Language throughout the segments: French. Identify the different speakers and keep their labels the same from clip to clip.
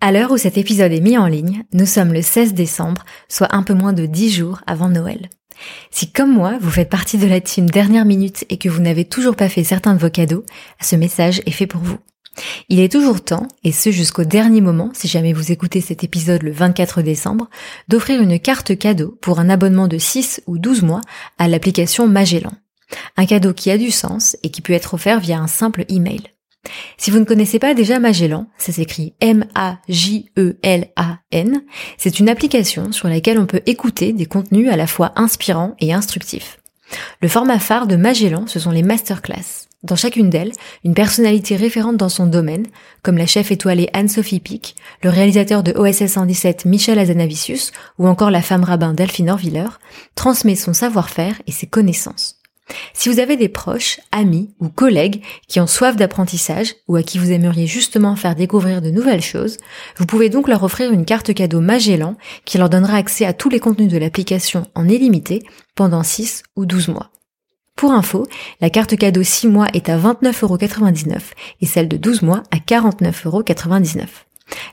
Speaker 1: À l'heure où cet épisode est mis en ligne, nous sommes le 16 décembre, soit un peu moins de 10 jours avant Noël. Si comme moi, vous faites partie de la team dernière minute et que vous n'avez toujours pas fait certains de vos cadeaux, ce message est fait pour vous. Il est toujours temps, et ce jusqu'au dernier moment, si jamais vous écoutez cet épisode le 24 décembre, d'offrir une carte cadeau pour un abonnement de 6 ou 12 mois à l'application Magellan. Un cadeau qui a du sens et qui peut être offert via un simple email. Si vous ne connaissez pas déjà Magellan, ça s'écrit M-A-J-E-L-A-N, c'est une application sur laquelle on peut écouter des contenus à la fois inspirants et instructifs. Le format phare de Magellan, ce sont les masterclass. Dans chacune d'elles, une personnalité référente dans son domaine, comme la chef étoilée Anne-Sophie Pic, le réalisateur de OSS 117 Michel Azanavicius ou encore la femme rabbin Delphine Orviller, transmet son savoir-faire et ses connaissances. Si vous avez des proches, amis ou collègues qui ont soif d'apprentissage ou à qui vous aimeriez justement faire découvrir de nouvelles choses, vous pouvez donc leur offrir une carte cadeau Magellan qui leur donnera accès à tous les contenus de l'application en illimité pendant 6 ou 12 mois. Pour info, la carte cadeau 6 mois est à 29,99€ et celle de 12 mois à 49,99€.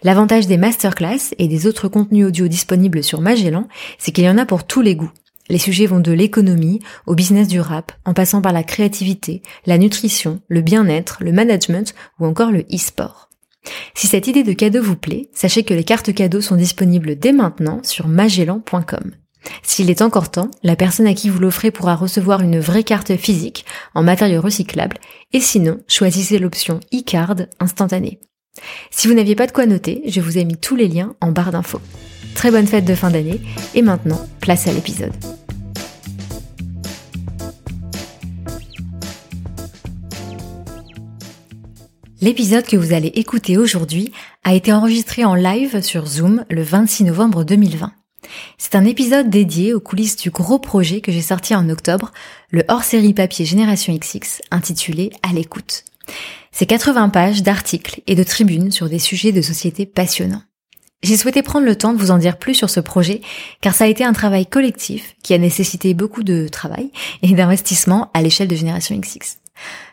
Speaker 1: L'avantage des masterclass et des autres contenus audio disponibles sur Magellan, c'est qu'il y en a pour tous les goûts. Les sujets vont de l'économie au business du rap, en passant par la créativité, la nutrition, le bien-être, le management ou encore le e-sport. Si cette idée de cadeau vous plaît, sachez que les cartes cadeaux sont disponibles dès maintenant sur magellan.com. S'il est encore temps, la personne à qui vous l'offrez pourra recevoir une vraie carte physique en matériaux recyclables et sinon, choisissez l'option e-card instantanée. Si vous n'aviez pas de quoi noter, je vous ai mis tous les liens en barre d'infos. Très bonne fête de fin d'année et maintenant, place à l'épisode. L'épisode que vous allez écouter aujourd'hui a été enregistré en live sur Zoom le 26 novembre 2020. C'est un épisode dédié aux coulisses du gros projet que j'ai sorti en octobre, le hors-série papier Génération XX intitulé À l'écoute. C'est 80 pages d'articles et de tribunes sur des sujets de société passionnants. J'ai souhaité prendre le temps de vous en dire plus sur ce projet, car ça a été un travail collectif qui a nécessité beaucoup de travail et d'investissement à l'échelle de Génération XX.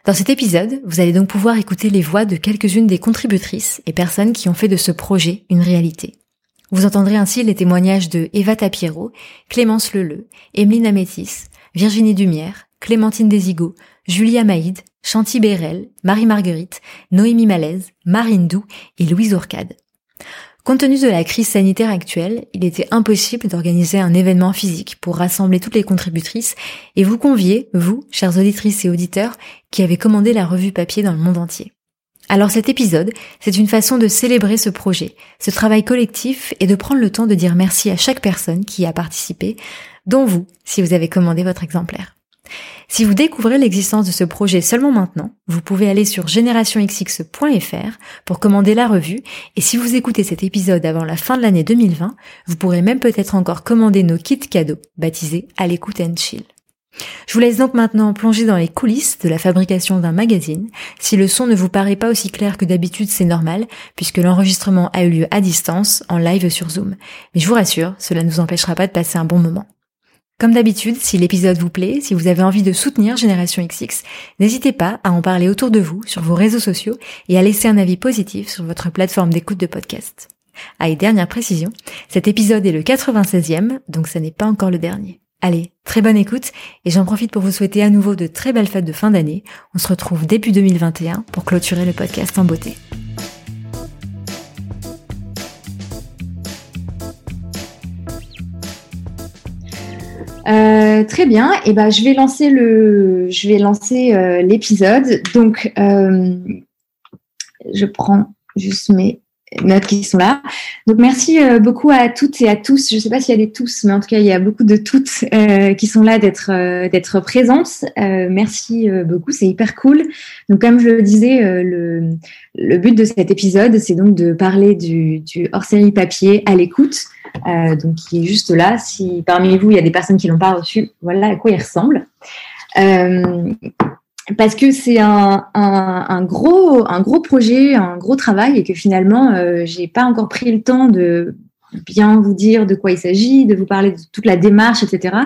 Speaker 1: Dans cet épisode, vous allez donc pouvoir écouter les voix de quelques-unes des contributrices et personnes qui ont fait de ce projet une réalité. Vous entendrez ainsi les témoignages de Eva Tapiero, Clémence Leleu, Emeline Amétis, Virginie Dumière, Clémentine Desigo, Julia Maïd, Chanty Bérel, Marie-Marguerite, Noémie Malaise, Marine Doux et Louise Orcade. Compte tenu de la crise sanitaire actuelle, il était impossible d'organiser un événement physique pour rassembler toutes les contributrices et vous convier, vous, chères auditrices et auditeurs, qui avez commandé la revue papier dans le monde entier. Alors cet épisode, c'est une façon de célébrer ce projet, ce travail collectif et de prendre le temps de dire merci à chaque personne qui a participé, dont vous, si vous avez commandé votre exemplaire. Si vous découvrez l'existence de ce projet seulement maintenant, vous pouvez aller sur générationxx.fr pour commander la revue et si vous écoutez cet épisode avant la fin de l'année 2020, vous pourrez même peut-être encore commander nos kits cadeaux baptisés à l'écoute and chill. Je vous laisse donc maintenant plonger dans les coulisses de la fabrication d'un magazine. Si le son ne vous paraît pas aussi clair que d'habitude, c'est normal, puisque l'enregistrement a eu lieu à distance, en live sur Zoom. Mais je vous rassure, cela ne nous empêchera pas de passer un bon moment. Comme d'habitude, si l'épisode vous plaît, si vous avez envie de soutenir Génération XX, n'hésitez pas à en parler autour de vous, sur vos réseaux sociaux, et à laisser un avis positif sur votre plateforme d'écoute de podcast. Ah, dernière précision, cet épisode est le 96e, donc ce n'est pas encore le dernier. Allez, très bonne écoute, et j'en profite pour vous souhaiter à nouveau de très belles fêtes de fin d'année. On se retrouve début 2021 pour clôturer le podcast en beauté.
Speaker 2: Euh, très bien. Et eh ben, je vais lancer le, je vais lancer euh, l'épisode. Donc, euh, je prends juste mes notes qui sont là. Donc merci euh, beaucoup à toutes et à tous. Je ne sais pas s'il y a des tous, mais en tout cas il y a beaucoup de toutes euh, qui sont là d'être euh, d'être présentes. merci beaucoup, c'est hyper cool. Donc comme je le disais, le, le but de cet épisode, c'est donc de parler du, du hors-série papier à l'écoute. donc qui est juste là. Si parmi vous il y a des personnes qui l'ont pas reçu, voilà à quoi il ressemble parce que c'est un, gros, un gros projet, un gros travail et que finalement, euh, j'ai pas encore pris le temps de bien vous dire de quoi il s'agit, de vous parler de toute la démarche, etc.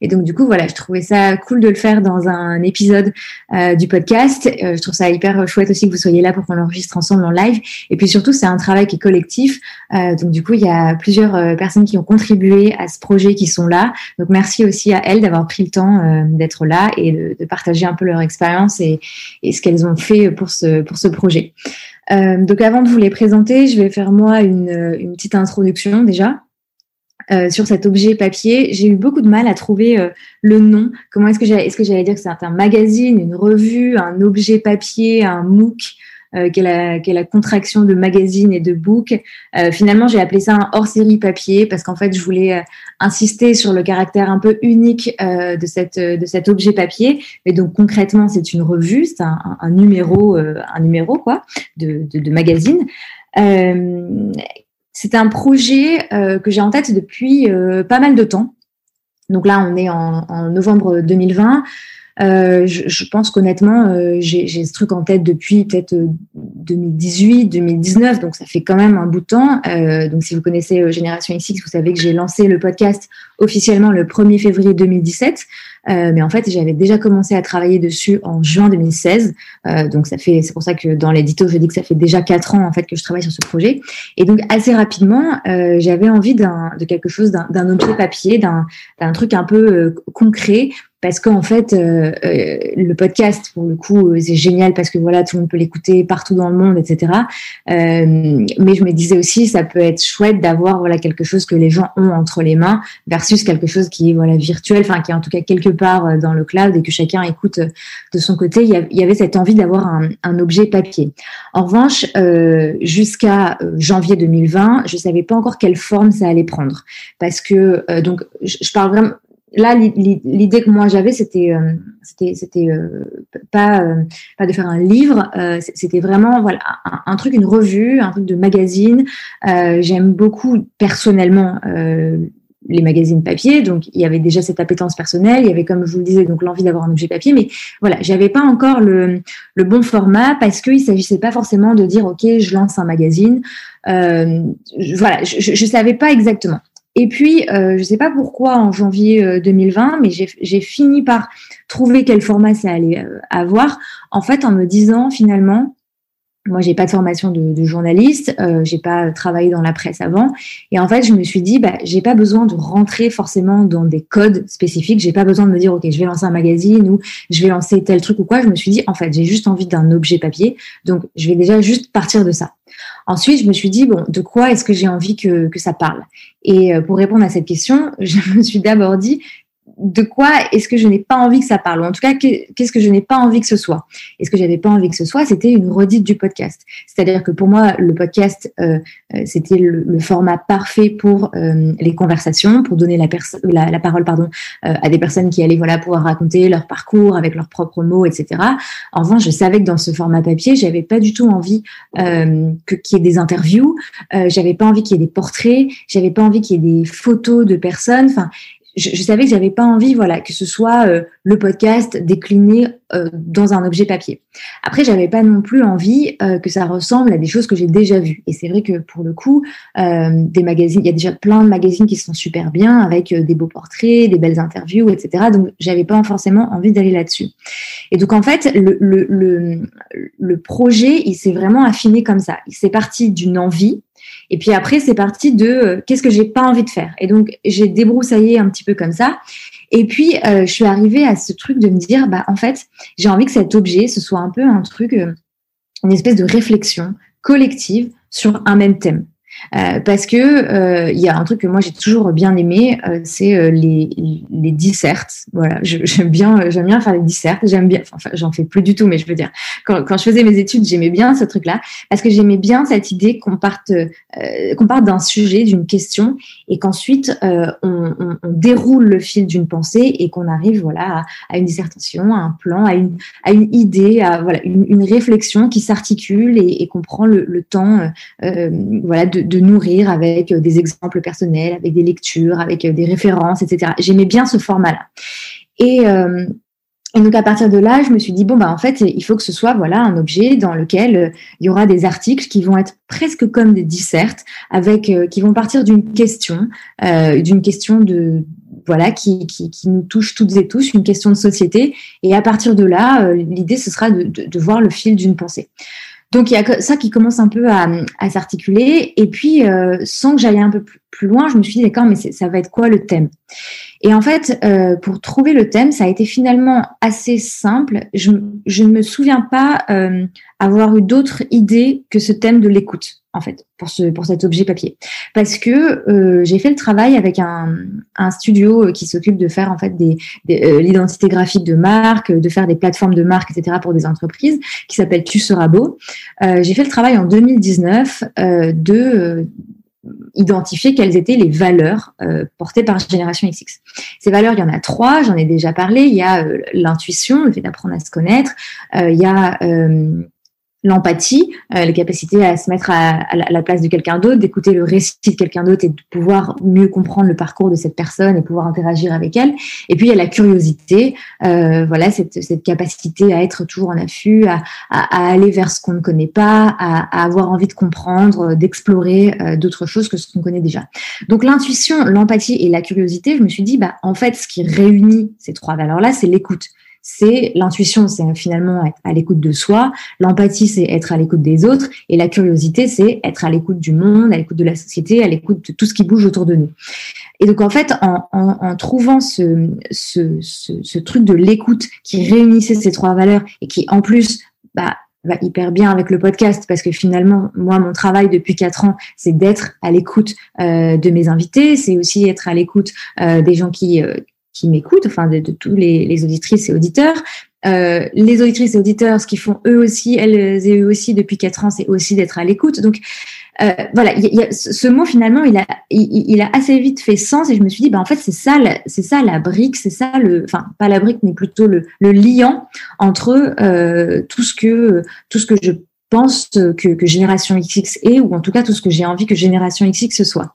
Speaker 2: Et donc du coup, voilà, je trouvais ça cool de le faire dans un épisode euh, du podcast. Euh, je trouve ça hyper chouette aussi que vous soyez là pour qu'on l'enregistre ensemble en live. Et puis surtout, c'est un travail qui est collectif. Euh, donc du coup, il y a plusieurs euh, personnes qui ont contribué à ce projet qui sont là. Donc merci aussi à elles d'avoir pris le temps euh, d'être là et de, de, partager un peu leur expérience et, et ce qu'elles ont fait pour ce pour ce projet. Euh, donc avant de vous les présenter, je vais faire moi une, petite introduction déjà. Euh, sur cet objet papier, j'ai eu beaucoup de mal à trouver euh, le nom. Comment est-ce que j'allais, est-ce que j'allais dire que c'est un magazine, une revue, un objet papier, un MOOC? Euh, qui, est la, la, contraction de magazine et de book. Euh, finalement, j'ai appelé ça un hors-série papier parce qu'en fait, je voulais euh, insister sur le caractère un peu unique euh, de, cette, de cet objet papier. Mais donc concrètement, c'est une revue, c'est un, un, numéro, un numéro quoi, de, de, de magazine. c'est un projet que j'ai en tête depuis pas mal de temps. Donc là, on est en, en novembre 2020. Euh, je, je, pense qu'honnêtement, euh, j'ai ce truc en tête depuis peut-être 2018, euh, 2019, donc ça fait quand même un bout de temps. Euh, donc si vous connaissez euh, Génération XX, vous savez que j'ai lancé le podcast officiellement le 1er février 2017. Euh, mais en fait, j'avais déjà commencé à travailler dessus en juin 2016. Euh, donc ça fait, c'est pour ça que dans l'édito, je dis que ça fait déjà quatre ans en fait que je travaille sur ce projet. Et donc assez rapidement, j'avais envie de quelque chose, d'un objet papier, d'un truc un peu concret parce qu'en fait, euh, euh, le podcast, pour le coup, c'est génial parce que voilà, tout le monde peut l'écouter partout dans le monde, etc. Euh, mais je me disais aussi, ça peut être chouette d'avoir voilà quelque chose que les gens ont entre les mains versus quelque chose qui est voilà virtuel, enfin qui est en tout cas quelque part euh, dans le cloud et que chacun écoute euh, de son côté. Il y avait cette envie d'avoir un, un, objet papier. En revanche, euh, jusqu'à janvier 2020, je savais pas encore quelle forme ça allait prendre parce que donc je, je parle vraiment là, l'idée que moi j'avais, c'était, euh, euh, pas, euh, pas de faire un livre, c'était vraiment voilà un, truc, une revue, un truc de magazine. J'aime beaucoup personnellement les magazines papier, donc il y avait déjà cette appétence personnelle, il y avait comme je vous le disais donc l'envie d'avoir un objet papier, mais voilà, j'avais pas encore le, bon format parce qu'il s'agissait pas forcément de dire ok, je lance un magazine. voilà, je, je savais pas exactement. Et puis, euh, je ne sais pas pourquoi en janvier 2020, euh, mais j'ai fini par trouver quel format ça allait euh, avoir, en fait, en me disant finalement, moi, j'ai pas de formation de, de journaliste, euh, j'ai pas travaillé dans la presse avant, et en fait, je me suis dit, bah, j'ai pas besoin de rentrer forcément dans des codes spécifiques. J'ai pas besoin de me dire, ok, je vais lancer un magazine ou je vais lancer tel truc ou quoi. Je me suis dit, en fait, j'ai juste envie d'un objet papier, donc je vais déjà juste partir de ça. Ensuite, je me suis dit, bon, de quoi est-ce que j'ai envie que, que ça parle? Et euh, pour répondre à cette question, je me suis d'abord dit, de quoi est-ce que je n'ai pas envie que ça parle ou en tout cas qu'est-ce que je n'ai pas envie que ce soit. Et ce que j'avais pas envie que ce soit c'était une redite du podcast. C'est-à-dire que pour moi le podcast euh, euh c'était le, format parfait pour euh, les conversations pour donner la, parole pardon euh, à des personnes qui allaient voilà pouvoir raconter leur parcours avec leurs propres mots etc en revanche je savais que dans ce format papier j'avais pas du tout envie que qu'il y ait des interviews j'avais pas envie qu'il y ait des portraits j'avais pas envie qu'il y ait des photos de personnes. Enfin je, je, savais que j'avais pas envie, voilà, que ce soit euh, le podcast décliné euh, dans un objet papier. Après, j'avais pas non plus envie euh, que ça ressemble à des choses que j'ai déjà vues. Et c'est vrai que pour le coup, des magazines, il y a déjà plein de magazines qui sont super bien avec des beaux portraits, des belles interviews, etc. Donc, j'avais pas forcément envie d'aller là-dessus. Et donc, en fait, le, le, le, le projet, il s'est vraiment affiné comme ça. Il s'est parti d'une envie et puis après, c'est parti de euh, qu'est-ce que j'ai pas envie de faire? Et donc, j'ai débroussaillé un petit peu comme ça. Et puis, euh, je suis arrivée à ce truc de me dire, bah, en fait, j'ai envie que cet objet, ce soit un peu un truc, euh, une espèce de réflexion collective sur un même thème. Euh, parce que euh, il y a un truc que moi j'ai toujours bien aimé, euh, c'est les, les dissertes. Voilà, j'aime bien, j'aime bien faire les dissertes. J'aime bien, enfin, j'en fais plus du tout, mais je veux dire, quand, quand je faisais mes études, j'aimais bien ce truc-là parce que j'aimais bien cette idée qu'on parte, qu'on parte d'un sujet, d'une question, et qu'ensuite on, on, on, déroule le fil d'une pensée et qu'on arrive, voilà, à, à, une dissertation, à un plan, à une, à une idée, à voilà, une, une réflexion qui s'articule et, et qu'on prend le, le temps, voilà, de de, nourrir avec euh, des exemples personnels, avec des lectures, avec euh, des références, etc. J'aimais bien ce format-là. Et, euh, et donc à partir de là, je me suis dit bon bah en fait il faut que ce soit voilà un objet dans lequel il y aura des articles qui vont être presque comme des dissertes, avec qui vont partir d'une question, d'une question de voilà qui, nous touche toutes et tous, une question de société. Et à partir de là, l'idée ce sera de voir le fil d'une pensée. Donc il y a ça qui commence un peu à, s'articuler. Et puis, euh, sans que j'aille un peu plus loin, je me suis dit, d'accord, mais ça va être quoi le thème? Et en fait, euh, pour trouver le thème, ça a été finalement assez simple. Je, ne me souviens pas euh, avoir eu d'autres idées que ce thème de l'écoute en fait, pour, ce, pour cet objet papier. Parce que euh, j'ai fait le travail avec un, un studio qui s'occupe de faire en fait des, euh, l'identité graphique de marque, de faire des plateformes de marque, etc. pour des entreprises, qui s'appelle Tu seras beau. Euh, j'ai fait le travail en 2019 euh, de euh, identifier quelles étaient les valeurs portées par Génération XX. Ces valeurs, il y en a trois, j'en ai déjà parlé. Il y a l'intuition, le fait d'apprendre à se connaître. il y a l'empathie, euh, la capacité à se mettre à, la, place de quelqu'un d'autre, d'écouter le récit de quelqu'un d'autre et de pouvoir mieux comprendre le parcours de cette personne et pouvoir interagir avec elle. Et puis il y a la curiosité, euh, voilà cette, cette, capacité à être toujours en affût, à, à, aller vers ce qu'on ne connaît pas, à, avoir envie de comprendre, d'explorer euh, d'autres choses que ce qu'on connaît déjà. Donc l'intuition, l'empathie et la curiosité, je me suis dit bah en fait ce qui réunit ces trois valeurs là, c'est l'écoute c'est l'intuition, c'est finalement être à l'écoute de soi, l'empathie, c'est être à l'écoute des autres, et la curiosité, c'est être à l'écoute du monde, à l'écoute de la société, à l'écoute de tout ce qui bouge autour de nous. Et donc en fait, en, en, en trouvant ce, ce, ce, ce, truc de l'écoute qui réunissait ces trois valeurs et qui en plus bah, va hyper bien avec le podcast parce que finalement, moi, mon travail depuis quatre ans, c'est d'être à l'écoute euh, de mes invités, c'est aussi être à l'écoute euh, des gens qui, euh, qui m'écoutent, enfin de, de tous les, les, auditrices et auditeurs. Euh, les auditrices et auditeurs, ce qu'ils font eux aussi, elles et eux aussi depuis quatre ans, c'est aussi d'être à l'écoute. Donc euh, voilà, y y a, ce mot finalement, il a, il, il, a assez vite fait sens et je me suis dit, bah en fait c'est ça, c'est ça la brique, c'est ça le, enfin pas la brique, mais plutôt le, le liant entre euh, tout ce que tout ce que je pense que, que Génération XX est, ou en tout cas tout ce que j'ai envie que Génération XX soit.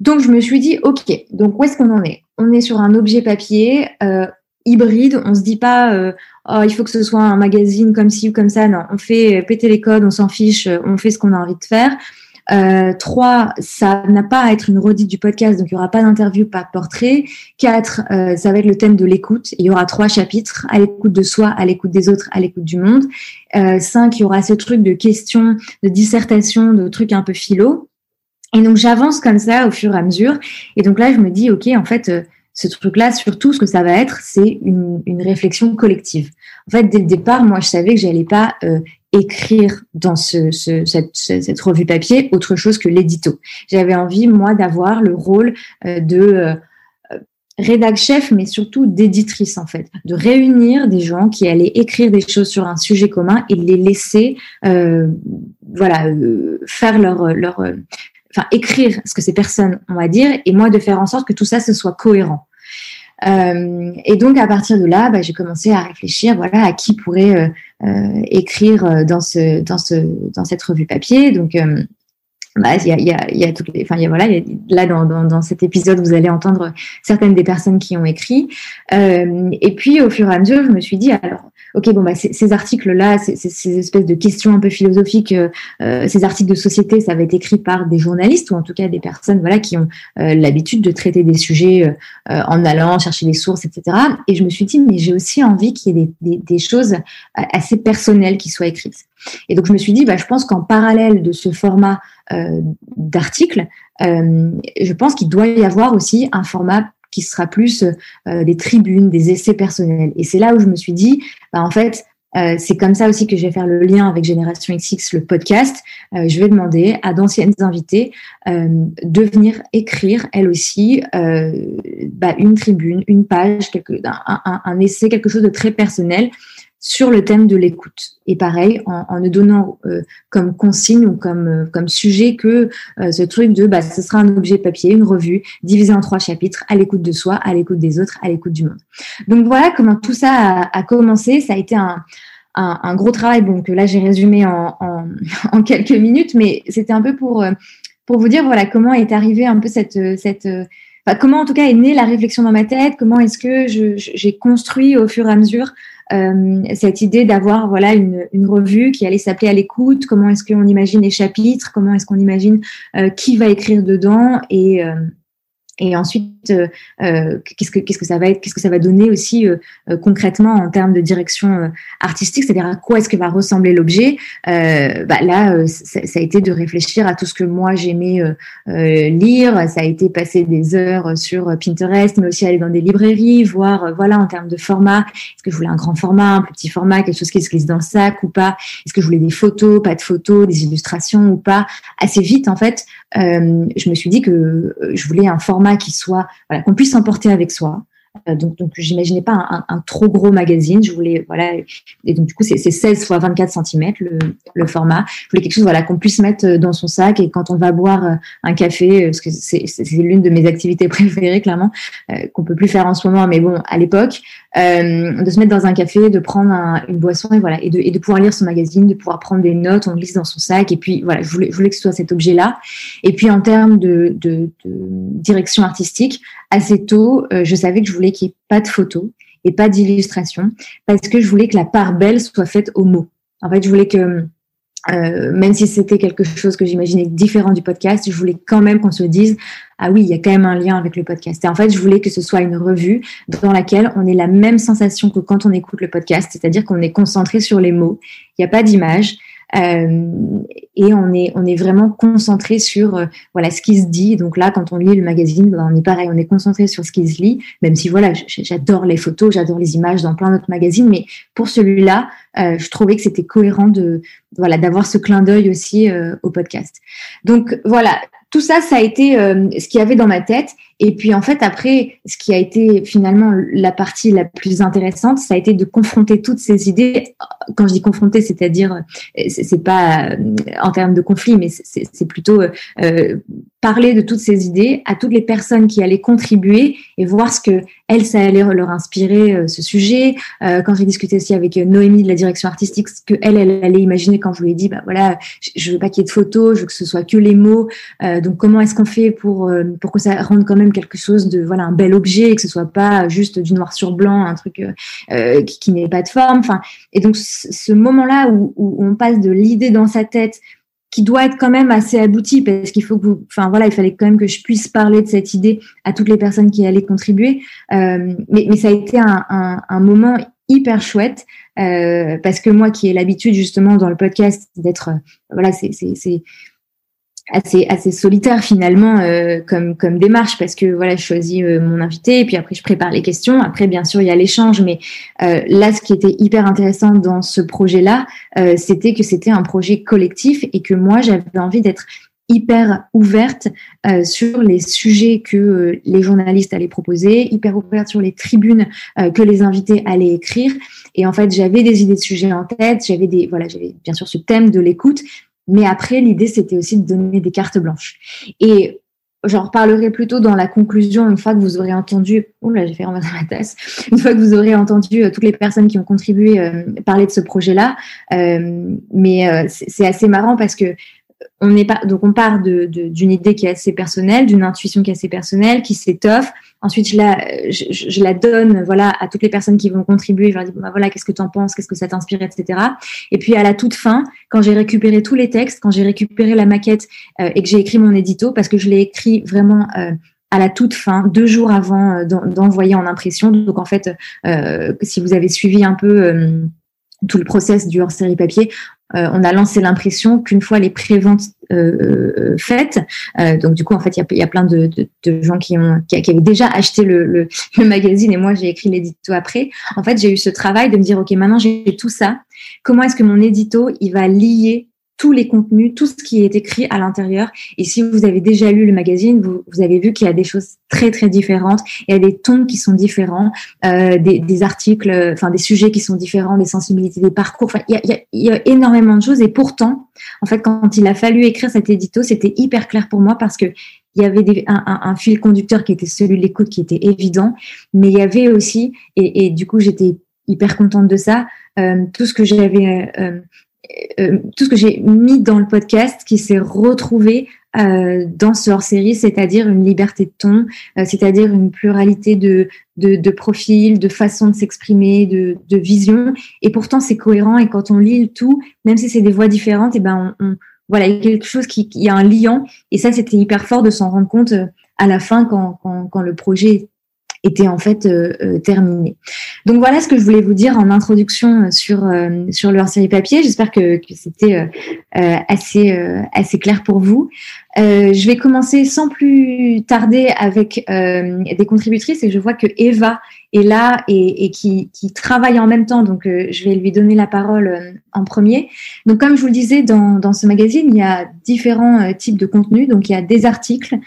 Speaker 2: Donc je me suis dit, ok, donc où est-ce qu'on en est? On est sur un objet papier euh, hybride. On se dit pas, euh, oh, il faut que ce soit un magazine comme ci ou comme ça. Non, on fait péter les codes, on s'en fiche, on fait ce qu'on a envie de faire. Euh, trois, ça n'a pas à être une redite du podcast, donc il y aura pas d'interview, pas de portrait. Quatre, euh, ça va être le thème de l'écoute. Il y aura trois chapitres à l'écoute de soi, à l'écoute des autres, à l'écoute du monde. Euh, cinq, il y aura ce truc de questions, de dissertation, de trucs un peu philo. Et donc j'avance comme ça au fur et à mesure. Et donc là, je me dis, ok, en fait, euh, ce truc-là, surtout, ce que ça va être, c'est une, une, réflexion collective. En fait, dès le départ, moi, je savais que j'allais pas euh, écrire dans ce, ce, cette, revue papier autre chose que l'édito. J'avais envie, moi, d'avoir le rôle euh, de rédac chef, mais surtout d'éditrice en fait, de réunir des gens qui allaient écrire des choses sur un sujet commun et les laisser, voilà, faire leur leur enfin écrire ce que ces personnes ont à dire et moi de faire en sorte que tout ça ce soit cohérent. Euh, et donc à partir de là, bah, j'ai commencé à réfléchir, voilà, à qui pourrait euh, euh, écrire dans ce dans ce dans cette revue papier. Donc bah, il y a, toutes les, enfin, y a, voilà, là dans, dans, dans, cet épisode, vous allez entendre certaines des personnes qui ont écrit. Euh, et puis, au fur et à mesure, je me suis dit, alors, ok, bon, bah, ces articles-là, ces, ces, espèces de questions un peu philosophiques, euh, euh, ces articles de société, ça va être écrit par des journalistes ou en tout cas des personnes, voilà, qui ont euh, l'habitude de traiter des sujets euh, en allant chercher les sources, etc. Et je me suis dit, mais j'ai aussi envie qu'il y ait des, des, des, choses assez personnelles qui soient écrites. Et donc, je me suis dit, bah, je pense qu'en parallèle de ce format euh, d'articles, euh, je pense qu'il doit y avoir aussi un format qui sera plus euh, des tribunes, des essais personnels. Et c'est là où je me suis dit, bah, en fait, euh, c'est comme ça aussi que je vais faire le lien avec Génération XX, le podcast. Euh, je vais demander à d'anciennes invitées euh, de venir écrire, elles aussi, bah, une tribune, une page, un, essai, quelque chose de très personnel sur le thème de l'écoute. Et pareil, en, en ne donnant comme consigne ou comme, comme sujet que ce truc de, bah, ce sera un objet papier, une revue, divisé en trois chapitres, à l'écoute de soi, à l'écoute des autres, à l'écoute du monde. Donc voilà comment tout ça a, a commencé. Ça a été un, un, un gros travail, que là j'ai résumé en, en, en, quelques minutes, mais c'était un peu pour, pour vous dire voilà comment est arrivée un peu cette, cette enfin, comment en tout cas est née la réflexion dans ma tête, comment est-ce que j'ai construit au fur et à mesure euh, cette idée d'avoir voilà une, une, revue qui allait s'appeler à l'écoute, comment est-ce qu'on imagine les chapitres, comment est-ce qu'on imagine euh, qui va écrire dedans et euh, et ensuite, euh, euh, qu'est-ce que qu'est-ce que ça va être, qu'est-ce que ça va donner aussi euh, concrètement en termes de direction artistique, c'est-à-dire à quoi est-ce que va ressembler l'objet. bah là, ça, ça, a été de réfléchir à tout ce que moi j'aimais lire. Ça a été passer des heures sur Pinterest, mais aussi aller dans des librairies, voir voilà en termes de format, est-ce que je voulais un grand format, un plus petit format, quelque chose qui se glisse dans le sac ou pas, est-ce que je voulais des photos, pas de photos, des illustrations ou pas? Assez vite en fait, je me suis dit que je voulais un format qui soit, qu'on puisse emporter avec soi. Euh, donc, donc j'imaginais pas un, trop gros magazine. Je voulais, voilà, et donc du coup, c'est 16 fois 24 cm le, le, format. Je voulais quelque chose, voilà, qu'on puisse mettre dans son sac et quand on va boire euh, un café, euh, parce que c'est l'une de mes activités préférées, clairement, euh, qu'on peut plus faire en ce moment, mais bon, à l'époque, euh, de se mettre dans un café, de prendre une boisson et voilà, et de, pouvoir lire son magazine, de pouvoir prendre des notes, on glisse dans son sac, et puis voilà, je voulais, que ce soit cet objet-là. Et puis en termes de, direction artistique, assez tôt, euh, je savais que je voulais qu'il n'y ait pas de photos et pas d'illustration parce que je voulais que la part belle soit faite au mot. En fait, je voulais que euh, même si c'était quelque chose que j'imaginais différent du podcast, je voulais quand même qu'on se dise ah oui, il y a quand même un lien avec le podcast. Et en fait, je voulais que ce soit une revue dans laquelle on ait la même sensation que quand on écoute le podcast, c'est-à-dire qu'on est concentré sur les mots. Il n'y a pas d'image. Euh, et on est, on est vraiment concentré sur euh, voilà ce qui se dit. Donc là, quand on lit le magazine, ben, on est pareil, on est concentré sur ce qui se lit, même si voilà, j'adore les photos, j'adore les images dans plein d'autres magazines, mais pour celui-là, euh, je trouvais que c'était cohérent de voilà d'avoir ce clin d'œil aussi au podcast. Donc voilà, tout ça, ça a été ce qu'il y avait dans ma tête. Et puis en fait, après, ce qui a été finalement la partie la plus intéressante, ça a été de confronter toutes ces idées. Quand je dis confronter, c'est-à-dire, euh, c'est pas euh, en termes de conflit, mais c'est plutôt euh, parler de toutes ces idées à toutes les personnes qui allaient contribuer et voir ce que elles, ça allait leur inspirer ce sujet. quand j'ai discuté aussi avec Noémie de la direction artistique, ce que elle, elle allait imaginer quand je lui ai dit, bah voilà, je veux pas qu'il y ait de photos, je veux que ce soit que les mots. donc comment est-ce qu'on fait pour pour que ça rende quand même quelque chose de voilà un bel objet et que ce soit pas juste du noir sur blanc un truc euh, euh qui, qui n'ait pas de forme enfin et donc ce moment là où, on passe de l'idée dans sa tête qui doit être quand même assez abouti parce qu'il faut que voilà, il fallait quand même que je puisse parler de cette idée à toutes les personnes qui allaient contribuer. Euh, mais, ça a été un, moment hyper chouette parce que moi qui ai l'habitude justement dans le podcast d'être, voilà, c'est assez assez solitaire finalement euh, comme comme démarche parce que voilà je choisis euh, mon invité et puis après je prépare les questions après bien sûr il y a l'échange mais euh, là ce qui était hyper intéressant dans ce projet là c'était que c'était un projet collectif et que moi j'avais envie d'être hyper ouverte sur les sujets que les journalistes allaient proposer, hyper ouverte sur les tribunes que les invités allaient écrire. Et en fait, j'avais des idées de sujets en tête, j'avais des voilà, j'avais bien sûr ce thème de l'écoute, mais après, l'idée, c'était aussi de donner des cartes blanches. Et j'en reparlerai plutôt dans la conclusion, une fois que vous aurez entendu, là, j'ai fait renverser ma tasse, une fois que vous aurez entendu euh, toutes les personnes qui ont contribué euh, parler de ce projet-là. Euh, mais c'est assez marrant parce que on n'est pas donc on part d'une idée qui est assez personnelle, d'une intuition qui est assez personnelle, qui s'étoffe. Ensuite, je la, donne voilà à toutes les personnes qui vont contribuer. Je leur dis bah, voilà qu'est-ce que tu en penses, qu'est-ce que ça t'inspire, etc. Et puis à la toute fin, quand j'ai récupéré tous les textes, quand j'ai récupéré la maquette euh, et que j'ai écrit mon édito, parce que je l'ai écrit vraiment euh, à la toute fin, deux jours avant euh, d'envoyer en impression. Donc en fait, si vous avez suivi un peu tout le process du hors-série papier, on a lancé l'impression qu'une fois les préventes euh, faites, donc du coup en fait il y a, plein de, gens qui avaient déjà acheté le, le, le magazine et moi j'ai écrit l'édito après. En fait j'ai eu ce travail de me dire ok maintenant j'ai tout ça, comment est-ce que mon édito il va lier tous les contenus, tout ce qui est écrit à l'intérieur. Et si vous avez déjà lu le magazine, vous, vous avez vu qu'il y a des choses très très différentes. Il y a des tons qui sont différents, euh, des, des, articles, enfin des sujets qui sont différents, des sensibilités, des parcours. Enfin, il y a, il y a énormément de choses. Et pourtant, en fait, quand il a fallu écrire cet édito, c'était hyper clair pour moi parce que il y avait des, un, un, un, fil conducteur qui était celui de l'écoute, qui était évident, mais il y avait aussi, et, et du coup j'étais hyper contente de ça, euh, tout ce que j'avais euh, euh, tout ce que j'ai mis dans le podcast qui s'est retrouvé euh, dans ce hors-série, c'est-à-dire une liberté de ton, euh, c'est-à-dire une pluralité de, de, de profils, de façons de s'exprimer, de, de vision. Et pourtant, c'est cohérent. Et quand on lit le tout, même si c'est des voix différentes, et ben, on, voilà, il y a quelque chose qui, qui a un liant. Et ça, c'était hyper fort de s'en rendre compte euh, à la fin quand, quand, quand le projet était en fait euh, euh, terminé. Donc voilà ce que je voulais vous dire en introduction euh, sur sur le série papier. J'espère que, c'était assez assez clair pour vous. je vais commencer sans plus tarder avec des contributrices et je vois que Eva est là et, et qui, qui, travaille en même temps. Donc, je vais lui donner la parole en premier. Donc, comme je vous le disais, dans, dans ce magazine, il y a différents types de contenus. Donc, il y a des articles.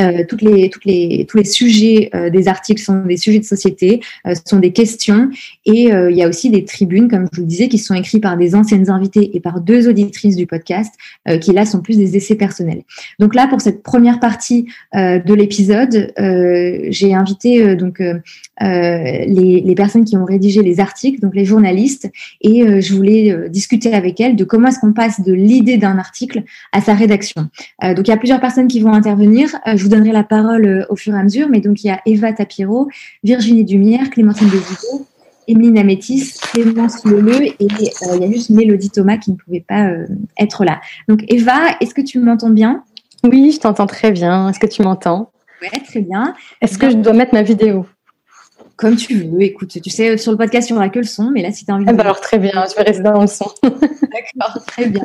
Speaker 2: Euh, toutes les, les, tous les sujets euh, des articles sont des sujets de société, euh, sont des questions. Et il y a aussi des tribunes, comme je vous le disais, qui sont écrites par des anciennes invitées et par deux auditrices du podcast, qui là sont plus des essais personnels. Donc là, pour cette première partie de l'épisode, j'ai invité donc les, les, personnes qui ont rédigé les articles, donc les journalistes, et je voulais discuter avec elles de comment est-ce qu'on passe de l'idée d'un article à sa rédaction. donc il y a plusieurs personnes qui vont intervenir. je vous donnerai la parole euh, au fur et à mesure, mais donc il y a Eva Tapiro, Virginie Dumière, Clémentine Desigo, Émilie Namétis, Clémence Leleu et euh, il y a juste Mélodie Thomas qui ne pouvait pas euh, être là. Donc Eva, est-ce que tu m'entends bien?
Speaker 3: Oui, je t'entends très bien. Est-ce que tu m'entends?
Speaker 2: Oui, très bien.
Speaker 3: Est-ce que je dois mettre ma vidéo?
Speaker 2: Comme tu veux, écoute, tu sais, sur le podcast, il n'y aura que le son, mais là, si tu as envie
Speaker 3: de. Eh ben alors, très bien, je vais rester dans le son.
Speaker 2: D'accord, très bien.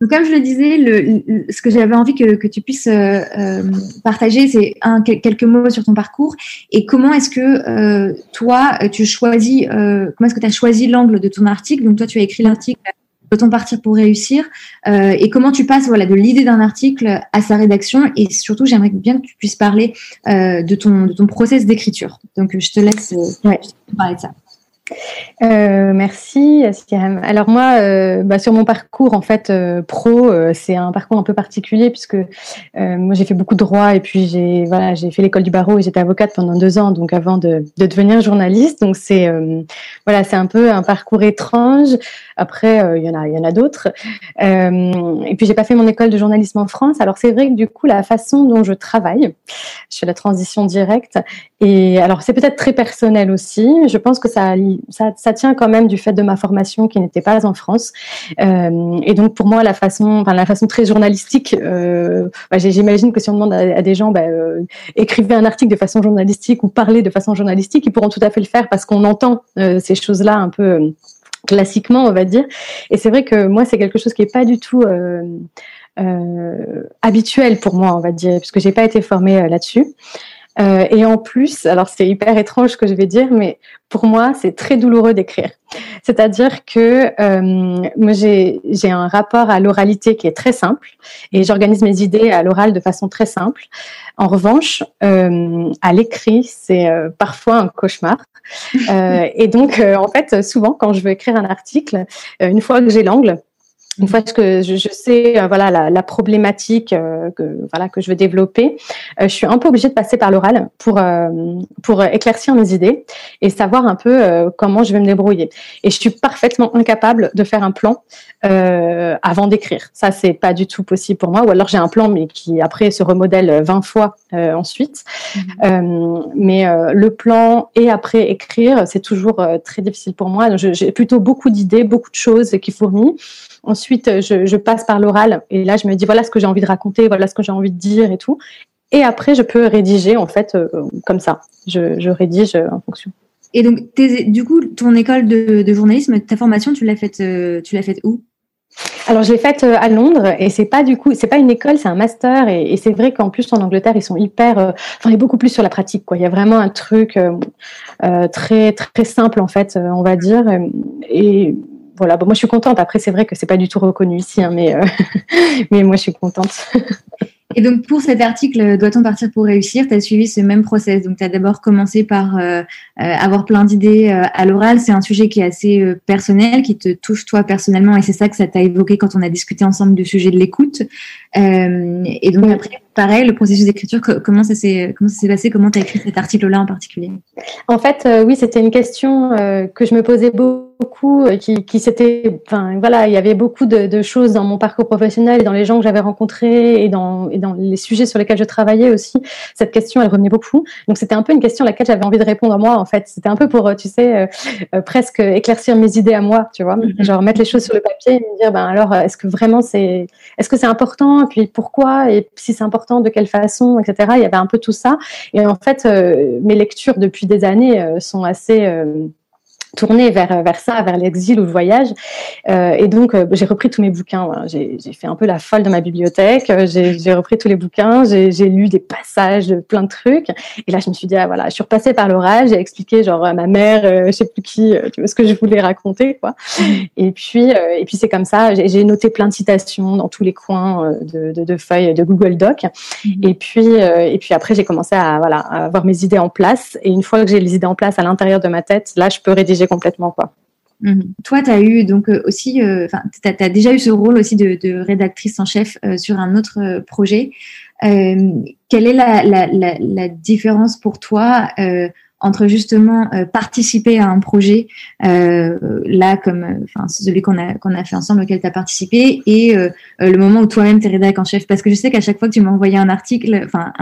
Speaker 2: Donc, comme je le disais, le, ce que j'avais envie que, que, tu puisses euh, euh partager, c'est quelques mots sur ton parcours et comment est-ce que euh, toi, tu choisis, euh, comment est-ce que tu as choisi l'angle de ton article? Donc, toi, tu as écrit l'article Peut-on partir pour réussir euh, Et comment tu passes voilà, de l'idée d'un article à sa rédaction Et surtout, j'aimerais bien que tu puisses parler euh, de, ton, de ton process d'écriture. Donc, je te laisse ouais. parler de ça.
Speaker 3: Euh, merci Alors moi, euh, bah, sur mon parcours en fait euh, pro, c'est un parcours un peu particulier puisque moi j'ai fait beaucoup de droit et puis j'ai voilà j'ai fait l'école du barreau et j'étais avocate pendant deux ans donc avant de, de devenir journaliste. Donc c'est voilà c'est un peu un parcours étrange. Après il y en a il y en a d'autres. et puis j'ai pas fait mon école de journalisme en France. Alors c'est vrai que du coup la façon dont je travaille, je fais la transition directe et alors c'est peut-être très personnel aussi. Je pense que ça ça, tient quand même du fait de ma formation qui n'était pas en France. Euh, et donc pour moi, la façon, enfin, la façon très journalistique, euh, bah, j'imagine que si on demande à, des gens, bah, euh, écrivez un article de façon journalistique ou parlez de façon journalistique, ils pourront tout à fait le faire parce qu'on entend ces choses-là un peu classiquement, on va dire. Et c'est vrai que moi, c'est quelque chose qui est pas du tout habituel pour moi, on va dire, puisque j'ai pas été formée là-dessus. Euh, et en plus, alors c'est hyper étrange ce que je vais dire, mais pour moi, c'est très douloureux d'écrire. C'est-à-dire que euh, moi, j'ai un rapport à l'oralité qui est très simple et j'organise mes idées à l'oral de façon très simple. En revanche, euh, à l'écrit, c'est euh, parfois un cauchemar. Euh, et donc, en fait, souvent, quand je veux écrire un article, une fois que j'ai l'angle, une fois que je, sais euh, voilà la, la problématique euh, que voilà que je veux développer, euh, je suis un peu obligée de passer par l'oral pour pour éclaircir mes idées et savoir un peu comment je vais me débrouiller. Et je suis parfaitement incapable de faire un plan avant d'écrire. Ça c'est pas du tout possible pour moi. Ou alors j'ai un plan mais qui après se remodèle 20 fois ensuite. Mm-hmm. mais le plan et après écrire, c'est toujours très difficile pour moi. J'ai plutôt beaucoup d'idées, beaucoup de choses qui fourmillent. Ensuite, euh, je, passe par l'oral et là, je me dis voilà ce que j'ai envie de raconter, voilà ce que j'ai envie de dire et tout. Et après, je peux rédiger en fait euh, comme ça. Je, rédige en fonction.
Speaker 2: Et donc, du coup, ton école de, journalisme, ta formation, tu l'as faite, tu l'as faite où?
Speaker 3: Alors, je l'ai faite à Londres et c'est pas du coup, c'est pas une école, c'est un master et, c'est vrai qu'en plus en Angleterre ils sont hyper, enfin il y a beaucoup plus sur la pratique quoi. Il y a vraiment un truc très très simple en fait, on va dire. Et voilà, bon, moi je suis contente. Après, c'est vrai que c'est pas du tout reconnu ici, hein, mais, euh, mais moi je suis contente.
Speaker 2: Et donc, pour cet article, Doit-on partir pour réussir? Tu as suivi ce même process. Donc, tu as d'abord commencé par euh, euh, avoir plein d'idées à l'oral. C'est un sujet qui est assez personnel, qui te touche toi personnellement. Et c'est ça que ça t'a évoqué quand on a discuté ensemble du sujet de l'écoute. Et donc, après, pareil, le processus d'écriture, comment ça s'est passé? Comment tu as écrit cet article-là en particulier?
Speaker 3: En fait, oui, c'était une question que je me posais beaucoup euh, qui, qui s'était, enfin voilà, il y avait beaucoup de, choses dans mon parcours professionnel et dans les gens que j'avais rencontrés et dans, et dans les sujets sur lesquels je travaillais aussi. Cette question, elle revenait beaucoup. Donc c'était un peu une question à laquelle j'avais envie de répondre à moi en fait. C'était un peu pour, tu sais, euh, presque éclaircir mes idées à moi, tu vois, mm-hmm. genre mettre les choses sur le papier et me dire, ben alors, est-ce que vraiment c'est, est-ce que c'est important et puis pourquoi et si c'est important, de quelle façon, etc. Il y avait un peu tout ça. Et en fait, euh, mes lectures depuis des années sont assez tourné vers vers ça, vers l'exil ou le voyage. Euh, et donc euh, j'ai repris tous mes bouquins. J'ai fait un peu la folle de ma bibliothèque. Euh, j'ai repris tous les bouquins. J'ai lu des passages de plein de trucs. Et là je me suis dit ah voilà, je suis repassée par l'orage. J'ai expliqué genre à ma mère, euh, je sais plus qui, tu vois ce que je voulais raconter quoi. Et puis et puis c'est comme ça. J'ai noté plein de citations dans tous les coins de, de, de feuilles de Google Doc. Mm-hmm. Et puis et puis après j'ai commencé à voilà à avoir mes idées en place. Et une fois que j'ai les idées en place à l'intérieur de ma tête, là je peux rédiger complètement quoi.
Speaker 2: Mhm. Toi, tu as eu donc euh, aussi, euh, enfin, tu as, déjà eu ce rôle aussi de, rédactrice en chef euh, sur un autre projet. quelle est la, la, différence pour toi entre justement euh, participer à un projet euh, là comme euh, enfin celui qu'on a qu'on a fait ensemble auquel tu as participé et le moment où toi-même tu es rédac en chef parce que je sais qu'à chaque fois que tu m'envoyais un article enfin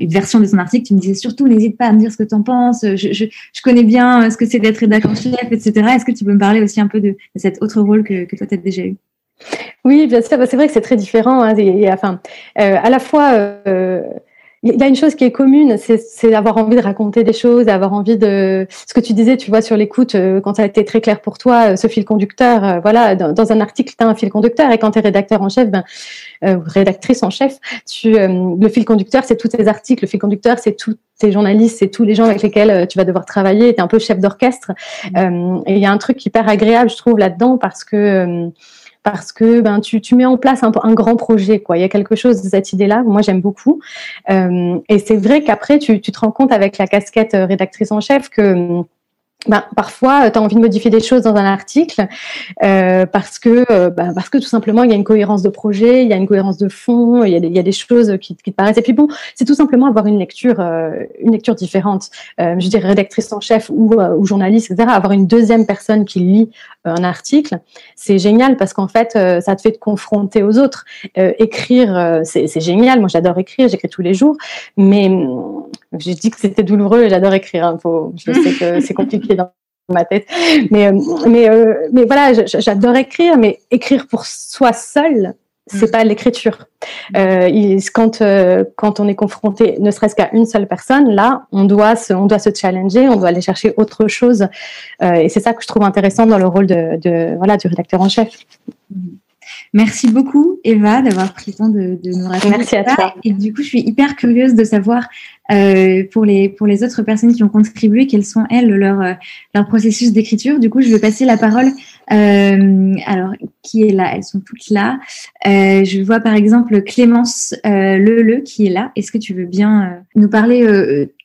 Speaker 2: une version de ton article tu me disais surtout n'hésite pas à me dire ce que tu en penses je, je, je, connais bien ce que c'est d'être rédac en chef etc est-ce que tu peux me parler aussi un peu de, cet autre rôle que, que toi tu as déjà eu?
Speaker 3: Oui, bien sûr. Bah, c'est vrai que c'est très différent. Hein, enfin, à la fois, il y a une chose qui est commune, c'est d'avoir envie de raconter des choses, d'avoir envie de ce que tu disais, tu vois, sur l'écoute, euh, quand ça a été très clair pour toi, euh, ce fil conducteur, euh, voilà, dans, un article, tu as un fil conducteur, et quand tu es rédacteur en chef, ben, rédactrice en chef, tu, le fil conducteur, c'est tous tes articles, le fil conducteur, c'est tous tes journalistes, c'est tous les gens avec lesquels tu vas devoir travailler, tu es un peu chef d'orchestre. Mmh. et il y a un truc hyper agréable, je trouve, là-dedans, parce que parce que ben tu, tu mets en place un, grand projet quoi. Il y a quelque chose de cette idée-là. Moi j'aime beaucoup. Euh, et c'est vrai qu'après tu, tu te rends compte avec la casquette euh, rédactrice en chef que ben, parfois, tu as envie de modifier des choses dans un article euh, parce que euh, ben, parce que tout simplement, il y a une cohérence de projet, il y a une cohérence de fond, il y a des, il y a des choses qui, te paraissent. Et puis bon, c'est tout simplement avoir une lecture euh, une lecture différente. Euh, je dirais rédactrice en chef ou, ou journaliste, etc. Avoir une deuxième personne qui lit un article, c'est génial parce qu'en fait, ça te fait te confronter aux autres. écrire, c'est génial. Moi, j'adore écrire, j'écris tous les jours, mais j'ai dit que c'était douloureux et j'adore écrire. Hein. Faut, je sais que c'est compliqué dans ma tête. Mais, euh, mais, euh, mais voilà, j'adore écrire, mais écrire pour soi seul, c'est mm. pas l'écriture. Euh, quand euh, quand on est confronté, ne serait-ce qu'à une seule personne, là, on doit se on doit se challenger, on doit aller chercher autre chose. Euh, et c'est ça que je trouve intéressant dans le rôle de, de voilà du rédacteur en chef. Mm.
Speaker 2: Merci beaucoup, Eva, d'avoir pris le temps de, de nous raconter.
Speaker 3: Merci à toi.
Speaker 2: Et du coup, je suis hyper curieuse de savoir euh, pour les pour les autres personnes qui ont contribué, quels sont elles leur euh, leur processus d'écriture. Du coup, je vais passer la parole. Euh, alors, qui est là? Elles sont toutes là. Euh, je vois par exemple Clémence euh, Le qui est là. Est-ce que tu veux bien nous parler,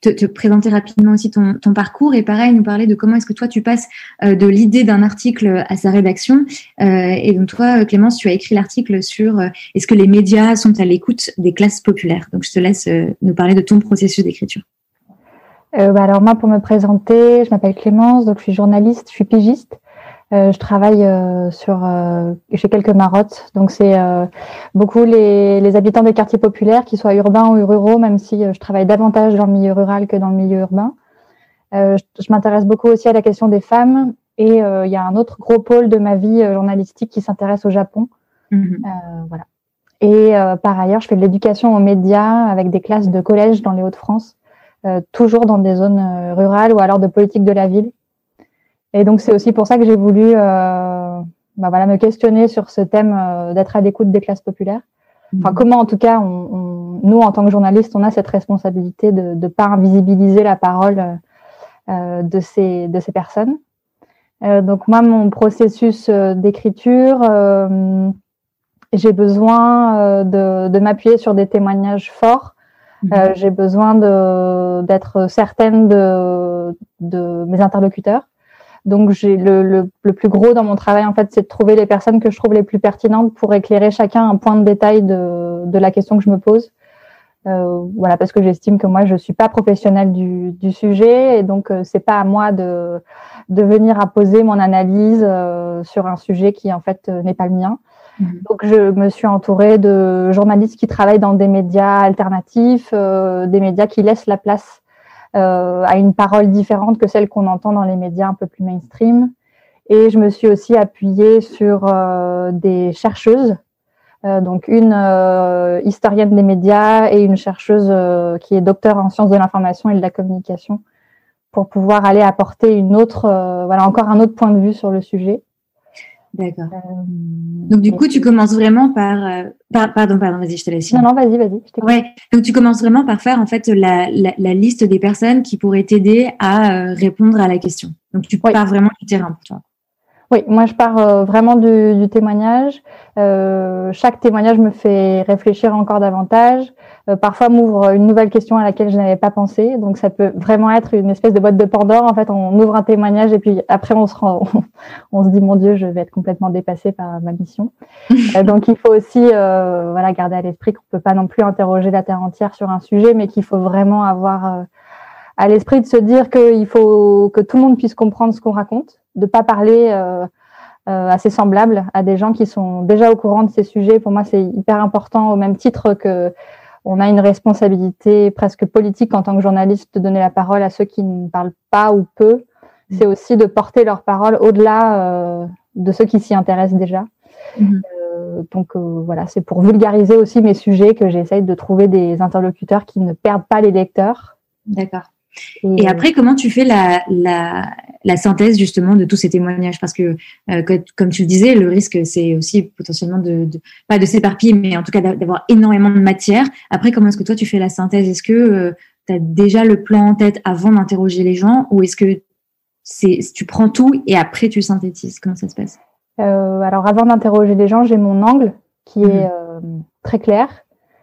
Speaker 2: te, te, présenter rapidement aussi ton, ton parcours et pareil nous parler de comment est-ce que toi tu passes de l'idée d'un article à sa rédaction. et donc toi, Clémence, tu as écrit l'article sur est-ce que les médias sont à l'écoute des classes populaires? Donc je te laisse nous parler de ton processus d'écriture
Speaker 4: euh, bah alors moi, pour me présenter, je m'appelle Clémence, donc je suis journaliste, je suis pigiste. Euh, je travaille euh, sur chez quelques marottes, donc c'est beaucoup les, les, habitants des quartiers populaires, qu'ils soient urbains ou ruraux, même si je travaille davantage dans le milieu rural que dans le milieu urbain. je, m'intéresse beaucoup aussi à la question des femmes et il y a un autre gros pôle de ma vie journalistique qui s'intéresse au Japon. Mmh voilà. Et euh, par ailleurs, je fais de l'éducation aux médias avec des classes de collège dans les Hauts-de-France. toujours dans des zones rurales ou alors de politique de la ville. Et donc c'est aussi pour ça que j'ai voulu bah voilà, me questionner sur ce thème d'être à l'écoute des classes populaires. Enfin, mmh. comment en tout cas, on, nous en tant que journalistes, on a cette responsabilité de ne pas invisibiliser la parole de ces de ces personnes. donc moi, mon processus d'écriture, j'ai besoin euh, de, de m'appuyer sur des témoignages forts. Mhm. Euh, j'ai besoin d'être certaine de, de mes interlocuteurs. Donc, j'ai le, le, le, plus gros dans mon travail, en fait, c'est de trouver les personnes que je trouve les plus pertinentes pour éclairer chacun un point de détail de, de la question que je me pose. Euh, voilà, parce que j'estime que moi, je suis pas professionnelle du, du sujet, et donc euh, c'est pas à moi de, de venir apposer mon analyse euh, sur un sujet qui en fait n'est pas le mien. Mhm. Donc, je me suis entourée de journalistes qui travaillent dans des médias alternatifs, euh, des médias qui laissent la place euh, à une parole différente que celle qu'on entend dans les médias un peu plus mainstream. Et je me suis aussi appuyée sur euh, des chercheuses, donc une historienne des médias et une chercheuse qui est docteur en sciences de l'information et de la communication, pour pouvoir aller apporter une autre, voilà, encore un autre point de vue sur le sujet.
Speaker 2: D'accord. Euh, donc du coup, tu commences vraiment par, euh, pardon, pardon, vas-y, je te laisse.
Speaker 4: Non, non, vas-y, vas-y.
Speaker 2: Ouais. Donc tu commences vraiment par faire en fait la, la, la liste des personnes qui pourraient t'aider à euh, répondre à la question. Donc tu pars vraiment du terrain pour toi.
Speaker 4: Oui, moi je pars euh, vraiment du, du témoignage. Euh, chaque témoignage me fait réfléchir encore davantage. Euh, parfois m'ouvre une nouvelle question à laquelle je n'avais pas pensé. Donc ça peut vraiment être une espèce de boîte de Pandore. En fait, on ouvre un témoignage et puis après on se rend, on se dit mon Dieu, je vais être complètement dépassé par ma mission. donc il faut aussi voilà garder à l'esprit qu'on peut pas non plus interroger la terre entière sur un sujet, mais qu'il faut vraiment avoir à l'esprit de se dire qu'il faut que tout le monde puisse comprendre ce qu'on raconte de pas parler euh, euh, assez semblable à des gens qui sont déjà au courant de ces sujets. Pour moi, c'est hyper important au même titre que on a une responsabilité presque politique en tant que journaliste de donner la parole à ceux qui ne parlent pas ou peu. Mm. C'est aussi de porter leur parole au-delà euh, de ceux qui s'y intéressent déjà. Mm-hmm. Euh, donc voilà, c'est pour vulgariser aussi mes sujets que j'essaye de trouver des interlocuteurs qui ne perdent pas les lecteurs.
Speaker 2: D'accord. Et, après, comment tu fais la, la, la, synthèse justement de tous ces témoignages? Parce que, euh, comme tu le disais, le risque, c'est aussi potentiellement de, de pas de s'éparpiller, mais en tout cas d'avoir énormément de matière. Après, comment est-ce que toi tu fais la synthèse? Est-ce que euh, tu as déjà le plan en tête avant d'interroger les gens, ou est-ce que c'est tu prends tout et après tu synthétises? Comment ça se passe?
Speaker 4: Euh, Alors, avant d'interroger les gens, j'ai mon angle qui est mmh. très clair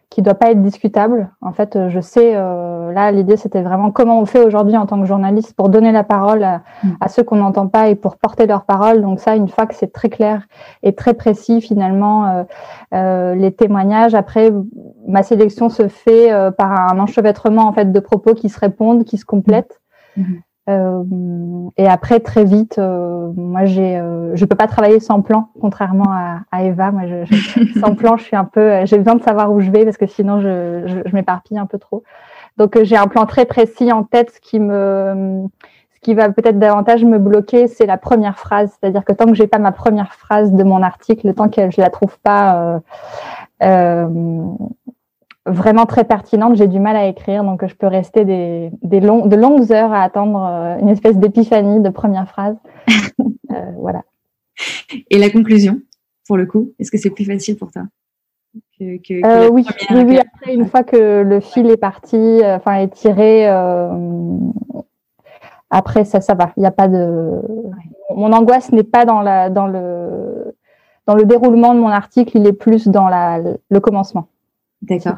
Speaker 4: qui doit pas être discutable. En fait, euh, je sais, euh, là, l'idée, c'était vraiment comment on fait aujourd'hui en tant que journaliste pour donner la parole à, mm. ceux qu'on n'entend pas et pour porter leur parole. Donc ça, une fois que c'est très clair et très précis, finalement, euh, euh les témoignages. Après, ma sélection se fait par un enchevêtrement en fait de propos qui se répondent, qui se complètent. Mm. Euh, et après, très vite, euh, moi, j'ai, euh, je peux pas travailler sans plan, contrairement à, à Eva. Moi, je, sans plan, je suis un peu, j'ai besoin de savoir où je vais parce que sinon, je m'éparpille un peu trop. Donc, j'ai un plan très précis en tête. Ce qui me, ce qui va peut-être davantage me bloquer, c'est la première phrase. C'est-à-dire que tant que j'ai pas ma première phrase de mon article, tant que je la trouve pas euh, vraiment très pertinente, j'ai du mal à écrire, donc je peux rester des, de longues heures à attendre euh, une espèce d'épiphanie de première phrase. euh, voilà.
Speaker 2: Et la conclusion, pour le coup, est-ce que c'est plus facile pour toi?
Speaker 4: Que, que, euh, oui, oui, oui, après, une fois que le fil est parti, euh, enfin, est tiré, euh, après, ça, ça va. Il n'y a pas de. Mon angoisse n'est pas dans, la, dans, le, dans le déroulement de mon article, il est plus dans la, le commencement.
Speaker 2: D'accord.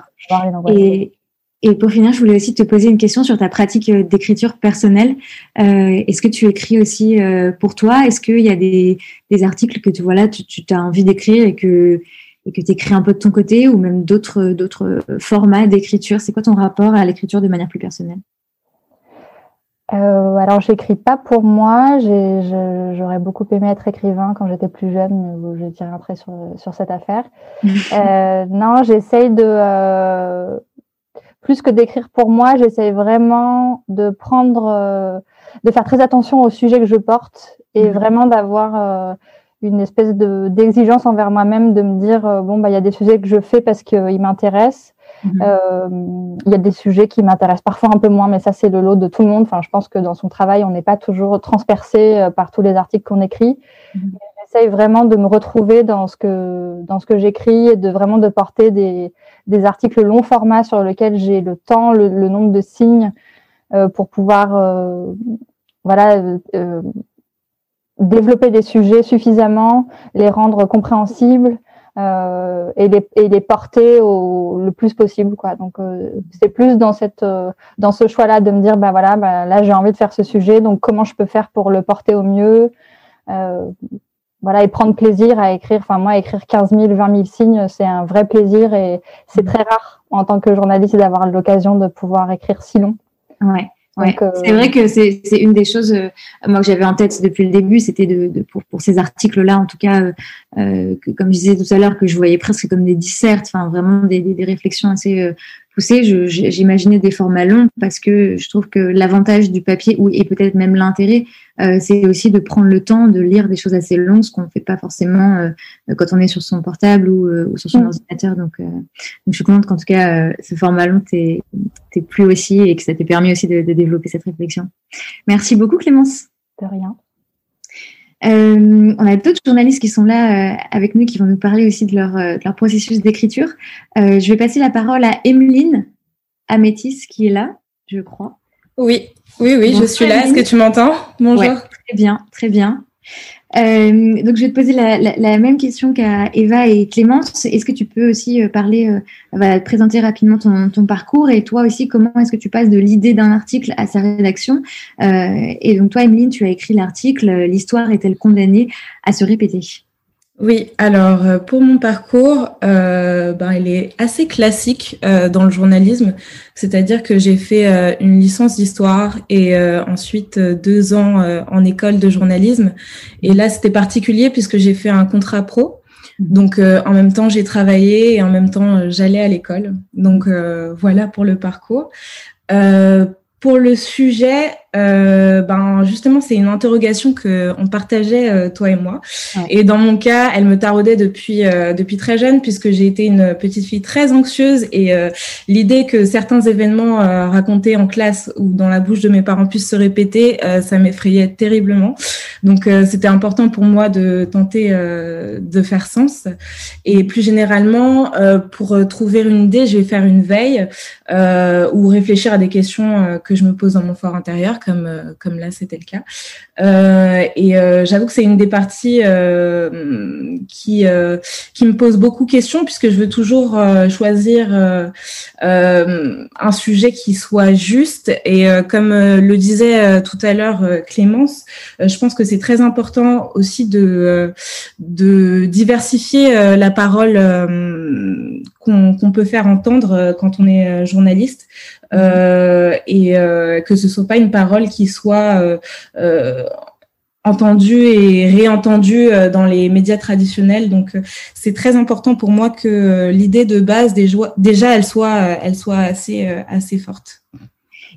Speaker 2: Et, et, pour finir, je voulais aussi te poser une question sur ta pratique d'écriture personnelle. Euh, Est-ce que tu écris aussi euh, pour toi? Est-ce qu'il y a des, des, articles que tu, voilà, tu, tu as envie d'écrire et que et que tu écris un peu de ton côté ou même d'autres d'autres formats d'écriture C'est quoi ton rapport à l'écriture de manière plus personnelle?
Speaker 4: Euh, alors, j'écris pas pour moi. J'aurais beaucoup aimé être écrivain quand j'étais plus jeune, mais je dirais après sur, sur cette affaire. euh, non, j'essaye de euh, plus que d'écrire pour moi, j'essaye vraiment de prendre, euh, de faire très attention au sujet que je porte et mhm. vraiment d'avoir une espèce de d'exigence envers moi-même, de me dire bon bah il y a des sujets que je fais parce qu'ils m'intéressent Mhm. Il y a des sujets qui m'intéressent parfois un peu moins, mais ça c'est le lot de tout le monde. Enfin, je pense que dans son travail, on n'est pas toujours transpercé par tous les articles qu'on écrit. Mhm. J'essaye vraiment de me retrouver dans ce que dans ce que j'écris et de vraiment de porter des, des articles long format sur lesquels j'ai le temps, le, nombre de signes pour pouvoir voilà développer des sujets suffisamment, les rendre compréhensibles euh, et, les, et les porter au, le plus possible. Quoi. Donc euh, c'est plus dans cette euh, dans ce choix-là de me dire bah voilà bah, là j'ai envie de faire ce sujet donc comment je peux faire pour le porter au mieux. Euh, voilà et prendre plaisir à écrire. Enfin moi écrire 15 000, 20 000 signes c'est un vrai plaisir et c'est très rare en tant que journaliste d'avoir l'occasion de pouvoir écrire si long.
Speaker 2: Ouais. Ouais, euh, c'est vrai que c'est une des choses euh, moi que j'avais en tête depuis le début, c'était de, de, pour, pour ces articles-là, en tout cas, euh, euh, que, comme je disais tout à l'heure, que je voyais presque comme des dissertes, enfin vraiment des, des, des réflexions assez poussées. J'imaginais des formats longs parce que je trouve que l'avantage du papier, ou et peut-être même l'intérêt, euh, c'est aussi de prendre le temps de lire des choses assez longues, ce qu'on ne fait pas forcément euh, quand on est sur son portable ou, euh, sur son mm. ordinateur. Donc, donc, je suis contente qu'en tout cas, ce format long t'ait plu aussi et que ça t'ait permis aussi de, développer cette réflexion. Merci beaucoup, Clémence.
Speaker 4: De rien.
Speaker 2: On a d'autres journalistes qui sont là avec nous qui vont nous parler aussi de leur, de leur processus d'écriture. je vais passer la parole à Emeline Amétis qui est là, je crois.
Speaker 5: Oui, oui, oui, je suis là. Est-ce que tu m'entends? Bonjour.
Speaker 2: très bien, très bien. Euh, donc, je vais te poser la, même question qu'à Eva et Clémence. Est-ce que tu peux aussi euh, parler, euh, présenter rapidement ton, parcours et toi aussi, comment est-ce que tu passes de l'idée d'un article à sa rédaction? Et donc, toi, Emeline, tu as écrit l'article L'histoire est-elle condamnée à se répéter?
Speaker 5: Oui, alors euh, pour mon parcours, euh, ben, il est assez classique euh, dans le journalisme, c'est-à-dire que j'ai fait euh, une licence d'histoire et ensuite deux ans en école de journalisme. Et là, c'était particulier puisque j'ai fait un contrat pro. Donc en même temps, j'ai travaillé et en même temps, j'allais à l'école. Donc voilà pour le parcours. Pour le sujet, euh, ben justement, c'est une interrogation que on partageait euh, toi et moi. Et dans mon cas, elle me taraudait depuis euh, depuis très jeune puisque j'ai été une petite fille très anxieuse et euh, l'idée que certains événements racontés en classe ou dans la bouche de mes parents puissent se répéter, ça m'effrayait terriblement. Donc c'était important pour moi de tenter de faire sens. Et plus généralement, pour trouver une idée, je vais faire une veille ou réfléchir à des questions que je me pose dans mon fort intérieur comme, euh, comme là c'était le cas. Euh, et euh, j'avoue que c'est une des parties qui, qui me pose beaucoup de questions puisque je veux toujours choisir un sujet qui soit juste. Et comme le disait tout à l'heure Clémence, je pense que c'est très important aussi de, de diversifier la parole qu'on peut faire entendre quand on est journaliste. Euh, et euh, que ce soit pas une parole qui soit euh, entendue et réentendue dans les médias traditionnels. Donc, c'est très important pour moi que l'idée de base, déjà, elle soit, elle soit assez, assez forte.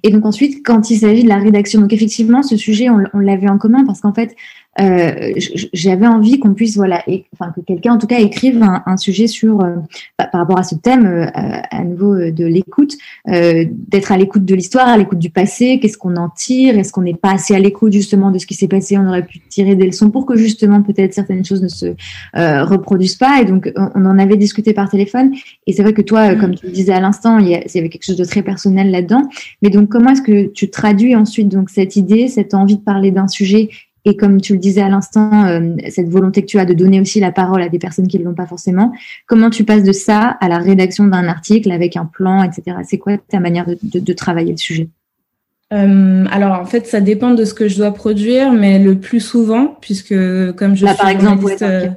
Speaker 2: Et donc ensuite, quand il s'agit de la rédaction, donc effectivement, ce sujet, on, on l'a vu en commun parce qu'en fait, euh, j'avais envie qu'on puisse, voilà, et, enfin que quelqu'un en tout cas écrive un, un sujet sur, euh, par rapport à ce thème, euh, à nouveau euh, de l'écoute, d'être à l'écoute de l'histoire, à l'écoute du passé, qu'est-ce qu'on en tire, est-ce qu'on n'est pas assez à l'écoute justement de ce qui s'est passé, on aurait pu tirer des leçons pour que justement peut-être certaines choses ne se reproduisent pas. Et donc on, en avait discuté par téléphone. Et c'est vrai que toi, comme tu le disais à l'instant, il y, il y avait quelque chose de très personnel là-dedans. Mais donc comment est-ce que tu traduis ensuite donc cette idée, cette envie de parler d'un sujet et comme tu le disais à l'instant, euh, cette volonté que tu as de donner aussi la parole à des personnes qui ne l'ont pas forcément, comment tu passes de ça à la rédaction d'un article avec un plan, etc. C'est quoi ta manière de, travailler le sujet?
Speaker 5: Euh, alors en fait, ça dépend de ce que je dois produire, mais le plus souvent, puisque comme je
Speaker 2: Là, par exemple, euh,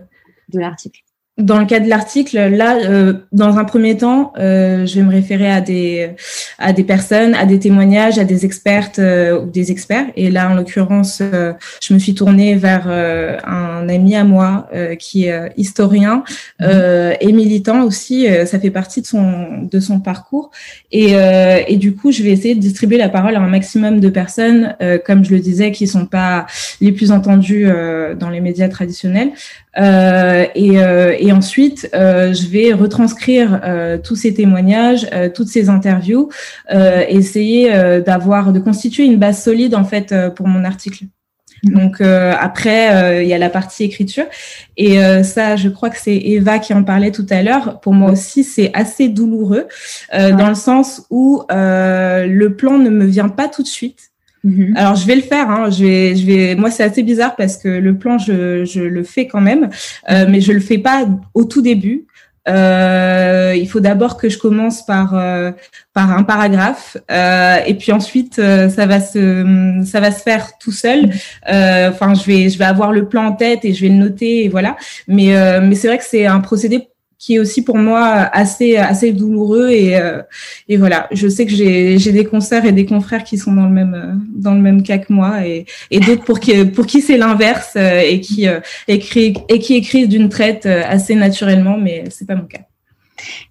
Speaker 2: de l'article.
Speaker 5: Dans le cas de l'article, là, euh, dans un premier temps, euh, je vais me référer à des à des personnes, à des témoignages, à des expertes euh, ou des experts. Et là, en l'occurrence, je me suis tournée vers un ami à moi qui est historien et militant aussi. ça fait partie de son de son parcours. Et et du coup, je vais essayer de distribuer la parole à un maximum de personnes, comme je le disais, qui sont pas les plus entendues dans les médias traditionnels. Et et ensuite, je vais retranscrire tous ces témoignages, toutes ces interviews, essayer d'avoir, de constituer une base solide en fait pour mon article. Mhm. Donc après, il y a la partie écriture. Et ça, je crois que c'est Eva qui en parlait tout à l'heure. Pour moi aussi, c'est assez douloureux dans le sens où le plan ne me vient pas tout de suite. Mhm. Alors je vais le faire. Hein. Je vais, je vais. Moi c'est assez bizarre parce que le plan je, je le fais quand même, euh, mais je le fais pas au tout début. Euh, il faut d'abord que je commence par euh, par un paragraphe euh, et puis ensuite euh, ça va se ça va se faire tout seul. Enfin je vais je vais avoir le plan en tête et je vais le noter et voilà. Mais mais c'est vrai que c'est un procédé qui est aussi pour moi assez assez douloureux et euh, et voilà. Je sais que j'ai j'ai des concerts et des confrères qui sont dans le même euh, dans le même cas que moi et et d'autres pour qui pour qui c'est l'inverse euh, et qui écrit et qui écrivent d'une traite assez naturellement mais c'est pas mon cas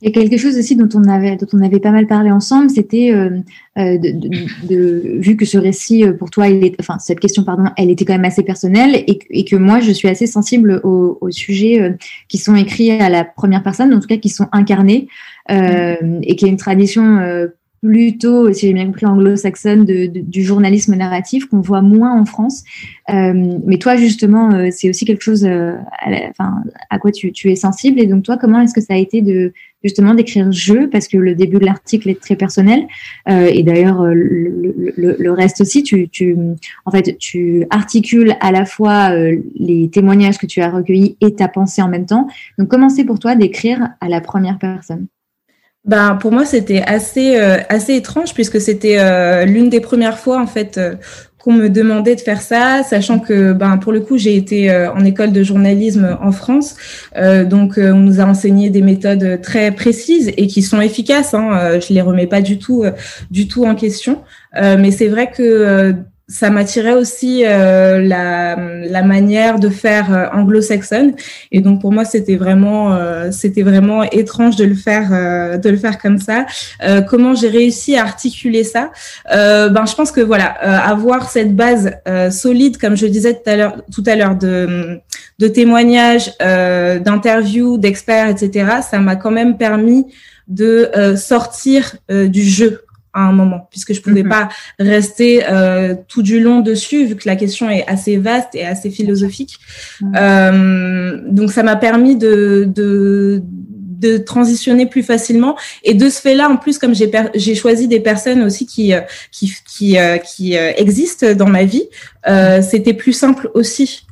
Speaker 2: il y a quelque chose aussi dont on avait, dont on avait pas mal parlé ensemble, c'était euh, euh, de, vu que ce récit euh, pour toi, il est, enfin cette question pardon, elle était quand même assez personnelle et, et que moi je suis assez sensible aux, aux sujets qui sont écrits à la première personne, en tout cas qui sont incarnés et qui a une tradition plutôt, si j'ai bien compris, anglo-saxonne de, du journalisme narratif qu'on voit moins en France. Euh, mais toi, justement, euh, c'est aussi quelque chose euh, à, à quoi tu, tu, es sensible. Et donc, toi, comment est-ce que ça a été de justement d'écrire jeu Parce que le début de l'article est très personnel. et d'ailleurs, le, le, le, reste aussi, tu, tu, en fait, tu articules à la fois les témoignages que tu as recueillis et ta pensée en même temps. Donc, comment c'est pour toi d'écrire à la première personne?
Speaker 5: Ben, pour moi, c'était assez, euh, assez étrange puisque c'était euh, l'une des premières fois en fait euh, qu'on me demandait de faire ça, sachant que ben pour le coup j'ai été en école de journalisme en France, donc on nous a enseigné des méthodes très précises et qui sont efficaces. Hein, je les remets pas du tout, du tout en question, mais c'est vrai que ça m'attirait aussi euh, la, la, manière de faire euh, anglo-saxonne. Et donc pour moi c'était vraiment euh, c'était vraiment étrange de le faire euh, de le faire comme ça. Comment j'ai réussi à articuler ça? Ben je pense que voilà avoir cette base solide comme je disais tout à l'heure tout à l'heure de de témoignages d'interviews d'experts etc ça m'a quand même permis de sortir du jeu à un moment, puisque je pouvais mhm. pas rester euh, tout du long dessus, vu que la question est assez vaste et assez philosophique. Euh, donc ça m'a permis de, de, de transitionner plus facilement. Et de ce fait-là, en plus, comme j'ai j'ai choisi des personnes aussi qui euh, qui qui, euh, qui existent dans ma vie, c'était plus simple aussi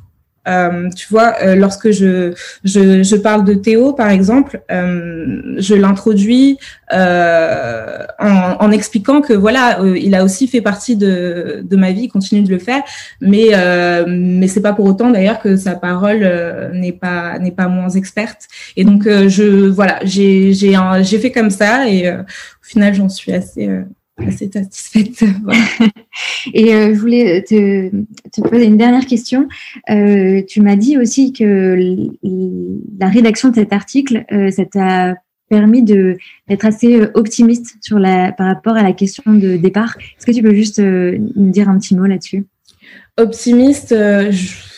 Speaker 5: euh, tu vois, euh, lorsque je, je, je, parle de Théo, par exemple, euh, je l'introduis euh, en, en, expliquant que voilà, euh, il a aussi fait partie de, de ma vie, il continue de le faire, mais mais c'est pas pour autant d'ailleurs que sa parole n'est pas n'est pas moins experte. Et donc je voilà, j'ai j'ai j'ai fait comme ça et au final j'en suis assez assez satisfaite.
Speaker 2: Et euh, je voulais te, poser une dernière question. Euh, tu m'as dit aussi que la rédaction de cet article, euh, ça t'a permis d'être assez optimiste sur la par rapport à la question de départ. Est-ce que tu peux juste nous dire un petit mot là-dessus?
Speaker 5: Optimiste,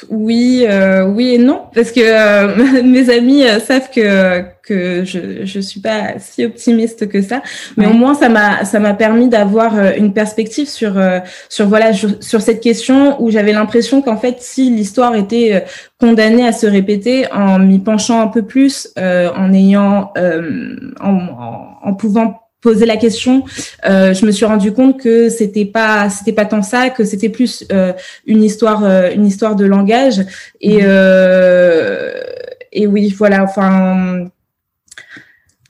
Speaker 5: oui, oui et non, parce que mes amis savent que que je je suis pas si optimiste que ça, mais au moins ça m'a ça m'a permis d'avoir euh, une perspective sur euh, sur voilà sur, cette question où j'avais l'impression qu'en fait si l'histoire était euh, condamnée à se répéter en m'y penchant un peu plus, en ayant en, en, pouvant poser la question, euh, je me suis rendu compte que c'était pas c'était pas tant ça, que c'était plus euh, une histoire une histoire de langage et mmh. et oui voilà enfin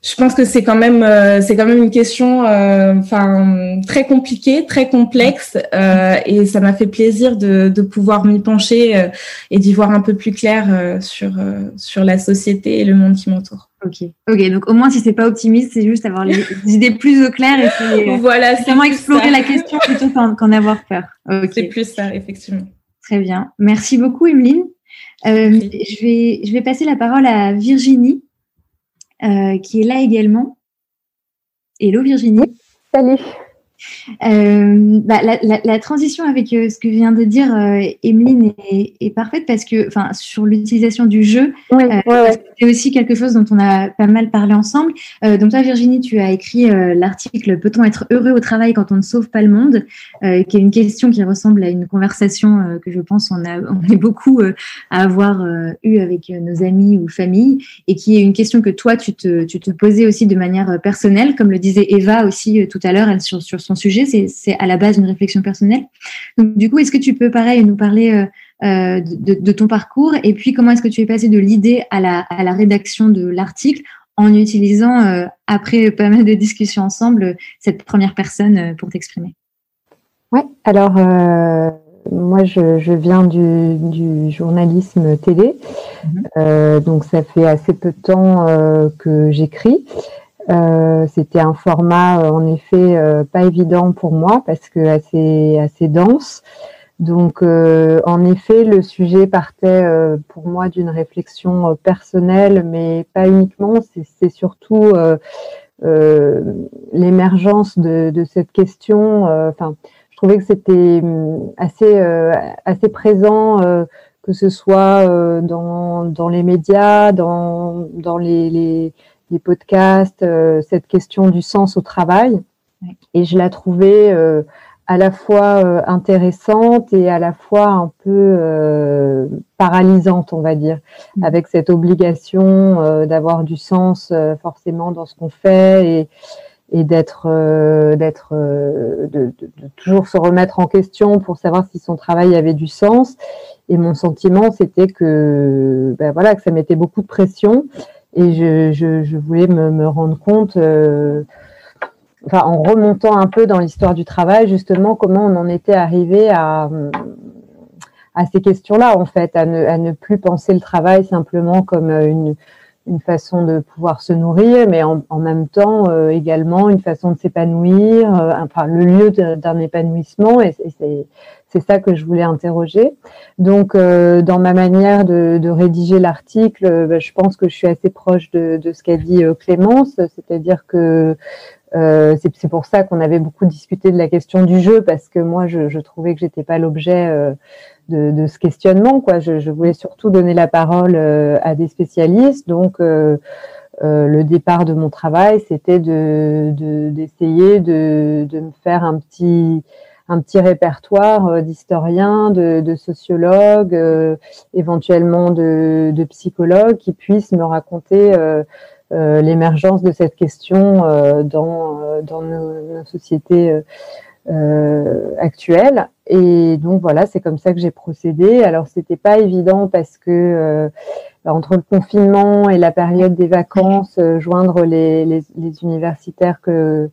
Speaker 5: je pense que c'est quand même euh, c'est quand même une question euh, enfin très compliquée, très complexe euh, et ça m'a fait plaisir de, de pouvoir m'y pencher et d'y voir un peu plus clair sur sur la société et le monde qui m'entoure.
Speaker 2: Ok, ok. Donc au moins si c'est pas optimiste, c'est juste avoir les, idées plus au clair et puis
Speaker 5: voilà,
Speaker 2: vraiment explorer la question plutôt qu'en avoir peur.
Speaker 5: C'est plus ça, effectivement.
Speaker 2: Très bien. Merci beaucoup, Emeline. je vais je vais passer la parole à Virginie. Euh, qui est là également. Hello Virginie.
Speaker 6: Salut.
Speaker 2: Euh, bah, la, transition avec euh, ce que vient de dire euh, Emeline est, parfaite parce que, enfin, sur l'utilisation du jeu, c'est aussi quelque chose dont on a pas mal parlé ensemble. donc toi, Virginie, tu as écrit l'article "Peut-on être heureux au travail quand on ne sauve pas le monde", qui est une question qui ressemble à une conversation que je pense on a, on est beaucoup à avoir eu avec nos amis ou famille, et qui est une question que toi tu te, tu te posais aussi de manière personnelle, comme le disait Eva aussi tout à l'heure, elle sur sur son sujet, c'est à la base une réflexion personnelle. Donc, du coup, est-ce que tu peux, pareil, nous parler euh, euh, de, ton parcours et puis comment est-ce que tu es passé de l'idée à la, à la, rédaction de l'article en utilisant, euh, après pas mal de discussions ensemble, cette première personne pour t'exprimer?
Speaker 7: Oui, alors moi je, viens du, journalisme télé, mm-hmm. donc ça fait assez peu de temps que j'écris. Euh, c'était un format euh, en effet euh, pas évident pour moi parce que assez assez dense. Donc en effet le sujet partait pour moi d'une réflexion personnelle, mais pas uniquement. C'est surtout l'émergence de, de, cette question. Enfin, je trouvais que c'était hum, assez assez présent que ce soit dans, dans les médias, dans, dans les, les, des podcasts, euh, cette question du sens au travail. Et je la trouvais euh, à la fois euh, intéressante et à la fois un peu paralysante, on va dire, mm. avec cette obligation d'avoir du sens forcément dans ce qu'on fait et, et d'être, d'être, de, de, de, toujours se remettre en question pour savoir si son travail avait du sens. Et mon sentiment, c'était que, ben voilà, que ça mettait beaucoup de pression et je, voulais me, rendre compte, euh, en remontant un peu dans l'histoire du travail, justement, comment on en était arrivé à, ces questions-là, en fait, à ne, plus penser le travail simplement comme une, une façon de pouvoir se nourrir, mais en, même temps euh, également une façon de s'épanouir, euh, enfin le lieu d'un épanouissement, c'est ça que je voulais interroger. Donc, euh, dans ma manière de, rédiger l'article, euh, bah, je pense que je suis assez proche de, ce qu'a dit euh, Clémence, c'est-à-dire que c'est pour ça qu'on avait beaucoup discuté de la question du jeu, parce que moi, je, trouvais que j'étais pas l'objet de, ce questionnement. Quoi. Je, voulais surtout donner la parole à des spécialistes. Donc, le départ de mon travail, c'était d'essayer de, de, de, me faire un petit un petit répertoire euh, d'historiens, de, sociologues, euh, éventuellement de, psychologues qui puissent me raconter euh, l'émergence de cette question dans, dans nos, sociétés actuelles. Et donc voilà, c'est comme ça que j'ai procédé. Alors c'était pas évident parce que entre le confinement et la période des vacances, joindre les, les, les, universitaires que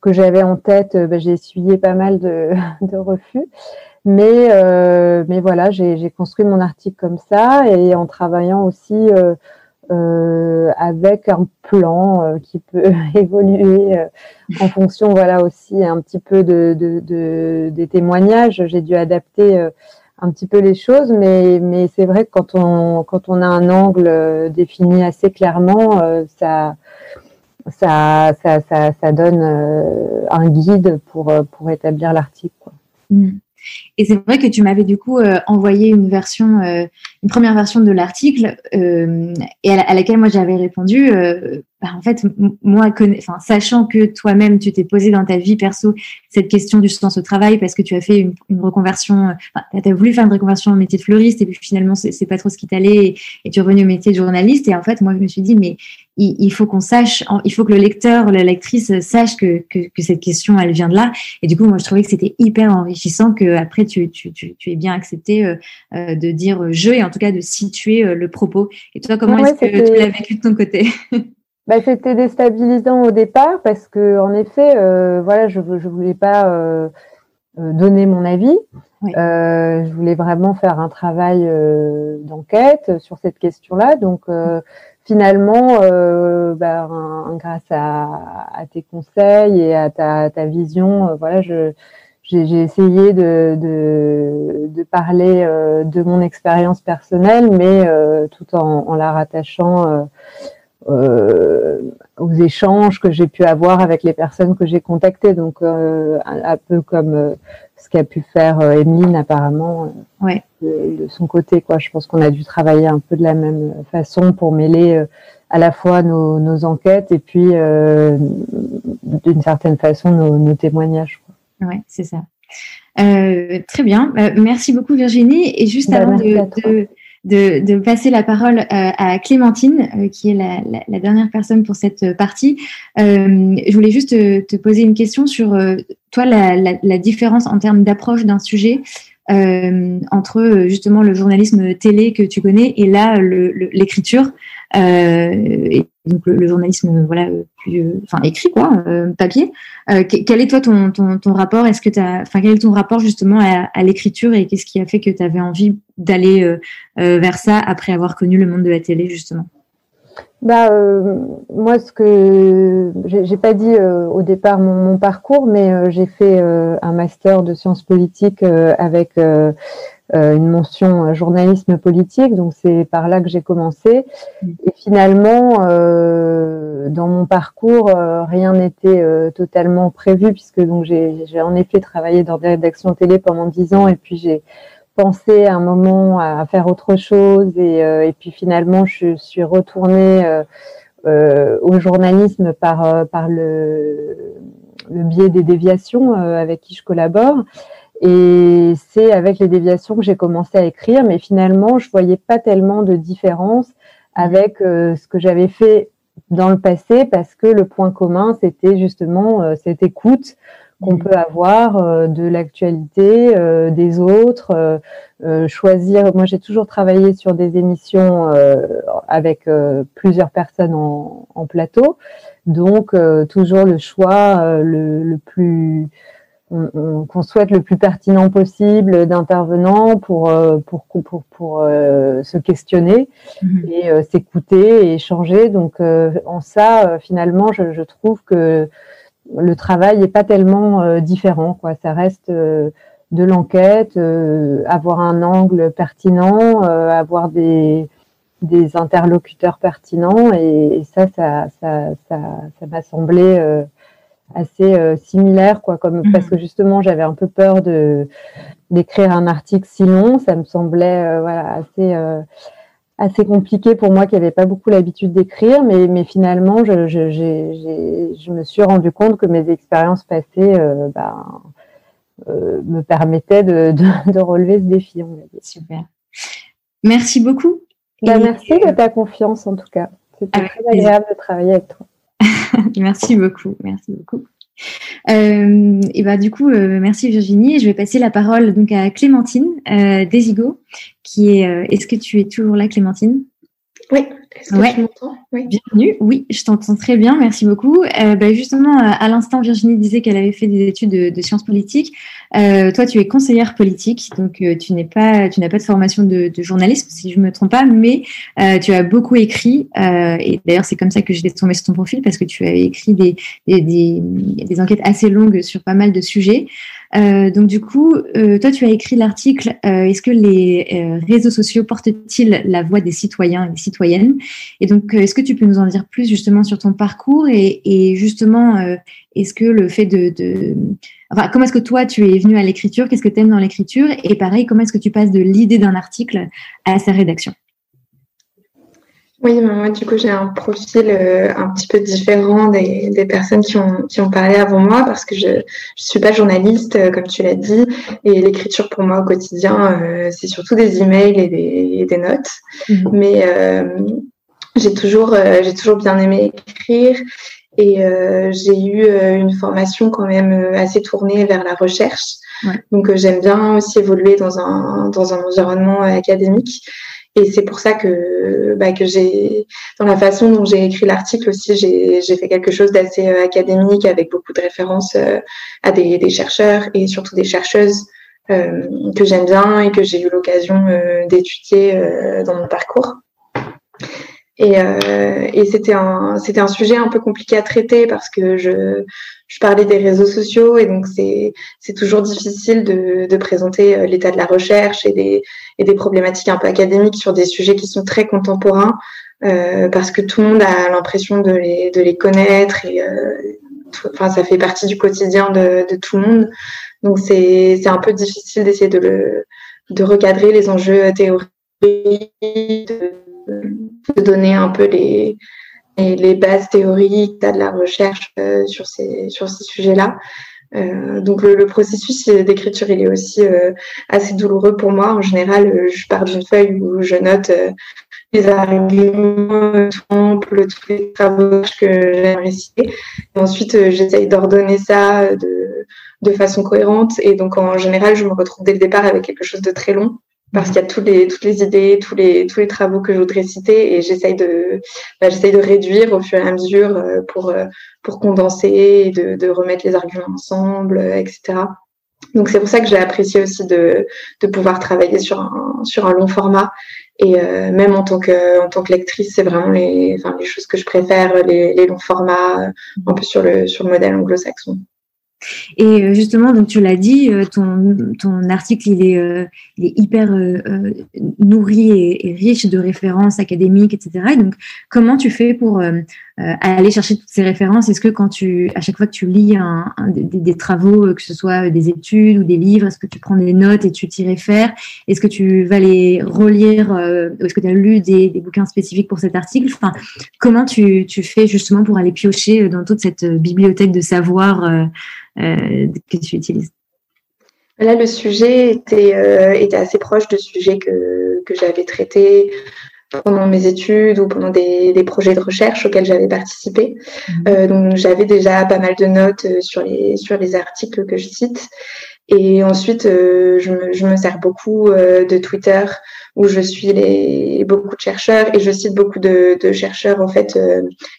Speaker 7: que j'avais en tête, euh, bah, j'ai essuyé pas mal de, de refus. Mais, euh, mais voilà, j'ai construit mon article comme ça et en travaillant aussi euh, euh, avec un plan euh, qui peut évoluer en fonction, voilà aussi un petit peu de, de, de des témoignages. J'ai dû adapter un petit peu les choses, mais, mais c'est vrai que quand on, quand on a un angle défini assez clairement, ça, ça, ça, ça, ça donne euh, un guide pour, euh, pour établir l'article.
Speaker 2: Mm. Et c'est vrai que tu m'avais du coup euh, envoyé une version, une première version de l'article, et à, laquelle moi j'avais répondu. Bah, en fait, moi, sachant que toi-même tu t'es posé dans ta vie perso cette question du sens au travail parce que tu as fait une, reconversion, tu as voulu faire une reconversion au métier de fleuriste et puis finalement c'est pas trop ce qui t'allait et, tu es revenu au métier de journaliste. Et en fait, moi je me suis dit mais il, faut qu'on sache, il faut que le lecteur, la lectrice sache que, que, que, cette question, elle vient de là. Et du coup, moi, je trouvais que c'était hyper enrichissant que après tu, tu, tu, tu aies bien accepté euh, euh de dire je et en tout cas de situer euh, le propos. Et toi, comment est-ce que tu l'as vécu de ton côté?
Speaker 7: Bah, c'était déstabilisant au départ parce que en effet, euh, voilà, je je voulais pas euh, euh donner mon avis. Euh, je voulais vraiment faire un travail d'enquête sur cette question-là. Donc finalement, euh, bah, grâce à, à, tes conseils et à ta, ta vision, euh, voilà, je j'ai essayé de, de, de parler euh, de mon expérience personnelle, mais euh, tout en, en, la rattachant aux échanges que j'ai pu avoir avec les personnes que j'ai contactées. Donc, un, peu comme ce qu'a pu faire Emeline apparemment
Speaker 2: ouais.
Speaker 7: de, son côté. Quoi. Je pense qu'on a dû travailler un peu de la même façon pour mêler à la fois nos, nos enquêtes et puis d'une certaine façon nos, nos témoignages.
Speaker 2: Oui, c'est ça. Euh, très bien. Euh, merci beaucoup Virginie. Et juste bah, avant de, de, passer la parole euh, à Clémentine, qui est la, dernière personne pour cette partie, je voulais juste te, poser une question sur toi, la, différence en termes d'approche d'un sujet euh, entre justement le journalisme télé que tu connais et là l'écriture euh, donc le, journalisme voilà plus euh, enfin écrit quoi papier. Quel est toi ton, ton, rapport? Est-ce que tu enfin quel est ton rapport justement à, l'écriture et qu'est-ce qui a fait que tu avais envie d'aller vers ça après avoir connu le monde de la télé justement?
Speaker 7: Bah, euh, moi, ce que j'ai pas dit euh, au départ mon, parcours, mais euh, j'ai fait un master de sciences politiques avec une mention journalisme politique, donc c'est par là que j'ai commencé. Et finalement, dans mon parcours, rien n'était totalement prévu puisque donc j'ai en effet travaillé dans des rédactions télé pendant dix ans et puis j'ai pensé un moment à faire autre chose et, euh, et puis finalement je suis retournée euh, euh, au journalisme par, par le, le biais des déviations avec qui je collabore. Et c'est avec les déviations que j'ai commencé à écrire, mais finalement, je voyais pas tellement de différence avec ce que j'avais fait dans le passé, parce que le point commun, c'était justement cette écoute, qu'on peut avoir euh, de l'actualité euh, des autres, euh, choisir. Moi, j'ai toujours travaillé sur des émissions avec plusieurs personnes en, en plateau, donc toujours le choix le, le, plus qu'on souhaite le plus pertinent possible d'intervenants pour pour pour, pour, se questionner mmh et s'écouter et échanger. Donc en ça, finalement, je, je trouve que le travail n'est pas tellement euh, différent. Quoi. Ça reste euh, de l'enquête, euh, avoir un angle pertinent, avoir des, des interlocuteurs pertinents. Et, ça, ça, ça, ça, ça m'a semblé assez similaire, quoi, comme mmh. parce que justement, j'avais un peu peur de d'écrire un article si long. Ça me semblait voilà assez assez compliqué pour moi qui n'avais pas beaucoup l'habitude d'écrire, mais, mais finalement, je, je, je, me suis rendu compte que mes expériences passées euh, ben, euh, me permettaient de, de, de, relever ce défi.
Speaker 2: Super. Merci beaucoup.
Speaker 7: Ben, merci de ta confiance en tout cas. C'était très agréable de travailler avec toi.
Speaker 2: merci beaucoup. Merci beaucoup. Euh, et bah du coup, euh, merci Virginie. Je vais passer la parole donc à Clémentine euh, Desigo, qui est. Euh, est-ce que tu es toujours là, Clémentine?
Speaker 6: Oui. Est-ce que tu m'entends?
Speaker 2: Oui. Bienvenue. Oui, je t'entends très bien. Merci beaucoup. Euh, bah, justement, à l'instant, Virginie disait qu'elle avait fait des études de, de sciences politiques. Euh, toi, tu es conseillère politique, donc euh, tu n'es pas, tu n'as pas de formation de, de, journalisme, si je me trompe pas, mais euh, tu as beaucoup écrit. Euh, et d'ailleurs, c'est comme ça que j'ai tombé sur ton profil parce que tu as écrit des, des, des, des enquêtes assez longues sur pas mal de sujets. Euh, donc du coup, euh, toi, tu as écrit l'article Est-ce que les réseaux sociaux portent-ils la voix des citoyens et des citoyennes? Et donc, est-ce que tu peux nous en dire plus justement sur ton parcours et, justement, est-ce que le fait de, de Enfin, comment est-ce que toi, tu es venu à l'écriture? Qu'est-ce que tu aimes dans l'écriture? Et pareil, comment est-ce que tu passes de l'idée d'un article à sa rédaction?
Speaker 6: Oui, moi, du coup, j'ai un profil euh, un petit peu différent des, des, personnes qui ont, qui ont parlé avant moi parce que je ne suis pas journaliste, euh, comme tu l'as dit, et l'écriture pour moi au quotidien, euh, c'est surtout des emails et des, et des notes. Mmh. Mais j'ai toujours, j'ai toujours bien aimé écrire et euh, j'ai eu euh, une formation quand même euh, assez tournée vers la recherche. Ouais. Donc j'aime bien aussi évoluer dans un, dans un environnement académique. Et c'est pour ça que, bah, que j'ai, dans la façon dont j'ai écrit l'article aussi, j'ai fait quelque chose d'assez académique avec beaucoup de références à des, des, chercheurs et surtout des chercheuses que j'aime bien et que j'ai eu l'occasion d'étudier dans mon parcours. Et, euh, et c'était un, c'était un sujet un peu compliqué à traiter parce que je, je parlais des réseaux sociaux et donc c'est, c'est toujours difficile de, de présenter euh, l'état de la recherche et des, et des problématiques un peu académiques sur des sujets qui sont très contemporains parce que tout le monde a l'impression de les, de les connaître et enfin, ça fait partie du quotidien de, de tout le monde. Donc c'est un peu difficile d'essayer de, le, de recadrer les enjeux théoriques, de, de donner un peu les, les, bases théoriques de la recherche euh, sur ces, sur ces sujets-là. Euh, donc le, processus d'écriture, il est aussi euh, assez douloureux pour moi. En général, je pars d'une feuille où je note les arguments, tous les travaux que j'aimerais citer. Ensuite, j'essaye d'ordonner ça de, de façon cohérente. Et donc, en général, je me retrouve dès le départ avec quelque chose de très long parce qu'il y a toutes les, toutes les idées, tous les, tous les travaux que je voudrais citer et j'essaye de, bah, j'essaye de réduire au fur et à mesure euh, pour, euh, pour condenser et de, de remettre les arguments ensemble, euh, etc. Donc c'est pour ça que j'ai apprécié aussi de, de pouvoir travailler sur un, sur un long format et même en tant que, en tant que lectrice, c'est vraiment les, enfin, les choses que je préfère, les, les longs formats, un peu sur le, sur le modèle anglo-saxon.
Speaker 2: Et euh, justement, donc tu l'as dit, euh, ton, ton article il est, euh, il est hyper nourri et, riche de références académiques, etc. donc, comment tu fais pour aller chercher toutes ces références. Est-ce que quand tu, à chaque fois que tu lis des, travaux, que ce soit des études ou des livres, est-ce que tu prends des notes et tu t'y réfères? Est-ce que tu vas les relire Est-ce que tu as lu des, des, bouquins spécifiques pour cet article? Enfin, comment tu, tu fais justement pour aller piocher dans toute cette bibliothèque de savoir euh, que tu utilises?
Speaker 6: Là, le sujet était, euh, était assez proche de sujets que, que j'avais traités pendant mes études ou pendant des, des projets de recherche auxquels j'avais participé. Mhm. Euh, donc j'avais déjà pas mal de notes sur les, sur les articles que je cite. Et ensuite, je, me, je me sers beaucoup de Twitter où je suis les, beaucoup de chercheurs et je cite beaucoup de, de chercheurs en fait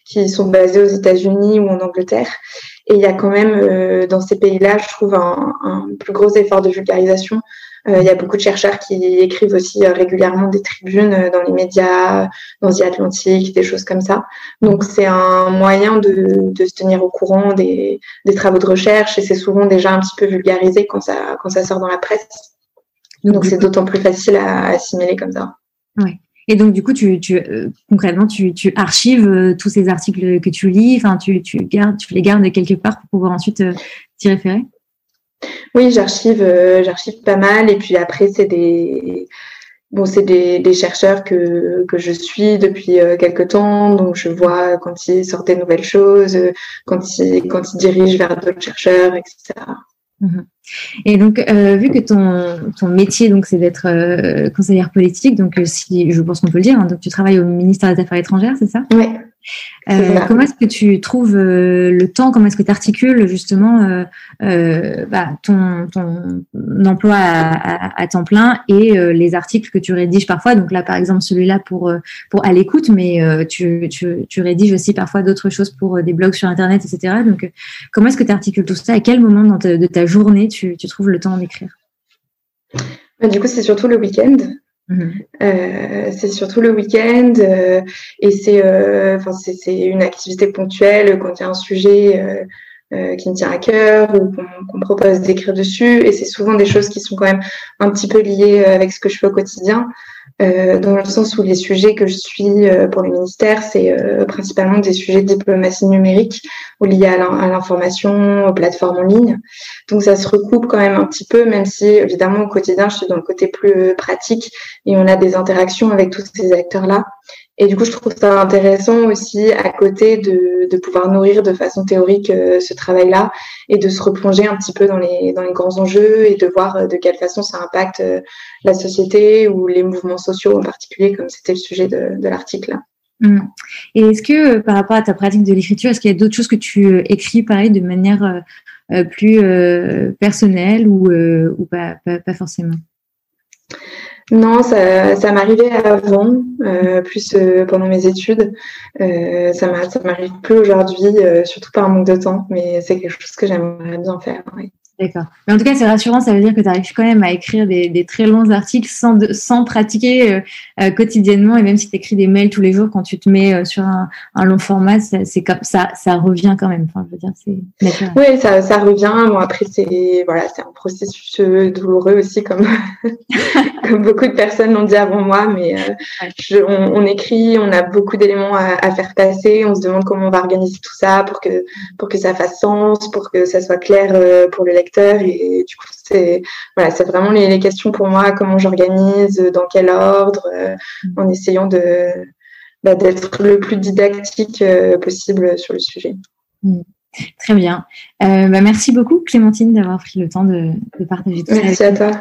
Speaker 6: qui sont basés aux États-Unis ou en Angleterre et il y a quand même euh, dans ces pays-là, je trouve, un, un, plus gros effort de vulgarisation. Euh, il y a beaucoup de chercheurs qui écrivent aussi euh, régulièrement des tribunes dans les médias, dans The Atlantic, des choses comme ça. Donc c'est un moyen de, de, se tenir au courant des, des travaux de recherche et c'est souvent déjà un petit peu vulgarisé quand ça, quand ça sort dans la presse. Donc c'est d'autant plus facile à assimiler comme ça.
Speaker 2: Ouais. Et donc, du coup, tu, tu euh, concrètement, tu, tu archives euh, tous ces articles que tu lis, enfin, tu, tu, gardes, tu les gardes quelque part pour pouvoir ensuite euh, t'y référer?
Speaker 6: Oui, j'archive, j'archive pas mal. Et puis après, c'est des, bon, c'est des, des, chercheurs que, que je suis depuis quelques temps. Donc, je vois quand ils sortent des nouvelles choses, quand ils, quand ils dirigent vers d'autres chercheurs, etc.
Speaker 2: Mhm. Et donc, euh, vu que ton, ton métier, donc, c'est d'être euh, conseillère politique, donc euh, si je pense qu'on peut le dire, hein, donc tu travailles au ministère des Affaires étrangères, c'est ça?
Speaker 6: Oui.
Speaker 2: Euh, comment est-ce que tu trouves euh, le temps? Comment est-ce que tu articules justement euh, bah, ton, ton, emploi à, à, temps plein et les articles que tu rédiges parfois? Donc là, par exemple, celui-là pour pour à l'écoute, mais tu, tu, tu, rédiges aussi parfois d'autres choses pour des blogs sur Internet, etc. Donc, comment est-ce que tu articules tout ça? À quel moment dans de ta journée tu, tu trouves le temps d'écrire?
Speaker 6: Bah, Du coup, c'est surtout le week-end. Euh, c'est surtout le week-end euh, et c'est euh, enfin c'est une activité ponctuelle quand il y a un sujet qui me tient à cœur ou qu'on propose d'écrire dessus et c'est souvent des choses qui sont quand même un petit peu liées avec ce que je fais au quotidien euh, dans le sens où les sujets que je suis euh, pour le ministère, c'est euh, principalement des sujets de diplomatie numérique ou liés à l'information, aux plateformes en ligne. Donc ça se recoupe quand même un petit peu, même si évidemment au quotidien, je suis dans le côté plus pratique et on a des interactions avec tous ces acteurs-là. Et du coup, je trouve ça intéressant aussi à côté de, de pouvoir nourrir de façon théorique euh, ce travail-là et de se replonger un petit peu dans les, dans les grands enjeux et de voir euh, de quelle façon ça impacte euh, la société ou les mouvements sociaux en particulier, comme c'était le sujet de, de l'article.
Speaker 2: Mmh. Et est-ce que par rapport à ta pratique de l'écriture, est-ce qu'il y a d'autres choses que tu écris pareil de manière plus personnelle ou, ou pas, pas forcément?
Speaker 6: Non, ça, ça m'arrivait avant, euh, plus euh, pendant mes études. Euh, ça m'arrive plus aujourd'hui, surtout par manque de temps, mais c'est quelque chose que j'aimerais bien faire.
Speaker 2: D'accord. Mais en tout cas, c'est rassurant, ça veut dire que tu arrives quand même à écrire des, très longs articles sans, sans pratiquer euh, euh, quotidiennement. Et même si tu écris des mails tous les jours, quand tu te mets euh, sur un, long format, c'est comme ça, ça revient quand même. Enfin, je veux dire, c'est
Speaker 6: Oui, ça, ça revient. Bon, après, c'est voilà, c'est un processus douloureux aussi, comme, comme beaucoup de personnes l'ont dit avant moi. Mais on, écrit, on a beaucoup d'éléments à, à, faire passer. On se demande comment on va organiser tout ça pour que, pour que ça fasse sens, pour que ça soit clair pour le lecteur et du coup, c'est voilà, c'est vraiment les, questions pour moi, comment j'organise, dans quel ordre, euh, en essayant de bah, d'être le plus didactique euh, possible sur le sujet.
Speaker 2: Mm. Très bien. Euh, bah, merci beaucoup Clémentine d'avoir pris le temps de, partager tout
Speaker 6: ça. Merci à toi.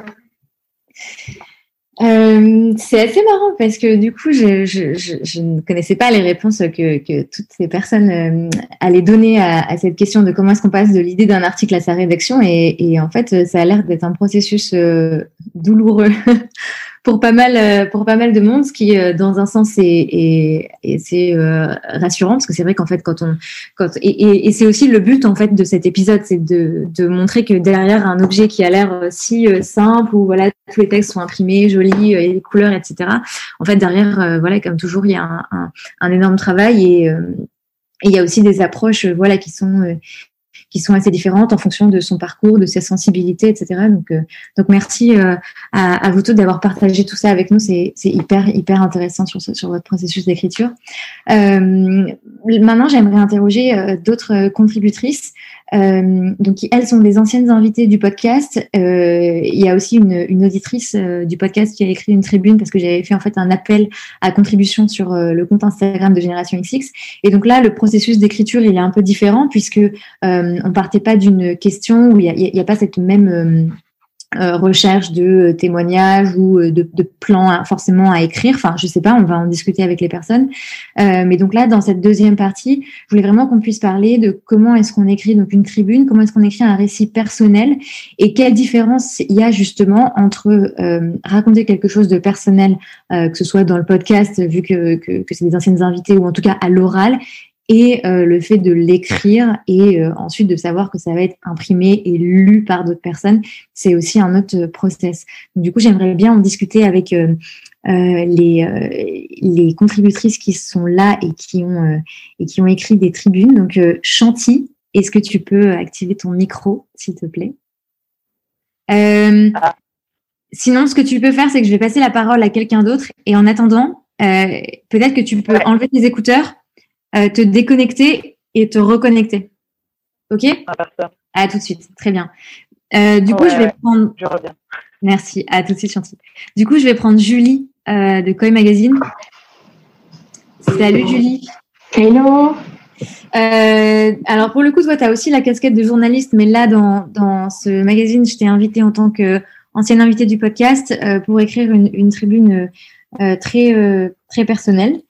Speaker 2: Euh, c'est assez marrant parce que du coup, je, je, je, ne connaissais pas les réponses que, que toutes ces personnes euh, allaient donner à, à, cette question de comment est-ce qu'on passe de l'idée d'un article à sa rédaction. Et, et en fait, ça a l'air d'être un processus euh, douloureux pour pas mal euh, pour pas mal de monde, ce qui euh, dans un sens est, est, est c'est euh, rassurant parce que c'est vrai qu'en fait quand on quand et, et, c'est aussi le but en fait de cet épisode, c'est de, de montrer que derrière un objet qui a l'air si simple où voilà tous les textes sont imprimés, jolis, et les couleurs, etc. En fait derrière voilà comme toujours il y a un, un, un énorme travail et il y a aussi des approches voilà qui sont qui sont assez différentes en fonction de son parcours, de sa sensibilité, etc. Donc, euh, donc merci euh, à, à, vous tous d'avoir partagé tout ça avec nous. C'est hyper, hyper intéressant sur, sur votre processus d'écriture. Euh, maintenant, j'aimerais interroger euh, d'autres contributrices. Euh, donc, elles sont des anciennes invitées du podcast. Euh, il y a aussi une, une auditrice du podcast qui a écrit une tribune parce que j'avais fait en fait un appel à contribution sur le compte Instagram de Génération XX. Et donc là, le processus d'écriture, il est un peu différent puisque euh, on partait pas d'une question où il n'y a, a, pas cette même euh, euh, recherche de témoignages ou de, de plans forcément à écrire. Enfin, je sais pas, on va en discuter avec les personnes. mais donc là, dans cette deuxième partie, je voulais vraiment qu'on puisse parler de comment est-ce qu'on écrit donc une tribune, comment est-ce qu'on écrit un récit personnel et quelle différence il y a justement entre raconter quelque chose de personnel, que ce soit dans le podcast, vu que, que, que c'est des anciennes invitées, ou en tout cas à l'oral, et euh, le fait de l'écrire et euh, ensuite de savoir que ça va être imprimé et lu par d'autres personnes, c'est aussi un autre process. du coup, j'aimerais bien en discuter avec euh, les, les contributrices qui sont là et qui ont, et qui ont écrit des tribunes. Donc, Chanty, est-ce que tu peux activer ton micro, s'il te plaît? Sinon, ce que tu peux faire, c'est que je vais passer la parole à quelqu'un d'autre. Et en attendant, peut-être que tu peux enlever tes écouteurs euh, te déconnecter et te reconnecter. Ok? À tout de suite. Très bien. Euh, du coup, je vais prendre.
Speaker 8: Je reviens.
Speaker 2: Merci. À tout de suite, Chanty. Du coup, je vais prendre Julie euh, de Koi Magazine. Salut, Julie.
Speaker 9: Hello.
Speaker 2: alors, pour le coup, toi, tu as aussi la casquette de journaliste, mais là, dans, dans ce magazine, je t'ai invitée en tant qu'ancienne invitée du podcast pour écrire une, une tribune très, très personnelle.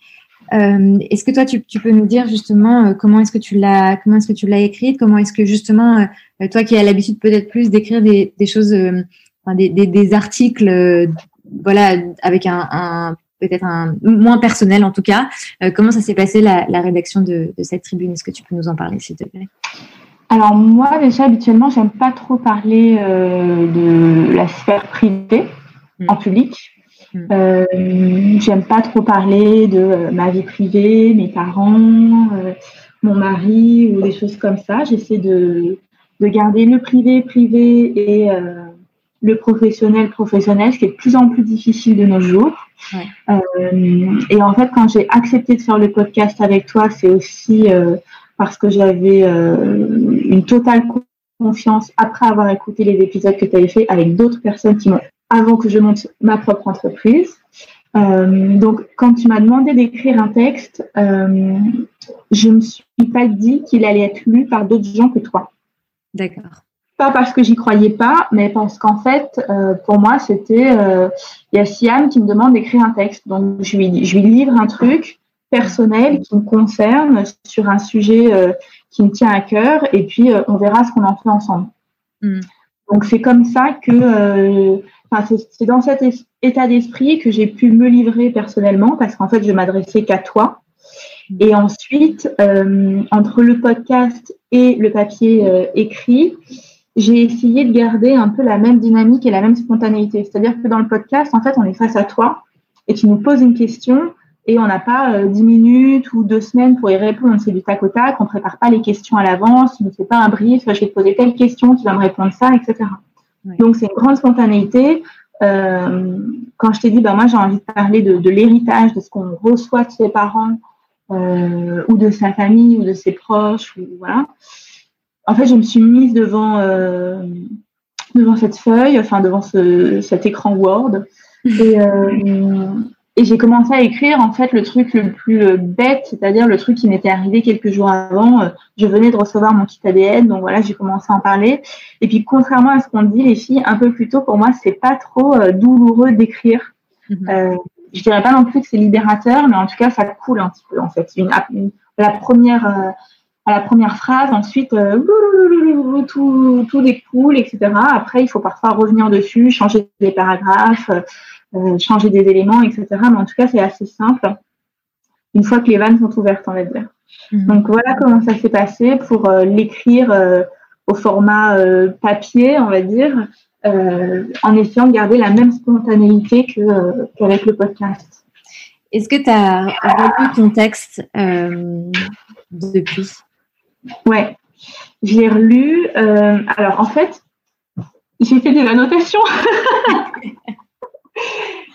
Speaker 2: Euh, est-ce que toi, tu, peux nous dire justement euh, comment est-ce que tu l'as, comment est-ce que tu l'as écrite, comment est-ce que justement, euh, toi qui as l'habitude peut-être plus d'écrire des, choses, des, articles, voilà, avec un, peut-être un moins personnel en tout cas, comment ça s'est passé la, rédaction de, cette tribune? Est-ce que tu peux nous en parler, s'il te plaît?
Speaker 9: Alors moi déjà habituellement j'aime pas trop parler de la sphère privée mmh. en public. Mm. Euh, j'aime pas trop parler de euh, ma vie privée, mes parents, euh, mon mari ou des choses comme ça. J'essaie de, de garder le privé privé et le professionnel professionnel, ce qui est de plus en plus difficile de nos jours. et en fait, quand j'ai accepté de faire le podcast avec toi, c'est aussi parce que j'avais une totale confiance après avoir écouté les épisodes que tu avais fait avec d'autres personnes qui m'ont avant que je monte ma propre entreprise. Euh, donc, quand tu m'as demandé d'écrire un texte, euh, je ne me suis pas dit qu'il allait être lu par d'autres gens que toi.
Speaker 2: D'accord.
Speaker 9: Pas parce que j'y croyais pas, mais parce qu'en fait, euh, pour moi, c'était il y a Siam qui me demande d'écrire un texte, donc je lui je lui livre un truc personnel qui me concerne sur un sujet qui me tient à cœur, et puis on verra ce qu'on en fait ensemble. Hmm. Donc c'est comme ça que c'est dans cet état d'esprit que j'ai pu me livrer personnellement parce qu'en fait, je m'adressais qu'à toi. Et ensuite, euh, entre le podcast et le papier euh, écrit, j'ai essayé de garder un peu la même dynamique et la même spontanéité. C'est-à-dire que dans le podcast, en fait, on est face à toi et tu nous poses une question et on n'a pas euh, dix minutes ou deux semaines pour y répondre. C'est du tac au tac, on prépare pas les questions à l'avance, tu ne fais pas un brief, je vais te poser telle question, tu vas me répondre ça, etc. Donc c'est une grande spontanéité. Euh, quand je t'ai dit, ben moi j'ai envie de parler de, l'héritage, de ce qu'on reçoit de ses parents euh, ou de sa famille ou de ses proches, ou voilà. En fait, je me suis mise devant euh, devant cette feuille, enfin devant ce, cet écran Word, et, et j'ai commencé à écrire en fait le truc le plus euh, bête, c'est-à-dire le truc qui m'était arrivé quelques jours avant. Euh, je venais de recevoir mon kit ADN, donc voilà, j'ai commencé à en parler. Et puis contrairement à ce qu'on dit les filles un peu plus tôt, pour moi c'est pas trop euh, douloureux d'écrire. Mhm. euh, je dirais pas non plus que c'est libérateur, mais en tout cas ça coule un petit peu en fait. Une, la première à la première phrase, ensuite tout, tout découle, etc. Après il faut parfois revenir dessus, changer les paragraphes. Euh, changer des éléments, etc. Mais en tout cas, c'est assez simple une fois que les vannes sont ouvertes, on va dire. Mhm. Donc voilà comment ça s'est passé pour euh, l'écrire euh, au format papier, on va dire, en essayant de garder la même spontanéité qu'avec le podcast.
Speaker 2: Est-ce que tu as relu ton texte depuis?
Speaker 9: Ouais, j'ai relu. alors en fait, j'ai fait des annotations.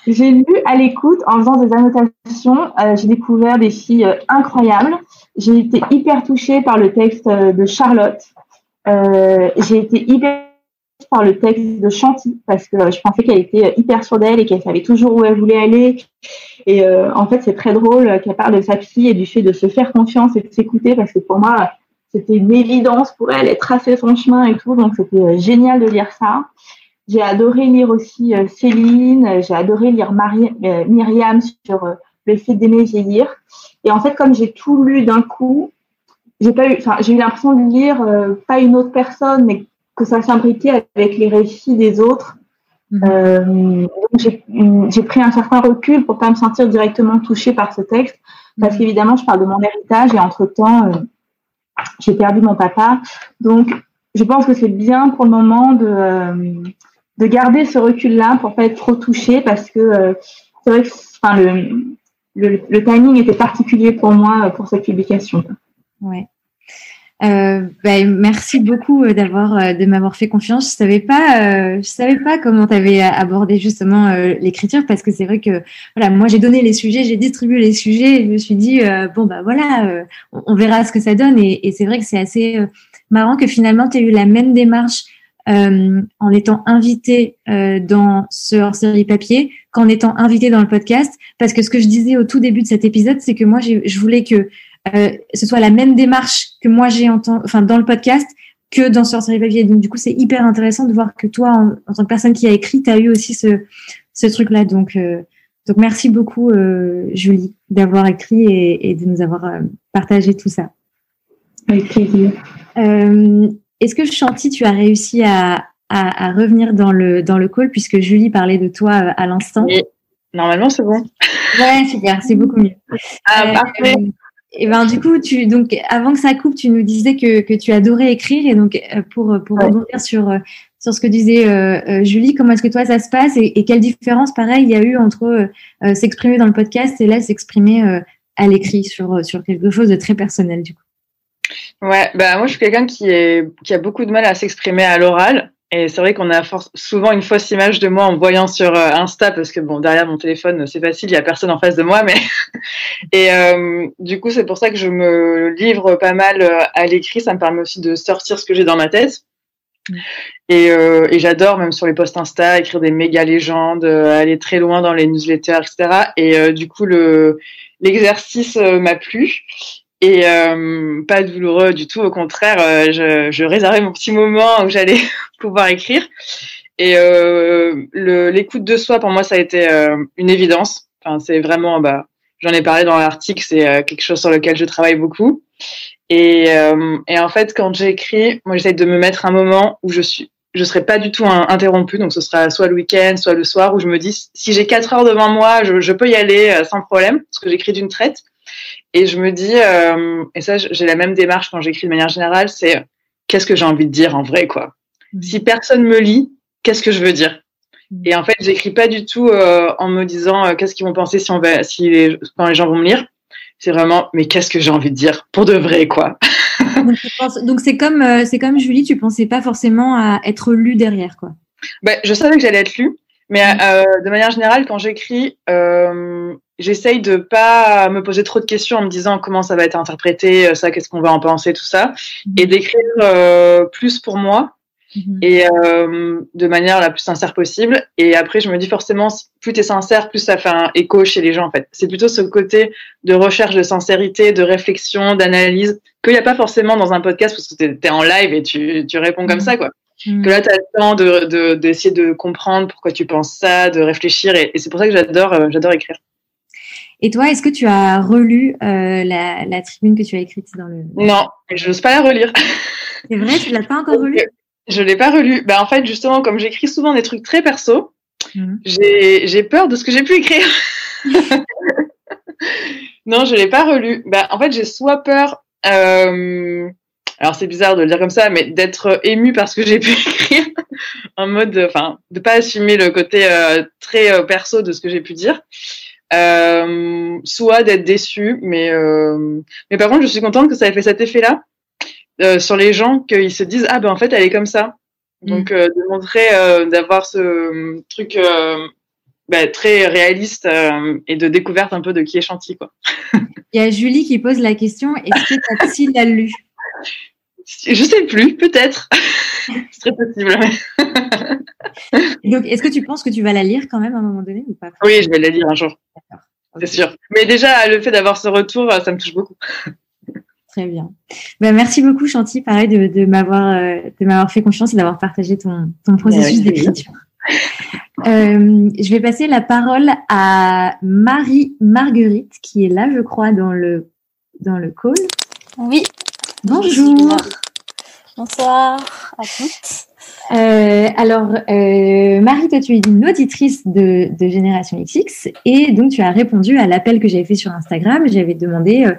Speaker 9: J'ai lu à l'écoute en faisant des annotations. Euh, j'ai découvert des filles euh, incroyables. J'ai été hyper touchée par le texte euh, de Charlotte. j'ai été hyper par le texte de Chanty parce que je pensais qu'elle était hyper sûre d'elle et qu'elle savait toujours où elle voulait aller. Et en fait, c'est très drôle qu'elle parle de sa fille et du fait de se faire confiance et de s'écouter parce que pour moi, c'était une évidence pour elle. Elle traçait son chemin et tout. Donc, c'était génial de lire ça. J'ai adoré lire aussi euh, Céline, j'ai adoré lire Marie, euh, Myriam sur euh, le fait d'aimer vieillir. Et en fait, comme j'ai tout lu d'un coup, j'ai pas eu, enfin, j'ai eu l'impression de lire pas une autre personne, mais que ça s'imbriquait avec les récits des autres. Mmh. j'ai pris un certain recul pour pas me sentir directement touchée par ce texte, parce mmh. qu'évidemment, je parle de mon héritage et entre temps, j'ai perdu mon papa. Donc, je pense que c'est bien pour le moment de de garder ce recul-là pour pas être trop touché parce que euh, c'est vrai que le, timing était particulier pour moi euh, pour cette publication.
Speaker 2: Ouais. Euh, ben, merci beaucoup d'avoir de m'avoir fait confiance. Je savais pas, savais pas comment tu avais abordé justement l'écriture parce que c'est vrai que voilà, moi j'ai donné les sujets, j'ai distribué les sujets et je me suis dit bon bah voilà, on, verra ce que ça donne et, et c'est vrai que c'est assez marrant que finalement tu aies eu la même démarche euh, en étant invité euh, dans ce hors-série papier qu'en étant invité dans le podcast. Parce que ce que je disais au tout début de cet épisode, c'est que moi, je voulais que euh, ce soit la même démarche que moi j'ai enfin dans le podcast que dans ce hors-série papier. Donc du coup, c'est hyper intéressant de voir que toi, en, tant que personne qui a écrit, tu as eu aussi ce, ce truc-là. Donc donc merci beaucoup Julie d'avoir écrit et, et, de nous avoir partagé tout ça.
Speaker 9: Avec plaisir.
Speaker 2: Est-ce que Chanty, tu as réussi à, à, revenir dans le, dans le call puisque Julie parlait de toi euh, à l'instant?
Speaker 8: Oui, normalement c'est bon.
Speaker 2: Ouais, super, c'est beaucoup mieux.
Speaker 8: Ah, euh, parfait.
Speaker 2: et ben du coup, tu donc avant que ça coupe, tu nous disais que, que tu adorais écrire et donc euh, pour pour rebondir sur sur ce que disait Julie, comment est-ce que toi ça se passe et, et quelle différence pareil il y a eu entre s'exprimer dans le podcast et là s'exprimer à l'écrit sur sur quelque chose de très personnel du coup?
Speaker 8: Ouais, bah moi je suis quelqu'un qui, est, qui a beaucoup de mal à s'exprimer à l'oral. Et c'est vrai qu'on a souvent une fausse image de moi en voyant sur euh, Insta, parce que bon, derrière mon téléphone, c'est facile, il n'y a personne en face de moi. Mais et euh, du coup, c'est pour ça que je me livre pas mal euh, à l'écrit. Ça me permet aussi de sortir ce que j'ai dans ma tête. Mm. Et, euh, et j'adore, même sur les posts Insta, écrire des méga légendes, aller très loin dans les newsletters, etc. Et du coup, le l'exercice m'a plu. Et euh, pas douloureux du tout, au contraire, euh, je, je, réservais mon petit moment où j'allais pouvoir écrire. Et euh, l'écoute de soi, pour moi, ça a été euh, une évidence. Enfin, c'est vraiment, bah, j'en ai parlé dans l'article, c'est euh, quelque chose sur lequel je travaille beaucoup. Et, et en fait, quand j'écris, moi, j'essaie de me mettre un moment où je suis, je serai pas du tout interrompue. Donc, ce sera soit le week-end, soit le soir, où je me dis, si j'ai quatre heures devant moi, je, je peux y aller sans problème, parce que j'écris d'une traite. Et je me dis, euh, et ça, j'ai la même démarche quand j'écris de manière générale, c'est qu'est-ce que j'ai envie de dire en vrai, quoi? Mmh. Si personne me lit, qu'est-ce que je veux dire? Mmh. Et en fait, j'écris pas du tout euh, en me disant euh, qu'est-ce qu'ils vont penser si on va, si les, quand les gens vont me lire. C'est vraiment, mais qu'est-ce que j'ai envie de dire? Pour de vrai, quoi.
Speaker 2: donc c'est comme, c'est comme Julie, tu pensais pas forcément à être lu derrière, quoi.
Speaker 8: Ben, je savais que j'allais être lu, mais de manière générale, quand j'écris, j'essaye de pas me poser trop de questions en me disant comment ça va être interprété, ça, qu'est-ce qu'on va en penser, tout ça, et d'écrire plus pour moi Mhm. et euh, de manière la plus sincère possible. Et après, je me dis forcément, plus tu es sincère, plus ça fait un écho chez les gens, en fait. C'est plutôt ce côté de recherche de sincérité, de réflexion, d'analyse, qu'il n'y a pas forcément dans un podcast, parce que tu es, en live et tu, tu réponds comme mhm. ça, quoi. Mhm. Que là, tu as le temps d'essayer de, de, comprendre pourquoi tu penses ça, de réfléchir. Et, c'est pour ça que j'adore euh, j'adore écrire.
Speaker 2: Et toi, est-ce que tu as relu euh, la, la, tribune que tu as écrite dans le...
Speaker 8: Non, je n'ose pas la relire.
Speaker 2: C'est vrai, tu l'as pas encore relue
Speaker 8: je l'ai pas relu. Bah, en fait, justement, comme j'écris souvent des trucs très perso, mhm. j'ai peur de ce que j'ai pu écrire. non, je l'ai pas relu. Bah, en fait, j'ai soit peur, euh, alors c'est bizarre de le dire comme ça, mais d'être ému par ce que j'ai pu écrire, en mode, enfin, de pas assumer le côté euh, très perso de ce que j'ai pu dire. Euh, soit d'être déçu, mais euh, mais par contre, je suis contente que ça ait fait cet effet-là euh, sur les gens qu'ils se disent ah ben en fait elle est comme ça. Donc mm. euh, de montrer, d'avoir ce truc bah, très réaliste et de découverte un peu de qui est Chanty quoi.
Speaker 2: Il y a Julie qui pose la question est-ce que ta psy l'a lu?
Speaker 8: Je sais plus, peut-être. C'est très possible.
Speaker 2: Donc, est-ce que tu penses que tu vas la lire quand même à un moment donné ou pas?
Speaker 8: Oui, je vais la lire un jour. C'est sûr. Mais déjà, le fait d'avoir ce retour, ça me touche beaucoup.
Speaker 2: Très bien. Ben, merci beaucoup, Chanty, pareil, de, de m'avoir euh, de m'avoir fait confiance et d'avoir partagé ton, ton processus d'écriture. Euh, je vais passer la parole à Marie Marguerite, qui est là, je crois, dans le, dans le call.
Speaker 10: Oui.
Speaker 2: Bonjour.
Speaker 10: Bonsoir à toutes.
Speaker 2: Euh, alors, euh, Marie, toi, tu es une auditrice de, de, Génération XX et donc tu as répondu à l'appel que j'avais fait sur Instagram. J'avais demandé, euh,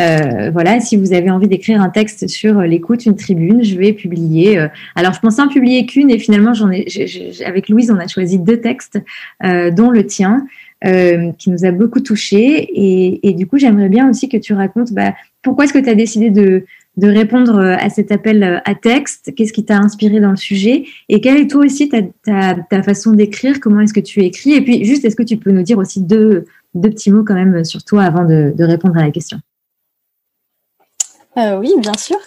Speaker 2: euh voilà, si vous avez envie d'écrire un texte sur l'écoute, une tribune, je vais publier. Alors, je pensais en publier qu'une et finalement, j'en ai, avec Louise, on a choisi deux textes, dont le tien. qui nous a beaucoup touchés et, et du coup j'aimerais bien aussi que tu racontes bah, pourquoi est-ce que tu as décidé de, de répondre euh, à cet appel euh, à texte. Qu'est-ce qui t'a inspiré dans le sujet? Et quelle est toi aussi ta, façon d'écrire? Comment est-ce que tu écris? Et puis juste, est-ce que tu peux nous dire aussi deux, petits mots quand même sur toi avant de, répondre à la question?
Speaker 10: Euh, Oui, bien sûr.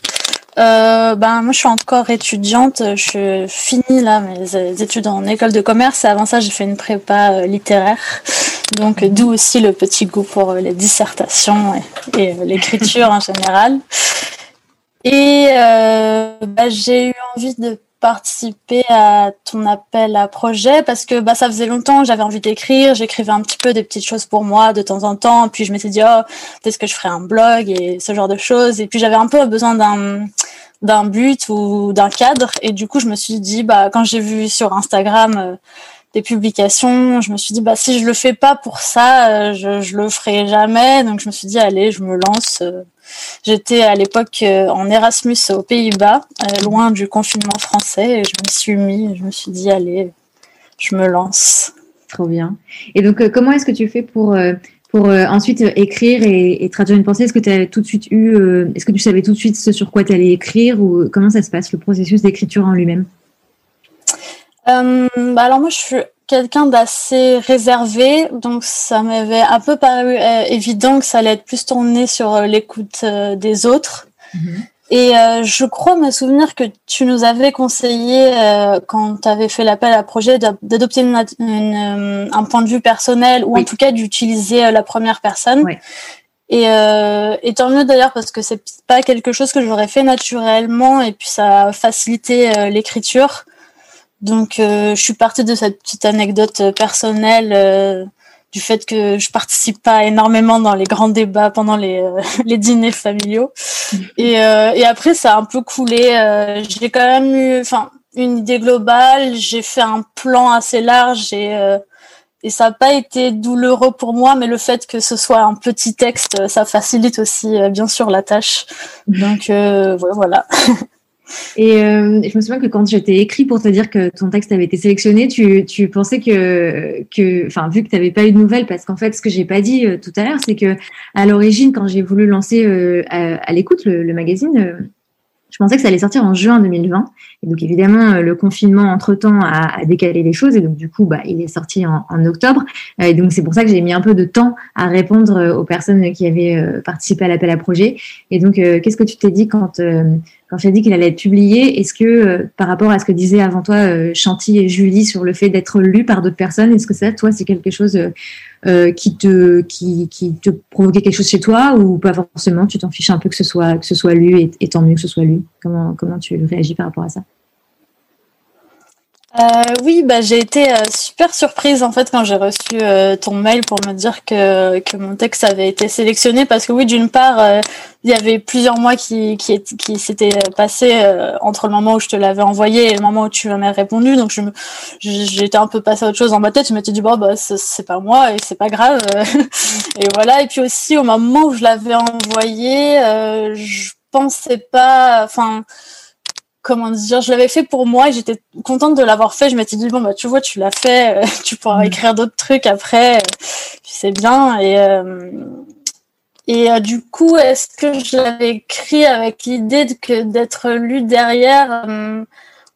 Speaker 10: Ben moi je suis encore étudiante, je finis là mes études en école de commerce. Et avant ça j'ai fait une prépa littéraire. Donc d'où aussi le petit goût pour les dissertations et l'écriture en général. Et euh, bah, j'ai eu envie de participer à ton appel à projet parce que bah, ça faisait longtemps j'avais envie d'écrire. J'écrivais un petit peu des petites choses pour moi de temps en temps. Puis je m'étais dit, oh, peut-être que je ferais un blog et ce genre de choses. Et puis j'avais un peu besoin d'un d'un but ou d'un cadre. Et du coup, je me suis dit, bah, quand j'ai vu sur Instagram euh, des publications, je me suis dit, bah, si je le fais pas pour ça, euh, je, le ferai jamais. Donc je me suis dit, allez, je me lance. Euh, J'étais à l'époque euh, en Erasmus aux Pays-Bas, loin du confinement français, et je me suis mis, je me suis dit, allez, je me lance.
Speaker 2: Trop bien. Et donc, comment est-ce que tu fais pour, pour ensuite écrire et, traduire une pensée? Est-ce que tu as tout de suite eu, est-ce que tu savais tout de suite ce sur quoi tu allais écrire ou comment ça se passe, le processus d'écriture en lui-même?
Speaker 10: Bah alors moi je suis quelqu'un d'assez réservé, donc ça m'avait un peu paru euh, évident que ça allait être plus tourné sur euh, l'écoute euh, des autres. Mhm. Et je crois me souvenir que tu nous avais conseillé, quand tu avais fait l'appel à projet, d'adopter un point de vue personnel ou en tout cas d'utiliser la première personne. Et, et, tant mieux d'ailleurs parce que c'est pas quelque chose que j'aurais fait naturellement et puis ça a facilité l'écriture. Donc, euh, je suis partie de cette petite anecdote euh, personnelle euh, du fait que je participe pas énormément dans les grands débats pendant les, les dîners familiaux. Et, et après, ça a un peu coulé. j'ai quand même eu, enfin, une idée globale. J'ai fait un plan assez large et et ça n'a pas été douloureux pour moi, mais le fait que ce soit un petit texte, ça facilite aussi bien sûr la tâche. Donc voilà.
Speaker 2: Et je me souviens que quand je t'ai écrit pour te dire que ton texte avait été sélectionné, tu, tu pensais que, que, enfin, vu que tu n'avais pas eu de nouvelles, parce qu'en fait, ce que j'ai pas dit tout à l'heure, c'est que à l'origine, quand j'ai voulu lancer à, l'écoute le, magazine, je pensais que ça allait sortir en juin 2020. Et donc, évidemment, euh, le confinement, entre-temps, a, décalé les choses. Et donc, du coup, bah, il est sorti en, octobre. Euh, et donc, c'est pour ça que j'ai mis un peu de temps à répondre euh, aux personnes qui avaient participé à l'appel à projet. Et donc, qu'est-ce que tu t'es dit quand, quand tu as dit qu'il allait être publié? Est-ce que, par rapport à ce que disaient avant toi Chanty et Julie sur le fait d'être lu par d'autres personnes, est-ce que ça, toi, c'est quelque chose euh, qui te qui, qui te provoquait quelque chose chez toi ou pas forcément tu t'en fiches un peu que ce soit que ce soit lu et, et tant mieux que ce soit lu. Comment comment tu réagis par rapport à ça?
Speaker 10: Euh, oui, bah, j'ai été euh, super surprise en fait quand j'ai reçu euh, ton mail pour me dire que, que mon texte avait été sélectionné parce que oui, d'une part, il y avait plusieurs mois qui, qui, qui s'étaient passés entre le moment où je te l'avais envoyé et le moment où tu m'as répondu. Donc je j'étais un peu passée à autre chose dans ma tête. Je m'étais dit bon bah c'est pas moi et c'est pas grave. et voilà. Et puis aussi au moment où je l'avais envoyé, je pensais pas, enfin comment dire, je l'avais fait pour moi et j'étais contente de l'avoir fait. Je m'étais dit bon bah tu vois tu l'as fait, euh, tu pourras mm. écrire d'autres trucs après, c'est bien et euh, et euh, du coup est-ce que je l'avais écrit avec l'idée d'être lu derrière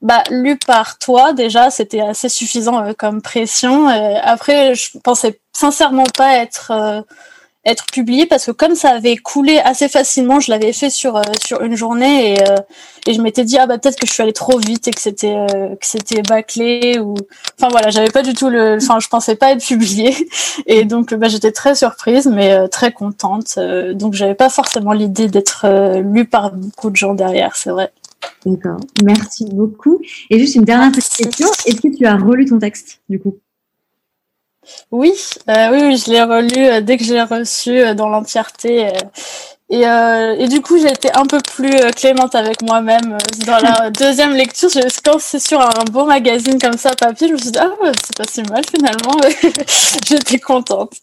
Speaker 10: bah lu par toi déjà c'était assez suffisant comme pression. après je pensais sincèrement pas être être publié parce que comme ça avait coulé assez facilement, je l'avais fait sur euh, sur une journée et, euh, et je m'étais dit ah bah peut-être que je suis allée trop vite et que c'était euh, que c'était bâclé ou enfin voilà, j'avais pas du tout le enfin je pensais pas être publié et donc bah j'étais très surprise mais très contente donc j'avais pas forcément l'idée d'être lue par beaucoup de gens derrière, c'est vrai.
Speaker 2: D'accord. Merci beaucoup. Et juste une dernière petite question, est-ce que tu as relu ton texte du coup?
Speaker 10: Oui, euh, oui, oui, je l'ai relu euh, dès que je l'ai reçu euh, dans l'entièreté. Et, et, du coup, j'ai été un peu plus clémente avec moi-même dans la deuxième lecture. Je, quand c'est sur un beau magazine comme ça, papier, je me suis dit, ah, c'est pas si mal finalement. J'étais contente.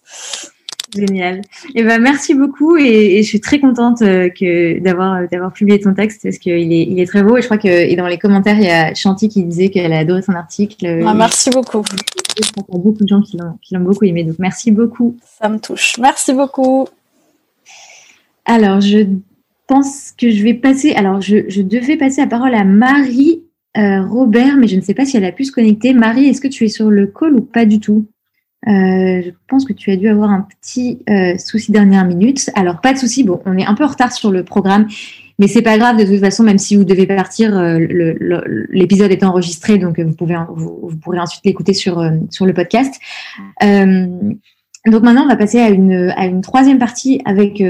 Speaker 2: Génial. Et eh ben merci beaucoup et, je suis très contente que d'avoir d'avoir publié ton texte parce qu'il est il est très beau et je crois que et dans les commentaires il y a Chanty qui disait qu'elle a adoré son article.
Speaker 10: Ah, merci beaucoup
Speaker 2: je qu'il y a beaucoup de gens qui l'ont beaucoup aimé. Donc, merci beaucoup.
Speaker 10: Ça me touche. Merci beaucoup.
Speaker 2: Alors, je pense que je vais passer. Alors, je, devais passer la parole à Marie euh, Robert, mais je ne sais pas si elle a pu se connecter. Marie, est-ce que tu es sur le call ou pas du tout? Euh, je pense que tu as dû avoir un petit euh, souci dernière minute. Alors, pas de souci. Bon, on est un peu en retard sur le programme. Mais c'est pas grave de toute façon, même si vous devez partir, euh, l'épisode est enregistré, donc euh, vous pouvez vous, pourrez ensuite l'écouter sur sur le podcast. Donc maintenant, on va passer à une à une troisième partie avec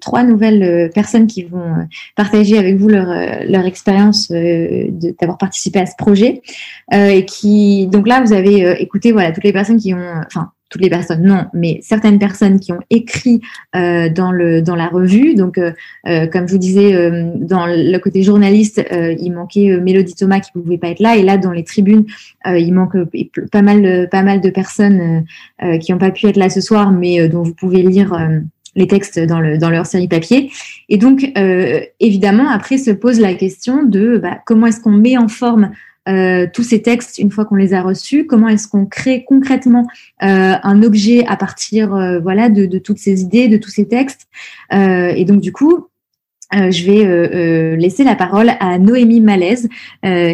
Speaker 2: trois nouvelles personnes qui vont partager avec vous leur leur expérience d'avoir participé à ce projet. Et qui donc là vous avez écouté voilà toutes les personnes qui ont enfin toutes les personnes, non, mais certaines personnes qui ont écrit euh, dans le dans la revue. Donc, euh, euh comme je vous disais, euh, dans le côté journaliste, euh, il manquait Mélodie Thomas qui ne pouvait pas être là, et là dans les tribunes, il manque pas mal pas mal de personnes qui n'ont pas pu être là ce soir, mais dont vous pouvez lire les textes dans, le, dans leur série papier. Et donc, évidemment, après se pose la question de bah, comment est-ce qu'on met en forme euh, tous ces textes une fois qu'on les a reçus Comment est-ce qu'on crée concrètement euh, un objet à partir euh, voilà de, de, toutes ces idées, de tous ces textes Et donc du coup, euh, je vais euh, euh, laisser la parole à Noémie Malaise,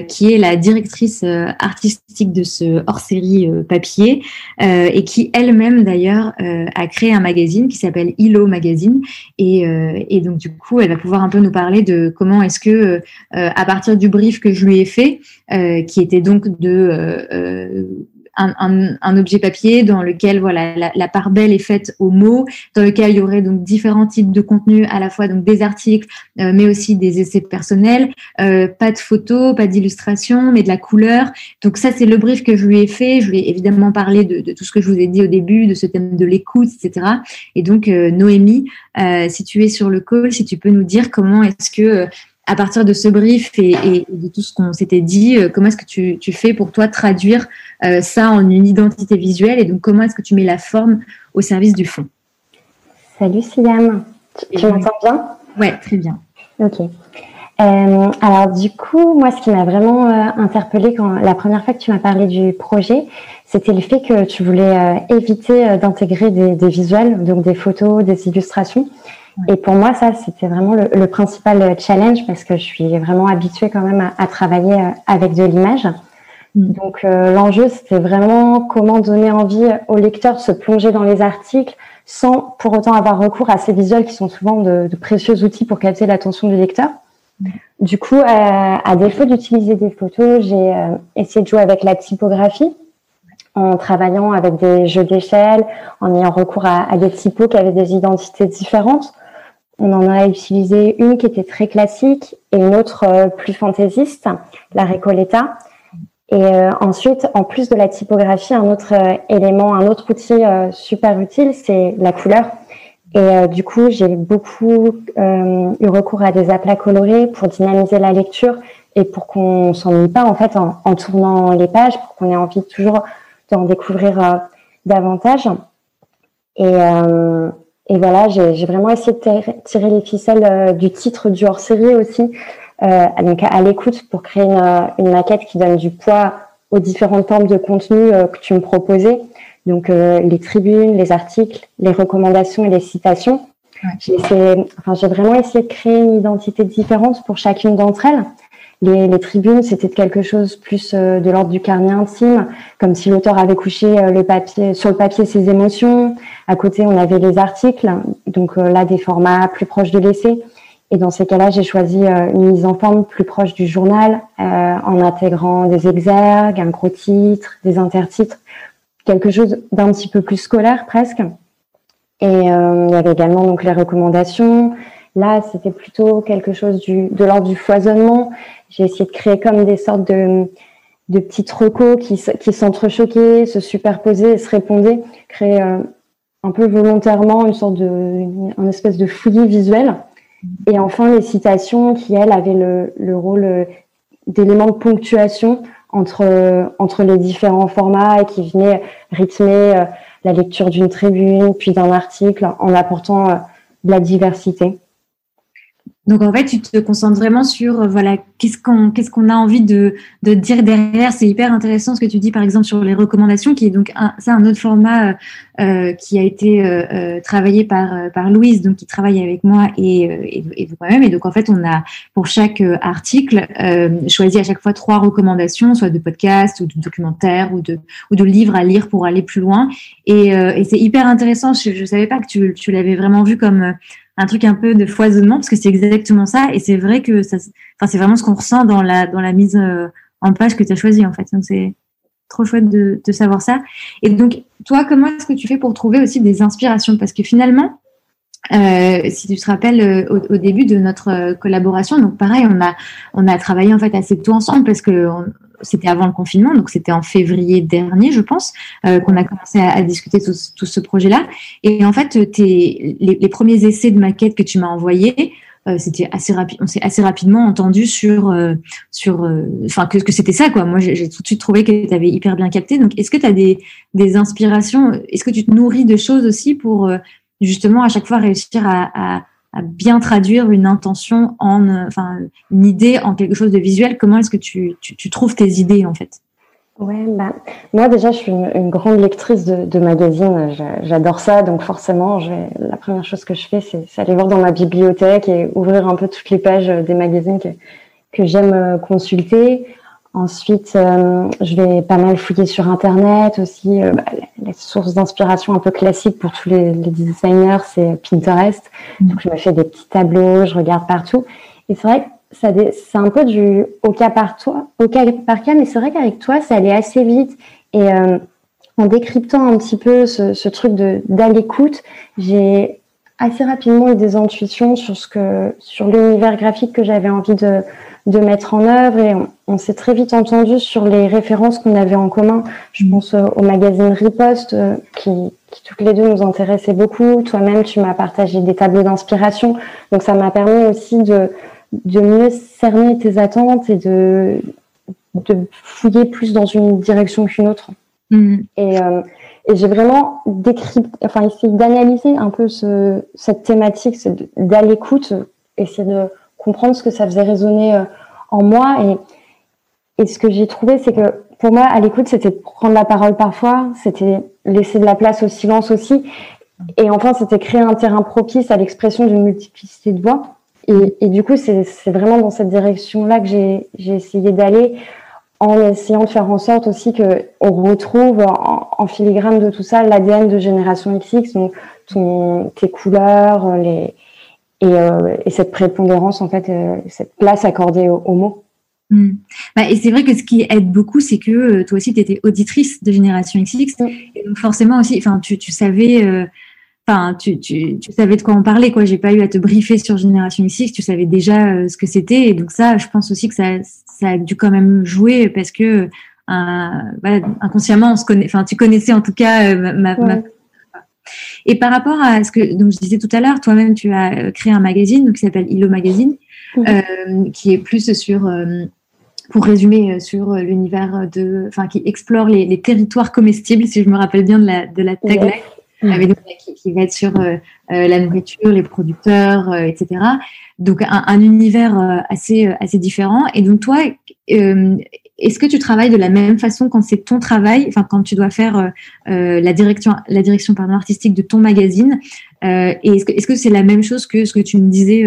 Speaker 2: qui est la directrice artistique de ce hors-série papier et qui elle-même d'ailleurs a créé un magazine qui s'appelle ILO Magazine. Et, et, donc du coup, elle va pouvoir un peu nous parler de comment est-ce que, à partir du brief que je lui ai fait, qui était donc de un, un, objet papier dans lequel voilà la, part belle est faite aux mots, dans lequel il y aurait donc différents types de contenus, à la fois donc des articles, euh, mais aussi des essais personnels, euh, pas de photos, pas d'illustrations, mais de la couleur. Donc ça c'est le brief que je lui ai fait. Je lui ai évidemment parlé de, de tout ce que je vous ai dit au début, de ce thème de l'écoute, etc. Et donc euh, Noémie, si tu es sur le call, si tu peux nous dire comment est-ce que à partir de ce brief et, de tout ce qu'on s'était dit, euh, comment est-ce que tu, fais pour toi traduire euh, ça en une identité visuelle et donc comment est-ce que tu mets la forme au service du fond?
Speaker 11: Salut Siam, tu, m'entends bien?
Speaker 2: Ouais, très bien.
Speaker 11: Ok.
Speaker 12: Euh, alors du coup, moi, ce qui m'a vraiment euh, interpellée quand la première fois que tu m'as parlé du projet, c'était le fait que tu voulais éviter d'intégrer des, des, visuels, donc des photos, des illustrations. Et pour moi, ça, c'était vraiment le, le, principal challenge parce que je suis vraiment habituée quand même à, à travailler avec de l'image. Mm. Donc l'enjeu, c'était vraiment comment donner envie au lecteur de se plonger dans les articles sans pour autant avoir recours à ces visuels qui sont souvent de, de précieux outils pour capter l'attention du lecteur. Du coup, euh, à défaut d'utiliser des photos, j'ai euh, essayé de jouer avec la typographie en travaillant avec des jeux d'échelle, en ayant recours à, à, des typos qui avaient des identités différentes. On en a utilisé une qui était très classique et une autre euh, plus fantaisiste, la Recoleta. Et euh, ensuite, en plus de la typographie, un autre euh, élément, un autre outil super utile, c'est la couleur. Et du coup, j'ai beaucoup eu recours à des aplats colorés pour dynamiser la lecture et pour qu'on s'ennuie pas en fait en, tournant les pages, pour qu'on ait envie toujours d'en découvrir davantage. Et voilà, j'ai vraiment essayé de tirer les ficelles euh, du titre du hors-série aussi, donc à, l'écoute pour créer une, une, maquette qui donne du poids aux différentes formes de contenu que tu me proposais. Donc euh, les tribunes, les articles, les recommandations et les citations. Ouais. J'ai enfin, j'ai vraiment essayé de créer une identité différente pour chacune d'entre elles. Les, les tribunes, c'était quelque chose plus euh, de l'ordre du carnet intime, comme si l'auteur avait couché euh, le papier, sur le papier ses émotions. À côté, on avait les articles, donc euh, là des formats plus proches de l'essai. Et dans ces cas-là, j'ai choisi euh, une mise en forme plus proche du journal, en intégrant des exergues, un gros titre, des intertitres quelque chose d'un petit peu plus scolaire presque. Et euh, il y avait également donc les recommandations. Là, c'était plutôt quelque chose du, de l'ordre du foisonnement. J'ai essayé de créer comme des sortes de, de petites recos qui, qui s'entrechoquaient, se superposaient se répondaient, créer euh, un peu volontairement une sorte de, une, espèce de fouillis visuel. Et enfin, les citations qui, elles, avaient le, le rôle euh, d'éléments de ponctuation entre, entre les différents formats et qui venait rythmer euh, la lecture d'une tribune, puis d'un article, en apportant euh, de la diversité.
Speaker 2: Donc en fait, tu te concentres vraiment sur euh, voilà qu'est-ce qu'on qu'est-ce qu'on a envie de, de dire derrière. C'est hyper intéressant ce que tu dis par exemple sur les recommandations, qui est donc c'est un autre format euh, qui a été euh, travaillé par par Louise, donc qui travaille avec moi et et, et moi-même. Et donc en fait, on a pour chaque article choisi à chaque fois trois recommandations, soit de podcasts ou de documentaires ou de ou de livres à lire pour aller plus loin. Et, et c'est hyper intéressant. Je, je savais pas que tu tu l'avais vraiment vu comme un truc un peu de foisonnement parce que c'est exactement ça et c'est vrai que ça enfin c'est vraiment ce qu'on ressent dans la dans la mise euh, en page que tu as choisi en fait. Donc c'est trop chouette de, de, savoir ça. Et donc toi comment est-ce que tu fais pour trouver aussi des inspirations? Parce que finalement euh, si tu te rappelles euh, au, au, début de notre euh, collaboration donc pareil on a on a travaillé en fait assez tôt ensemble parce que on, c'était avant le confinement, donc c'était en février dernier, je pense, euh, qu'on a commencé à, à discuter tout, tout ce projet-là. Et en fait, tes, les, les, premiers essais de maquette que tu m'as envoyés, euh, c'était assez rapide. On s'est assez rapidement entendu sur euh, sur, euh, enfin que, que c'était ça quoi. Moi, j'ai tout de suite trouvé que tu avais hyper bien capté. Donc, est-ce que tu as des des inspirations? Est-ce que tu te nourris de choses aussi pour euh, justement à chaque fois réussir à, à à bien traduire une intention en, euh, enfin, une idée en quelque chose de visuel. Comment est-ce que tu, tu, tu, trouves tes idées en fait?
Speaker 12: Ouais, bah, moi déjà, je suis une, une grande lectrice de, de magazines. J'adore ça, donc forcément, la première chose que je fais, c'est aller voir dans ma bibliothèque et ouvrir un peu toutes les pages des magazines que, que j'aime euh, consulter. Ensuite, euh, je vais pas mal fouiller sur Internet aussi. Euh, bah, les sources d'inspiration un peu classiques pour tous les, les designers, c'est Pinterest. Mmh. Donc, je me fais des petits tableaux, je regarde partout. Et c'est vrai que c'est un peu du au cas par toi, au cas par cas, mais c'est vrai qu'avec toi, ça allait assez vite. Et euh, en décryptant un petit peu ce, ce truc de d'écoute, j'ai assez rapidement eu des intuitions sur ce que sur l'univers graphique que j'avais envie de de mettre en œuvre et on, on s'est très vite entendu sur les références qu'on avait en commun. Je pense euh, au magazine Riposte euh, qui, qui toutes les deux nous intéressaient beaucoup. Toi-même, tu m'as partagé des tableaux d'inspiration, donc ça m'a permis aussi de de mieux cerner tes attentes et de de fouiller plus dans une direction qu'une autre. Mmh. Et, euh, et j'ai vraiment décrit, enfin essayé d'analyser un peu ce, cette thématique, d'aller l'écoute, essayer de comprendre ce que ça faisait résonner en moi. Et, et ce que j'ai trouvé, c'est que pour moi, à l'écoute, c'était prendre la parole parfois, c'était laisser de la place au silence aussi. Et enfin, c'était créer un terrain propice à l'expression d'une multiplicité de voix. Et, et du coup, c'est vraiment dans cette direction-là que j'ai essayé d'aller en essayant de faire en sorte aussi que on retrouve en, filigrane de tout ça l'ADN de Génération XX, donc ton, tes couleurs, les, et, euh, et, cette prépondérance, en fait, euh, cette place accordée aux, mots.
Speaker 2: Hmm. Bah, et c'est vrai que ce qui aide beaucoup, c'est que euh, toi aussi, tu étais auditrice de Génération XX. Et donc forcément aussi, enfin, tu, tu savais enfin, tu, tu, tu, savais de quoi on parlait, quoi. J'ai pas eu à te briefer sur Génération X, tu savais déjà euh, ce que c'était. Et donc ça, je pense aussi que ça, ça a dû quand même jouer parce que voilà, inconsciemment, on se connaît. Enfin, tu connaissais en tout cas ma, ma, Et par rapport à ce que donc je disais tout à l'heure, toi-même, tu as créé un magazine donc, qui s'appelle Illo Magazine, euh, qui est plus sur pour résumer sur l'univers de, enfin, qui explore les, les, territoires comestibles, si je me rappelle bien de la, de la tagline. Mmh. qui, qui, va être sur euh, euh, la nourriture, les producteurs, euh, etc. Donc un, un univers assez assez différent. Et donc toi, est-ce que tu travailles de la même façon quand c'est ton travail, enfin quand tu dois faire la direction la direction pardon, artistique de ton magazine Et est-ce que c'est la même chose que ce que tu me disais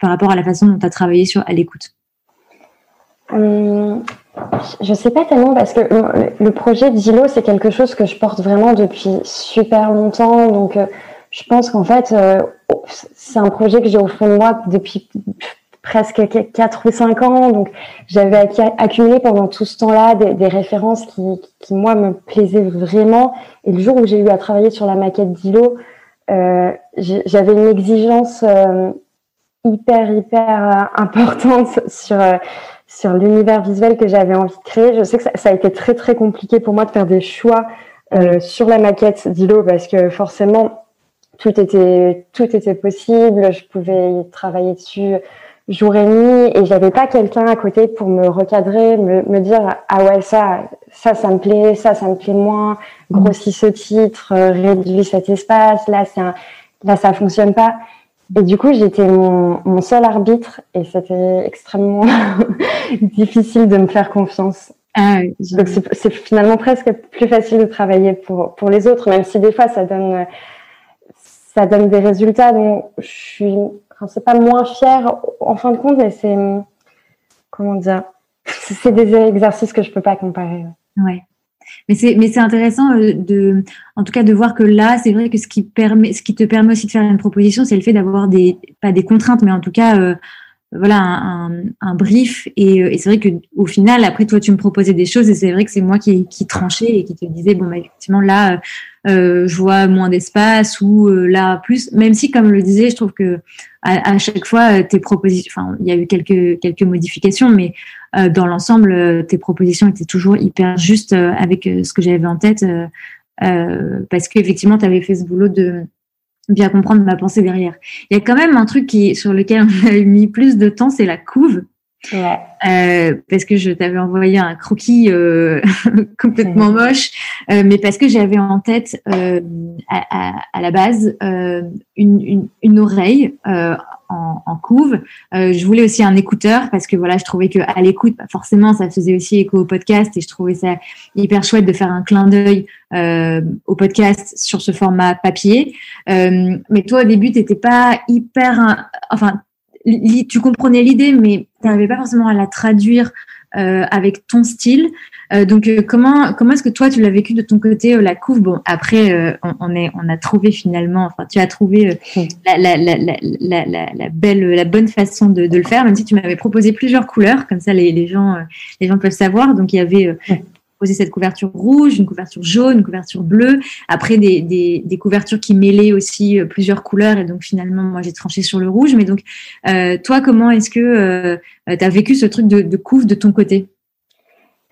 Speaker 2: par rapport à la façon dont tu as travaillé sur à l'écoute?
Speaker 12: Je sais pas tellement parce que le projet d'ILO, c'est quelque chose que je porte vraiment depuis super longtemps. Donc, euh, je pense qu'en fait, euh, c'est un projet que j'ai au fond de moi depuis presque 4 ou 5 ans. Donc, j'avais accumulé pendant tout ce temps-là des, références qui, qui, moi, me plaisaient vraiment. Et le jour où j'ai eu à travailler sur la maquette d'ILO, euh, j'avais une exigence hyper, hyper importante sur sur l'univers visuel que j'avais envie de créer. Je sais que ça, a été très très compliqué pour moi de faire des choix euh, sur la maquette d'Ilo parce que forcément tout était tout était possible. Je pouvais travailler dessus et nuit et j'avais pas quelqu'un à côté pour me recadrer, me, me, dire ah ouais ça ça ça me plaît, ça ça me plaît moins, grossis ce titre, euh, réduis cet espace, là c'est là ça fonctionne pas. Et du coup, j'étais mon, mon, seul arbitre et c'était extrêmement difficile de me faire confiance. Ah, Donc c'est finalement presque plus facile de travailler pour, pour les autres, même si des fois ça donne, ça donne des résultats dont je suis, c'est pas moins fière en fin de compte, mais c'est, comment dire, c'est des exercices que je peux pas comparer.
Speaker 2: Ouais. Mais c'est mais c'est intéressant euh, de en tout cas de voir que là c'est vrai que ce qui permet ce qui te permet aussi de faire une proposition c'est le fait d'avoir des pas des contraintes mais en tout cas euh, voilà un, brief et, euh, et c'est vrai que au final après toi tu me proposais des choses et c'est vrai que c'est moi qui, qui tranchais et qui te disais bon bah, effectivement là euh, je vois moins d'espace ou là plus même si comme je le disais je trouve que à, chaque fois tes propositions enfin il y a eu quelques quelques modifications mais euh, dans l'ensemble, euh, tes propositions étaient toujours hyper justes euh, avec ce que j'avais en tête, parce qu'effectivement, tu avais fait ce boulot de bien comprendre ma pensée derrière. Il y a quand même un truc qui, sur lequel on mis plus de temps, c'est la couve. Ouais. Euh, parce que je t'avais envoyé un croquis euh, complètement moche, euh, mais parce que j'avais en tête à, à, à, la base une, une, une, oreille en, en, couve. je voulais aussi un écouteur parce que voilà, je trouvais que à l'écoute, bah, forcément, ça faisait aussi écho au podcast et je trouvais ça hyper chouette de faire un clin d'œil au podcast sur ce format papier. mais toi, au début, t'étais pas hyper, enfin tu comprenais l'idée, mais tu n'arrivais pas forcément à la traduire euh, avec ton style. Euh, donc, euh, comment comment est-ce que toi tu l'as vécu de ton côté la couve? Bon, après, on, est on a trouvé finalement, enfin, tu as trouvé la, la, la, la, la, belle, la bonne façon de, de le faire, même si tu m'avais proposé plusieurs couleurs, comme ça les, les gens les gens peuvent savoir. Donc, il y avait cette couverture rouge, une couverture jaune, une couverture bleue. Après, des, des, couvertures qui mêlaient aussi euh, plusieurs couleurs. Et donc, finalement, moi, j'ai tranché sur le rouge. Mais donc, euh, toi, comment est-ce que euh, tu as vécu ce truc de, de couve de ton côté?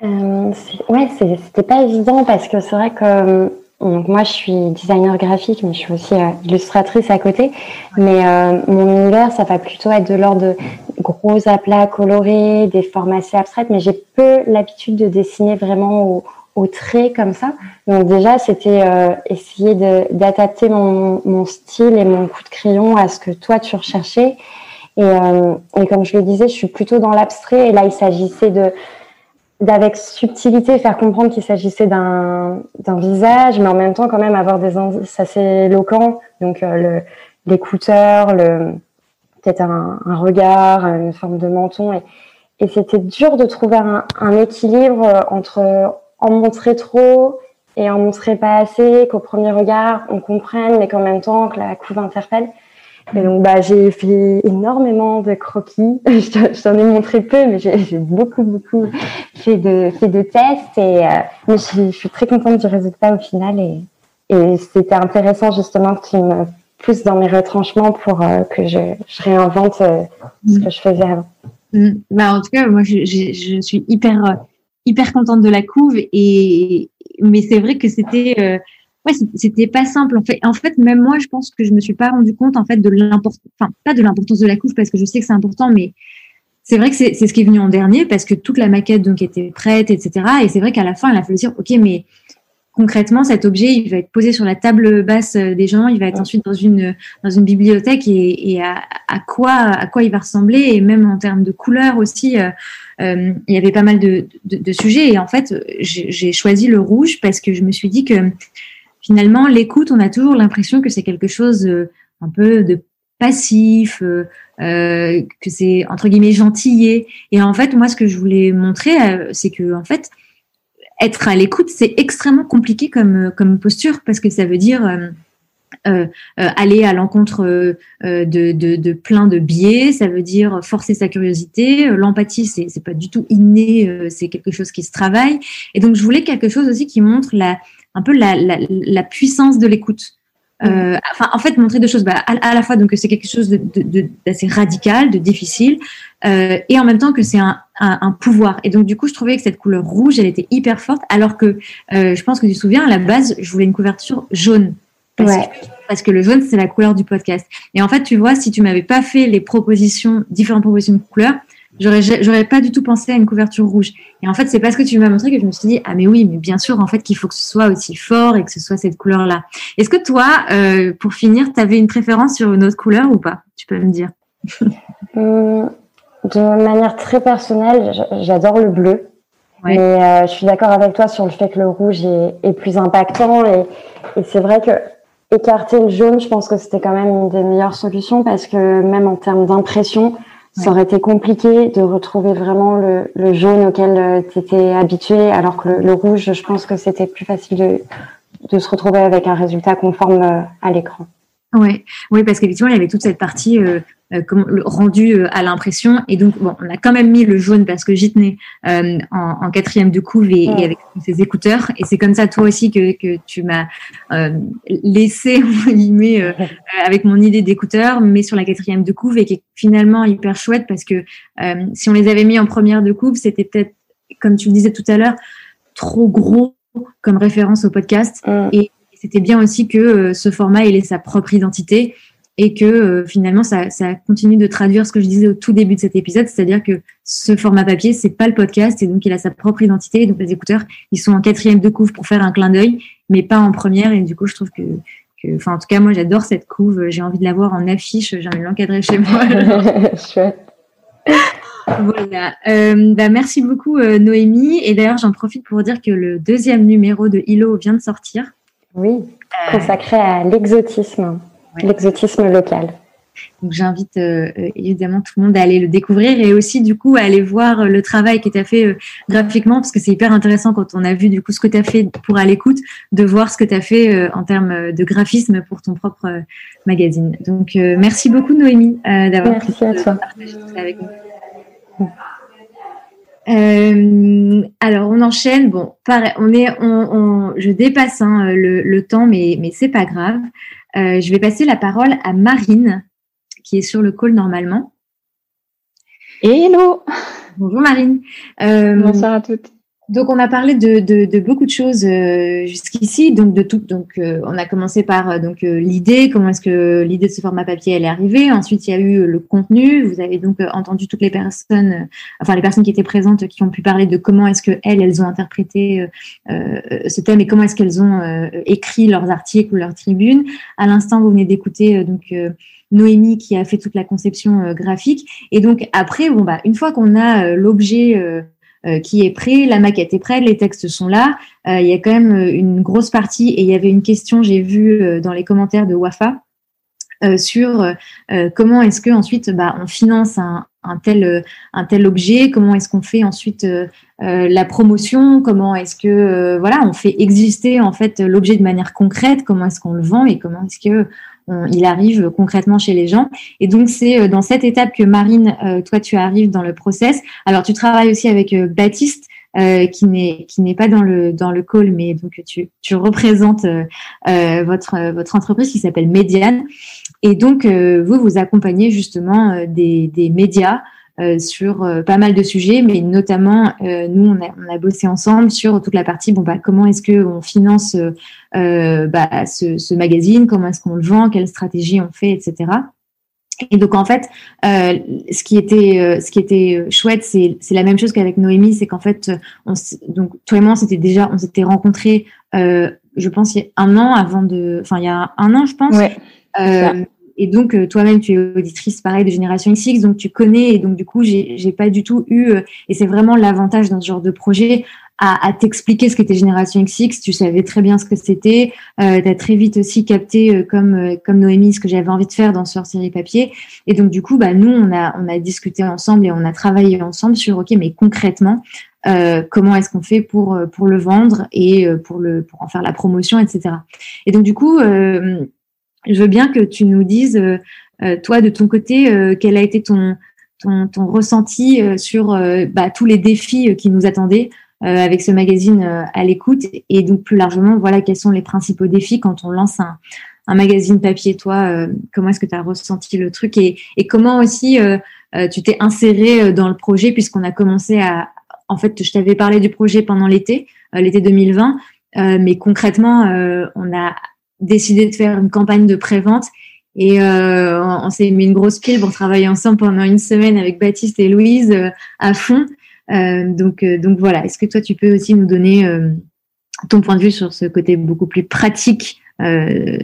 Speaker 12: Ouais, c'était pas évident parce que c'est vrai que donc moi, je suis designer graphique, mais je suis aussi illustratrice à côté. Mais euh, mon univers, ça va plutôt être de l'ordre de gros aplats colorés, des formes assez abstraites. Mais j'ai peu l'habitude de dessiner vraiment au, au, trait comme ça. Donc déjà, c'était euh, essayer d'adapter mon, mon, style et mon coup de crayon à ce que toi tu recherchais. Et, et comme je le disais, je suis plutôt dans l'abstrait. Et là, il s'agissait de d'avec subtilité faire comprendre qu'il s'agissait d'un visage, mais en même temps quand même avoir des indices assez éloquents. Donc le l'écouteur, le peut-être un, un, regard, une forme de menton. Et, et c'était dur de trouver un, un, équilibre entre en montrer trop et en montrer pas assez, qu'au premier regard on comprenne, mais qu'en même temps que la couve interpelle. Et donc bah j'ai fait énormément de croquis. je t'en ai montré peu, mais j'ai beaucoup beaucoup fait de fait de tests et euh, mais je, je, suis très contente du résultat au final et et c'était intéressant justement que tu me plus dans mes retranchements pour euh, que je, je réinvente euh, ce que je faisais avant.
Speaker 2: Mm. Bah, en tout cas, moi, je, je, suis hyper, hyper contente de la couve. Et, mais c'est vrai que c'était, ouais, c'était pas simple. En fait, en fait, même moi, je pense que je me suis pas rendu compte, en fait, de l'importance, enfin, pas de l'importance de la couve parce que je sais que c'est important, mais c'est vrai que c'est ce qui est venu en dernier parce que toute la maquette donc était prête, etc. Et c'est vrai qu'à la fin, il a fallu dire, ok, mais concrètement, cet objet, il va être posé sur la table basse euh, des gens, il va être ensuite dans une dans une bibliothèque et, et à, à, quoi à quoi il va ressembler et même en termes de couleurs aussi. Euh, euh, il y avait pas mal de, de, de sujets et en fait, j'ai choisi le rouge parce que je me suis dit que finalement, l'écoute, on a toujours l'impression que c'est quelque chose euh, un peu de passif, euh, que c'est entre guillemets gentillé. Et en fait, moi, ce que je voulais montrer, c'est que en fait, être à l'écoute, c'est extrêmement compliqué comme, comme posture parce que ça veut dire euh, euh, euh aller à l'encontre euh, de, de, de, plein de biais, ça veut dire forcer sa curiosité. L'empathie, c'est, c'est pas du tout inné, c'est quelque chose qui se travaille. Et donc, je voulais quelque chose aussi qui montre la, un peu la, la, la puissance de l'écoute. Euh, enfin, en fait, montrer deux choses. Bah, à, à, la fois, donc, c'est quelque chose d'assez radical, de difficile, euh, et en même temps que c'est un, un, un, pouvoir. Et donc, du coup, je trouvais que cette couleur rouge, elle était hyper forte, alors que euh, je pense que tu te souviens, à la base, je voulais une couverture jaune. Parce, ouais. que, parce que le jaune, c'est la couleur du podcast. Et en fait, tu vois, si tu m'avais pas fait les propositions, différentes propositions de couleurs, j'aurais pas du tout pensé à une couverture rouge. Et en fait, c'est parce que tu m'as montré que je me suis dit ah mais oui, mais bien sûr en fait qu'il faut que ce soit aussi fort et que ce soit cette couleur là. Est-ce que toi, euh, pour finir, tu avais une préférence sur une autre couleur ou pas? Tu peux me dire.
Speaker 12: Euh, de manière très personnelle, j'adore le bleu. Ouais. Mais euh, je suis d'accord avec toi sur le fait que le rouge est, est plus impactant et, et c'est vrai que écarter le jaune, je pense que c'était quand même une des meilleures solutions parce que même en termes d'impression, ça aurait été compliqué de retrouver vraiment le, jaune auquel euh, tu étais habitué, alors que le, rouge, je pense que c'était plus facile de, de se retrouver avec un résultat conforme euh, à l'écran.
Speaker 2: Oui, oui, parce qu'effectivement, il y avait toute cette partie euh, euh, rendu euh, à l'impression. Et donc, bon, on a quand même mis le jaune parce que j'y tenais euh, en, en, quatrième de couve et, et avec ses écouteurs. Et c'est comme ça, toi aussi, que, que tu m'as euh, laissé, guillemets, euh, avec mon idée d'écouteur, mais sur la quatrième de couve et qui est finalement hyper chouette parce que si on les avait mis en première de couve, c'était peut-être, comme tu le disais tout à l'heure, trop gros comme référence au podcast. Et c'était bien aussi que ce format ait sa propre identité et que euh, finalement ça, ça, continue de traduire ce que je disais au tout début de cet épisode, c'est-à-dire que ce format papier c'est pas le podcast et donc il a sa propre identité. Donc les écouteurs ils sont en quatrième de couve pour faire un clin d'œil, mais pas en première et du coup je trouve que Enfin, en tout cas, moi, j'adore cette couve. J'ai envie de la voir en affiche. J'ai envie de l'encadrer chez moi. Chouette. voilà. Euh, bah, merci beaucoup, euh, Noémie. Et d'ailleurs, j'en profite pour dire que le deuxième numéro de Hilo vient de sortir.
Speaker 12: Oui, consacré à l'exotisme ouais. l'exotisme local.
Speaker 2: Donc j'invite euh, évidemment tout le monde à aller le découvrir et aussi du coup à aller voir le travail que tu as fait euh, graphiquement parce que c'est hyper intéressant quand on a vu du coup ce que tu as fait pour à l'écoute de voir ce que tu as fait euh, en termes de graphisme pour ton propre euh, magazine. Donc euh, merci beaucoup Noémie d'avoir
Speaker 12: Merci à toi.
Speaker 2: avec nous. Euh, alors on enchaîne. Bon, pareil, on est, on, on je dépasse hein, le, le, temps, mais mais c'est pas grave. Euh, je vais passer la parole à Marine, qui est sur le call normalement.
Speaker 11: Hello
Speaker 2: Bonjour Marine.
Speaker 11: Euh, Bonsoir à toutes.
Speaker 2: Donc on a parlé de, beaucoup de choses euh, jusqu'ici, donc de tout. Donc euh, on a commencé par euh, donc l'idée, comment est-ce que l'idée de ce format papier elle est arrivée. Ensuite il y a eu le contenu. Vous avez donc entendu toutes les personnes, enfin les personnes qui étaient présentes, qui ont pu parler de comment est-ce que elles elles ont interprété ce thème et comment est-ce qu'elles ont écrit leurs articles ou leurs tribunes. À l'instant vous venez d'écouter donc Noémie qui a fait toute la conception graphique. Et donc après, bon bah une fois qu'on a l'objet qui est prêt, la maquette est prête, les textes sont là. il y a quand même une grosse partie et il y avait une question, j'ai vu dans les commentaires de Wafa, euh, sur euh, comment est-ce que ensuite bah, on finance un, un tel euh, un tel objet, comment est-ce qu'on fait ensuite la promotion, comment est-ce que voilà on fait exister en fait l'objet de manière concrète, comment est-ce qu'on le vend et comment est-ce que il arrive concrètement chez les gens. Et donc, c'est dans cette étape que Marine, toi, tu arrives dans le process. Alors, tu travailles aussi avec Baptiste, euh, qui n'est qui n'est pas dans le dans le call, mais donc tu tu représentes euh, votre votre entreprise qui s'appelle Mediane. Et donc, euh, vous, vous accompagnez justement euh, des, médias euh, sur pas mal de sujets, mais notamment, nous, on a, on a, bossé ensemble sur toute la partie, bon, bah, comment est-ce qu'on finance bah, ce, ce, magazine, comment est-ce qu'on le vend, quelle stratégie on fait, etc. Et donc en fait, euh, ce qui était ce qui était chouette, c'est c'est la même chose qu'avec Noémie, c'est qu'en fait, on, donc toi et moi, on s'était déjà on s'était rencontrés, euh, je pense il y a un an avant de, enfin il y a un an, je pense. Ouais. Euh, et donc, euh, toi-même, tu es auditrice, pareil, de Génération XX, donc tu connais, et donc du coup, j'ai pas du tout eu, euh, et c'est vraiment l'avantage dans ce genre de projet, à, à t'expliquer ce qu'était Génération XX. Tu savais très bien ce que c'était. Euh, tu as très vite aussi capté, comme, comme Noémie, ce que j'avais envie de faire dans ce série papier. Et donc, du coup, bah, nous, on a, on a discuté ensemble et on a travaillé ensemble sur, OK, mais concrètement, euh, comment est-ce qu'on fait pour, pour le vendre et pour, le, pour en faire la promotion, etc. Et donc, du coup, euh, je veux bien que tu nous dises, euh, euh, toi, de ton côté, euh, quel a été ton, ton, ton ressenti sur bah, tous les défis qui nous attendaient avec ce magazine à l'écoute et donc plus largement, voilà, quels sont les principaux défis quand on lance un, un magazine papier, toi, comment est-ce que tu as ressenti le truc et, et comment aussi tu t'es inséré dans le projet puisqu'on a commencé à, en fait, je t'avais parlé du projet pendant l'été, l'été 2020, mais concrètement, on a décidé de faire une campagne de pré-vente. Et euh, on, s'est mis une grosse pile pour travailler ensemble pendant une semaine avec Baptiste et Louise euh, à fond. Euh, donc, donc voilà, est-ce que toi, tu peux aussi nous donner ton point de vue sur ce côté beaucoup plus pratique de,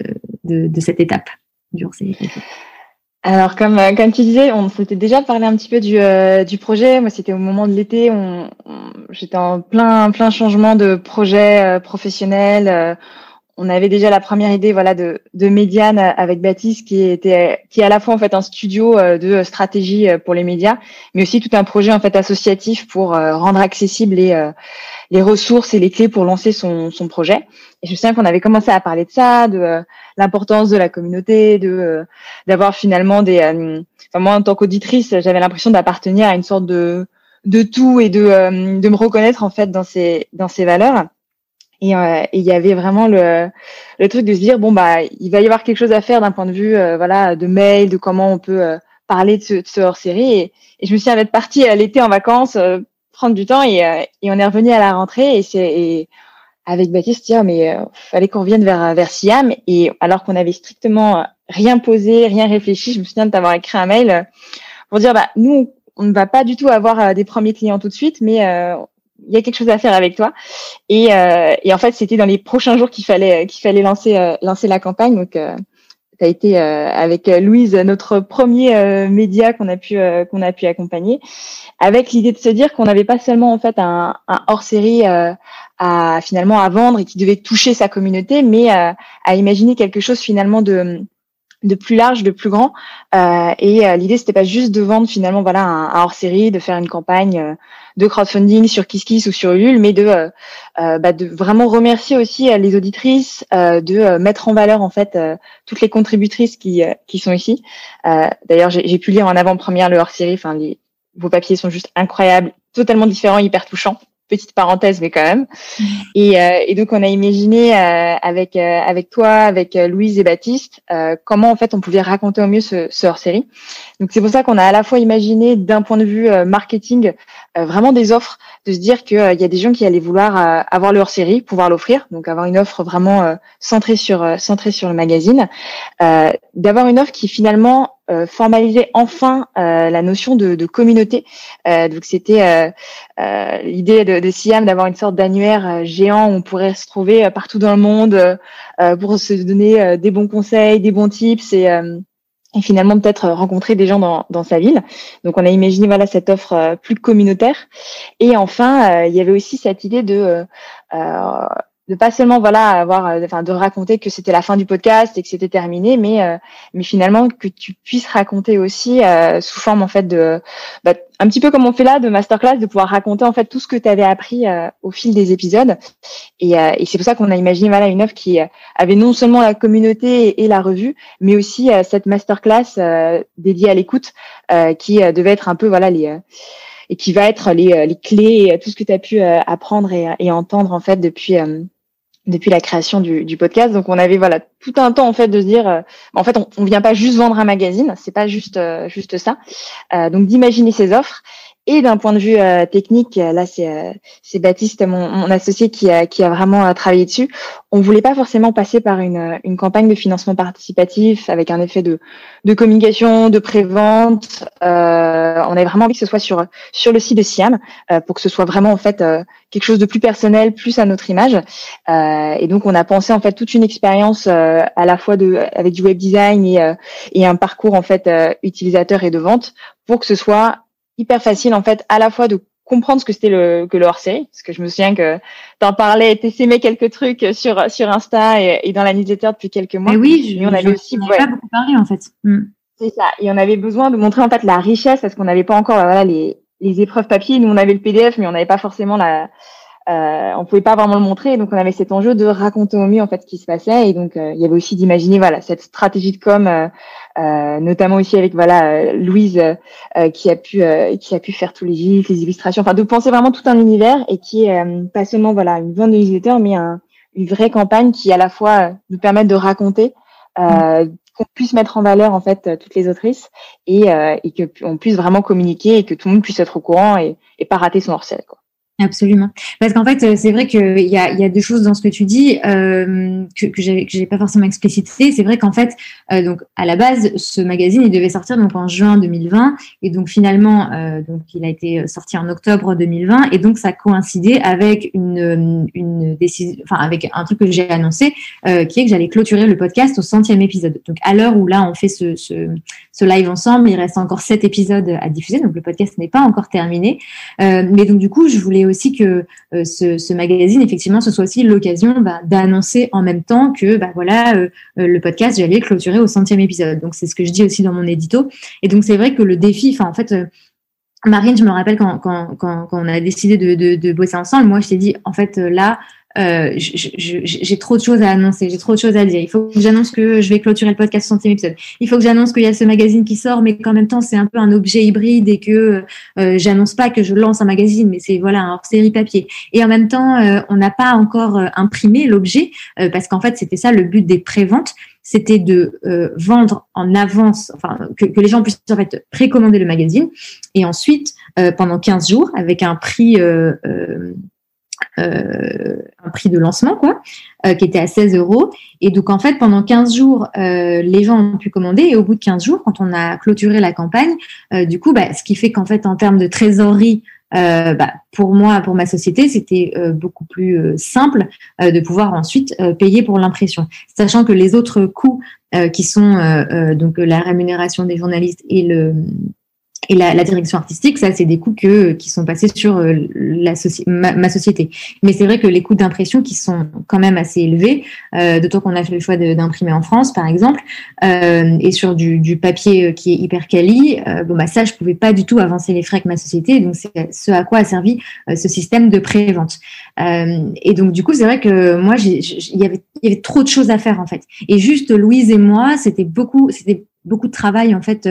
Speaker 2: de, cette étape du
Speaker 13: alors, comme, comme tu disais, on s'était déjà parlé un petit peu du, du projet. Moi, c'était au moment de l'été. On, J'étais en plein, plein changement de projet professionnel on avait déjà la première idée voilà de, de Médiane avec Baptiste qui était qui est à la fois en fait un studio euh, de stratégie euh, pour les médias mais aussi tout un projet en fait associatif pour euh, rendre accessibles les les ressources et les clés pour lancer son, son projet. Et je sais qu'on avait commencé à parler de ça de l'importance de la communauté de d'avoir finalement des enfin moi en tant qu'auditrice j'avais l'impression d'appartenir à une sorte de de tout et de de me reconnaître en fait dans ces dans ces valeurs et il y avait vraiment le, le truc de se dire bon bah il va y avoir quelque chose à faire d'un point de vue euh, voilà de mail, de comment on peut euh, parler de ce, ce hors-série. Et, je me suis être partie à l'été en vacances, prendre du temps et, et on est revenu à la rentrée et c'est avec Baptiste dire mais fallait qu'on revienne vers vers Siam et alors qu'on avait strictement rien posé, rien réfléchi, je me souviens de t'avoir écrit un mail pour dire bah nous on ne va pas du tout avoir des premiers clients tout de suite, mais il y a quelque chose à faire avec toi. Et, euh, et en fait, c'était dans les prochains jours qu'il fallait qu'il fallait lancer euh, lancer la campagne. Donc, euh, tu as été euh, avec Louise notre premier média qu'on a pu qu'on a pu accompagner, avec l'idée de se dire qu'on n'avait pas seulement en fait un, un hors série à finalement à vendre et qui devait toucher sa communauté, mais à imaginer quelque chose finalement de de plus large, de plus grand. Euh, et euh, l'idée, c'était pas juste de vendre finalement voilà un, un hors-série, de faire une campagne euh, de crowdfunding sur KissKiss ou sur Ulule, mais de, euh, euh, bah, vraiment remercier aussi les auditrices, de mettre en valeur en fait toutes les contributrices qui, qui sont ici. D'ailleurs, j'ai pu lire en avant-première le hors-série. Enfin, vos papiers sont juste incroyables, totalement différents, hyper touchants petite parenthèse, mais quand même. Mm. Et, euh, et donc, on a imaginé euh, avec euh, avec toi, avec Louise et Baptiste, comment en fait on pouvait raconter au mieux ce, ce hors-série. Donc, c'est pour ça qu'on a à la fois imaginé d'un point de vue marketing vraiment des offres, de se dire qu'il y a des gens qui allaient vouloir avoir le hors-série, pouvoir l'offrir, donc avoir une offre vraiment centrée sur centrée sur le magazine, d'avoir une offre qui finalement euh, formaliser enfin euh, la notion de, de communauté. Euh, donc c'était l'idée de, de Siam d'avoir une sorte d'annuaire géant où on pourrait se trouver partout dans le monde pour se donner des bons conseils, des bons tips et et finalement peut-être rencontrer des gens dans, dans sa ville. Donc on a imaginé voilà cette offre plus communautaire. Et enfin, il y avait aussi cette idée de de pas seulement voilà avoir euh, enfin de raconter que c'était la fin du podcast et que c'était terminé mais euh, mais finalement que tu puisses raconter aussi euh, sous forme en fait de bah, un petit peu comme on fait là de masterclass de pouvoir raconter en fait tout ce que tu avais appris au fil des épisodes. Et, et c'est pour ça qu'on a imaginé voilà une offre qui avait non seulement la communauté et, la revue mais aussi cette masterclass dédiée à l'écoute qui devait être un peu voilà les et qui va être les, les clés tout ce que tu as pu apprendre et, et, entendre en fait depuis depuis la création du, podcast. Donc on avait voilà tout un temps en fait de se dire, euh, en fait on, on vient pas juste vendre un magazine, c'est pas juste euh, juste ça. Euh, donc d'imaginer ces offres et d'un point de vue euh, technique, là c'est euh, c'est Baptiste, mon, mon, associé, qui a, qui a vraiment euh, travaillé dessus. On voulait pas forcément passer par une, une campagne de financement participatif avec un effet de, de communication, de prévente. Euh, on avait vraiment envie que ce soit sur sur le site de Siam pour que ce soit vraiment en fait quelque chose de plus personnel, plus à notre image. et donc on a pensé en fait toute une expérience à la fois de avec du web design et, et un parcours en fait utilisateur et de vente pour que ce soit hyper facile en fait à la fois de comprendre ce que c'était le que le hors série parce que je me souviens que t'en parlais t'essaimais quelques trucs sur sur Insta et, et, dans la newsletter depuis quelques mois.
Speaker 2: Mais oui je, on avait aussi ouais, pas beaucoup parlé en fait.
Speaker 13: Mm. c'est ça. Et on avait besoin de montrer en fait la richesse parce qu'on n'avait pas encore voilà les les épreuves papier. Nous on avait le PDF mais on n'avait pas forcément la euh, on pouvait pas vraiment le montrer, donc on avait cet enjeu de raconter au mieux en fait ce qui se passait, et donc euh, il y avait aussi d'imaginer voilà cette stratégie de com, euh, euh notamment aussi avec voilà euh, Louise euh, qui a pu qui a pu faire tous les gifs, les illustrations, enfin de penser vraiment tout un univers et qui est pas seulement voilà une vente de newsletter, mais un, une vraie campagne qui à la fois nous permette de raconter. qu'on puisse mettre en valeur en fait toutes les autrices et, et que on puisse vraiment communiquer et que tout le monde puisse être au courant et, et pas rater son hors quoi.
Speaker 2: Absolument. Parce qu'en fait, euh, c'est vrai qu'il y a, y a des choses dans ce que tu dis euh, que, que j'avais pas forcément explicité. C'est vrai qu'en fait, euh, donc à la base, ce magazine il devait sortir donc en juin 2020 et donc finalement, euh, donc il a été sorti en octobre 2020 et donc ça coïncidait avec une, une décision, enfin avec un truc que j'ai annoncé, euh, qui est que j'allais clôturer le podcast au centième épisode. Donc à l'heure où là on fait ce, ce, ce, live ensemble, il reste encore sept épisodes à diffuser, donc le podcast n'est pas encore terminé. mais donc du coup, je voulais aussi que euh, ce, magazine, effectivement, ce soit aussi l'occasion bah, d'annoncer en même temps que bah, voilà, euh, euh, le podcast, j'allais clôturer au centième épisode. Donc, c'est ce que je dis aussi dans mon édito. Et donc, c'est vrai que le défi, enfin, en fait, Marine, je me rappelle quand, quand, quand, on a décidé de, bosser ensemble, moi, je t'ai dit, en fait, là, euh, j'ai trop de choses à annoncer, j'ai trop de choses à dire. Il faut que j'annonce que je vais clôturer le podcast centième épisode. Il faut que j'annonce qu'il y a ce magazine qui sort, mais qu'en même temps c'est un peu un objet hybride et que euh, j'annonce pas que je lance un magazine, mais c'est voilà un hors-série papier. Et en même temps, euh, on n'a pas encore euh, imprimé l'objet euh, parce qu'en fait c'était ça le but des préventes c'était de vendre en avance, enfin que, que, les gens puissent en fait précommander le magazine et ensuite pendant 15 jours avec un prix euh, un prix de lancement, quoi, euh, qui était à 16 euros. Et donc, en fait, pendant 15 jours, euh, les gens ont pu commander. Et au bout de 15 jours, quand on a clôturé la campagne, du coup, bah, ce qui fait qu'en fait, en termes de trésorerie, bah, pour moi, pour ma société, c'était beaucoup plus simple de pouvoir ensuite payer pour l'impression, sachant que les autres coûts qui sont donc la rémunération des journalistes et le et la, la, direction artistique, ça, c'est des coûts que, qui sont passés sur euh, la ma, société. Mais c'est vrai que les coûts d'impression qui sont quand même assez élevés, euh, d'autant qu'on a fait le choix d'imprimer en France, par exemple, euh, et sur du, du, papier euh, qui est hyper quali, euh, bon, bah, ça, je pouvais pas du tout avancer les frais avec ma société. Donc, c'est ce à quoi a servi ce système de pré-vente. et donc, du coup, c'est vrai que moi, il y avait, y avait trop de choses à faire, en fait. Et juste Louise et moi, c'était beaucoup, c'était beaucoup de travail, en fait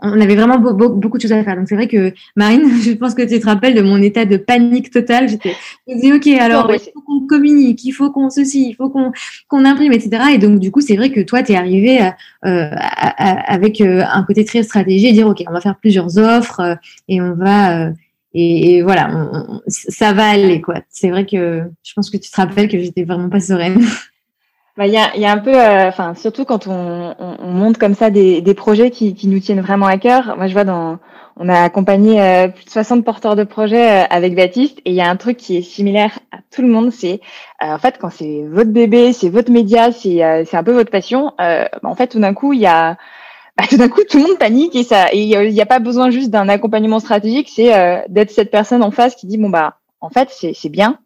Speaker 2: on avait vraiment beaucoup de choses à faire. Donc c'est vrai que Marine, je pense que tu te rappelles de mon état de panique totale. J'étais, je disais ok, alors il faut qu'on communique, il faut qu'on ceci, il faut qu'on qu'on imprime, etc. Et donc du coup c'est vrai que toi tu es arrivé euh, avec euh, un côté très stratégique, dire ok, on va faire plusieurs offres euh, et on va et, voilà, ça va aller quoi. C'est vrai que je pense que tu te rappelles que j'étais vraiment pas sereine.
Speaker 13: Bah, il y, a, y a un peu, euh, enfin surtout quand on, on, on, monte comme ça des, des projets qui, qui, nous tiennent vraiment à cœur. Moi, je vois dans, on a accompagné euh, plus de 60 porteurs de projets euh, avec Baptiste, et il y a un truc qui est similaire à tout le monde, c'est en fait quand c'est votre bébé, c'est votre média, c'est c'est un peu votre passion. Bah, en fait, tout d'un coup, il y a bah, tout d'un coup, tout le monde panique et ça, il n'y a, pas besoin juste d'un accompagnement stratégique, c'est euh, d'être cette personne en face qui dit bon bah, en fait, c'est bien,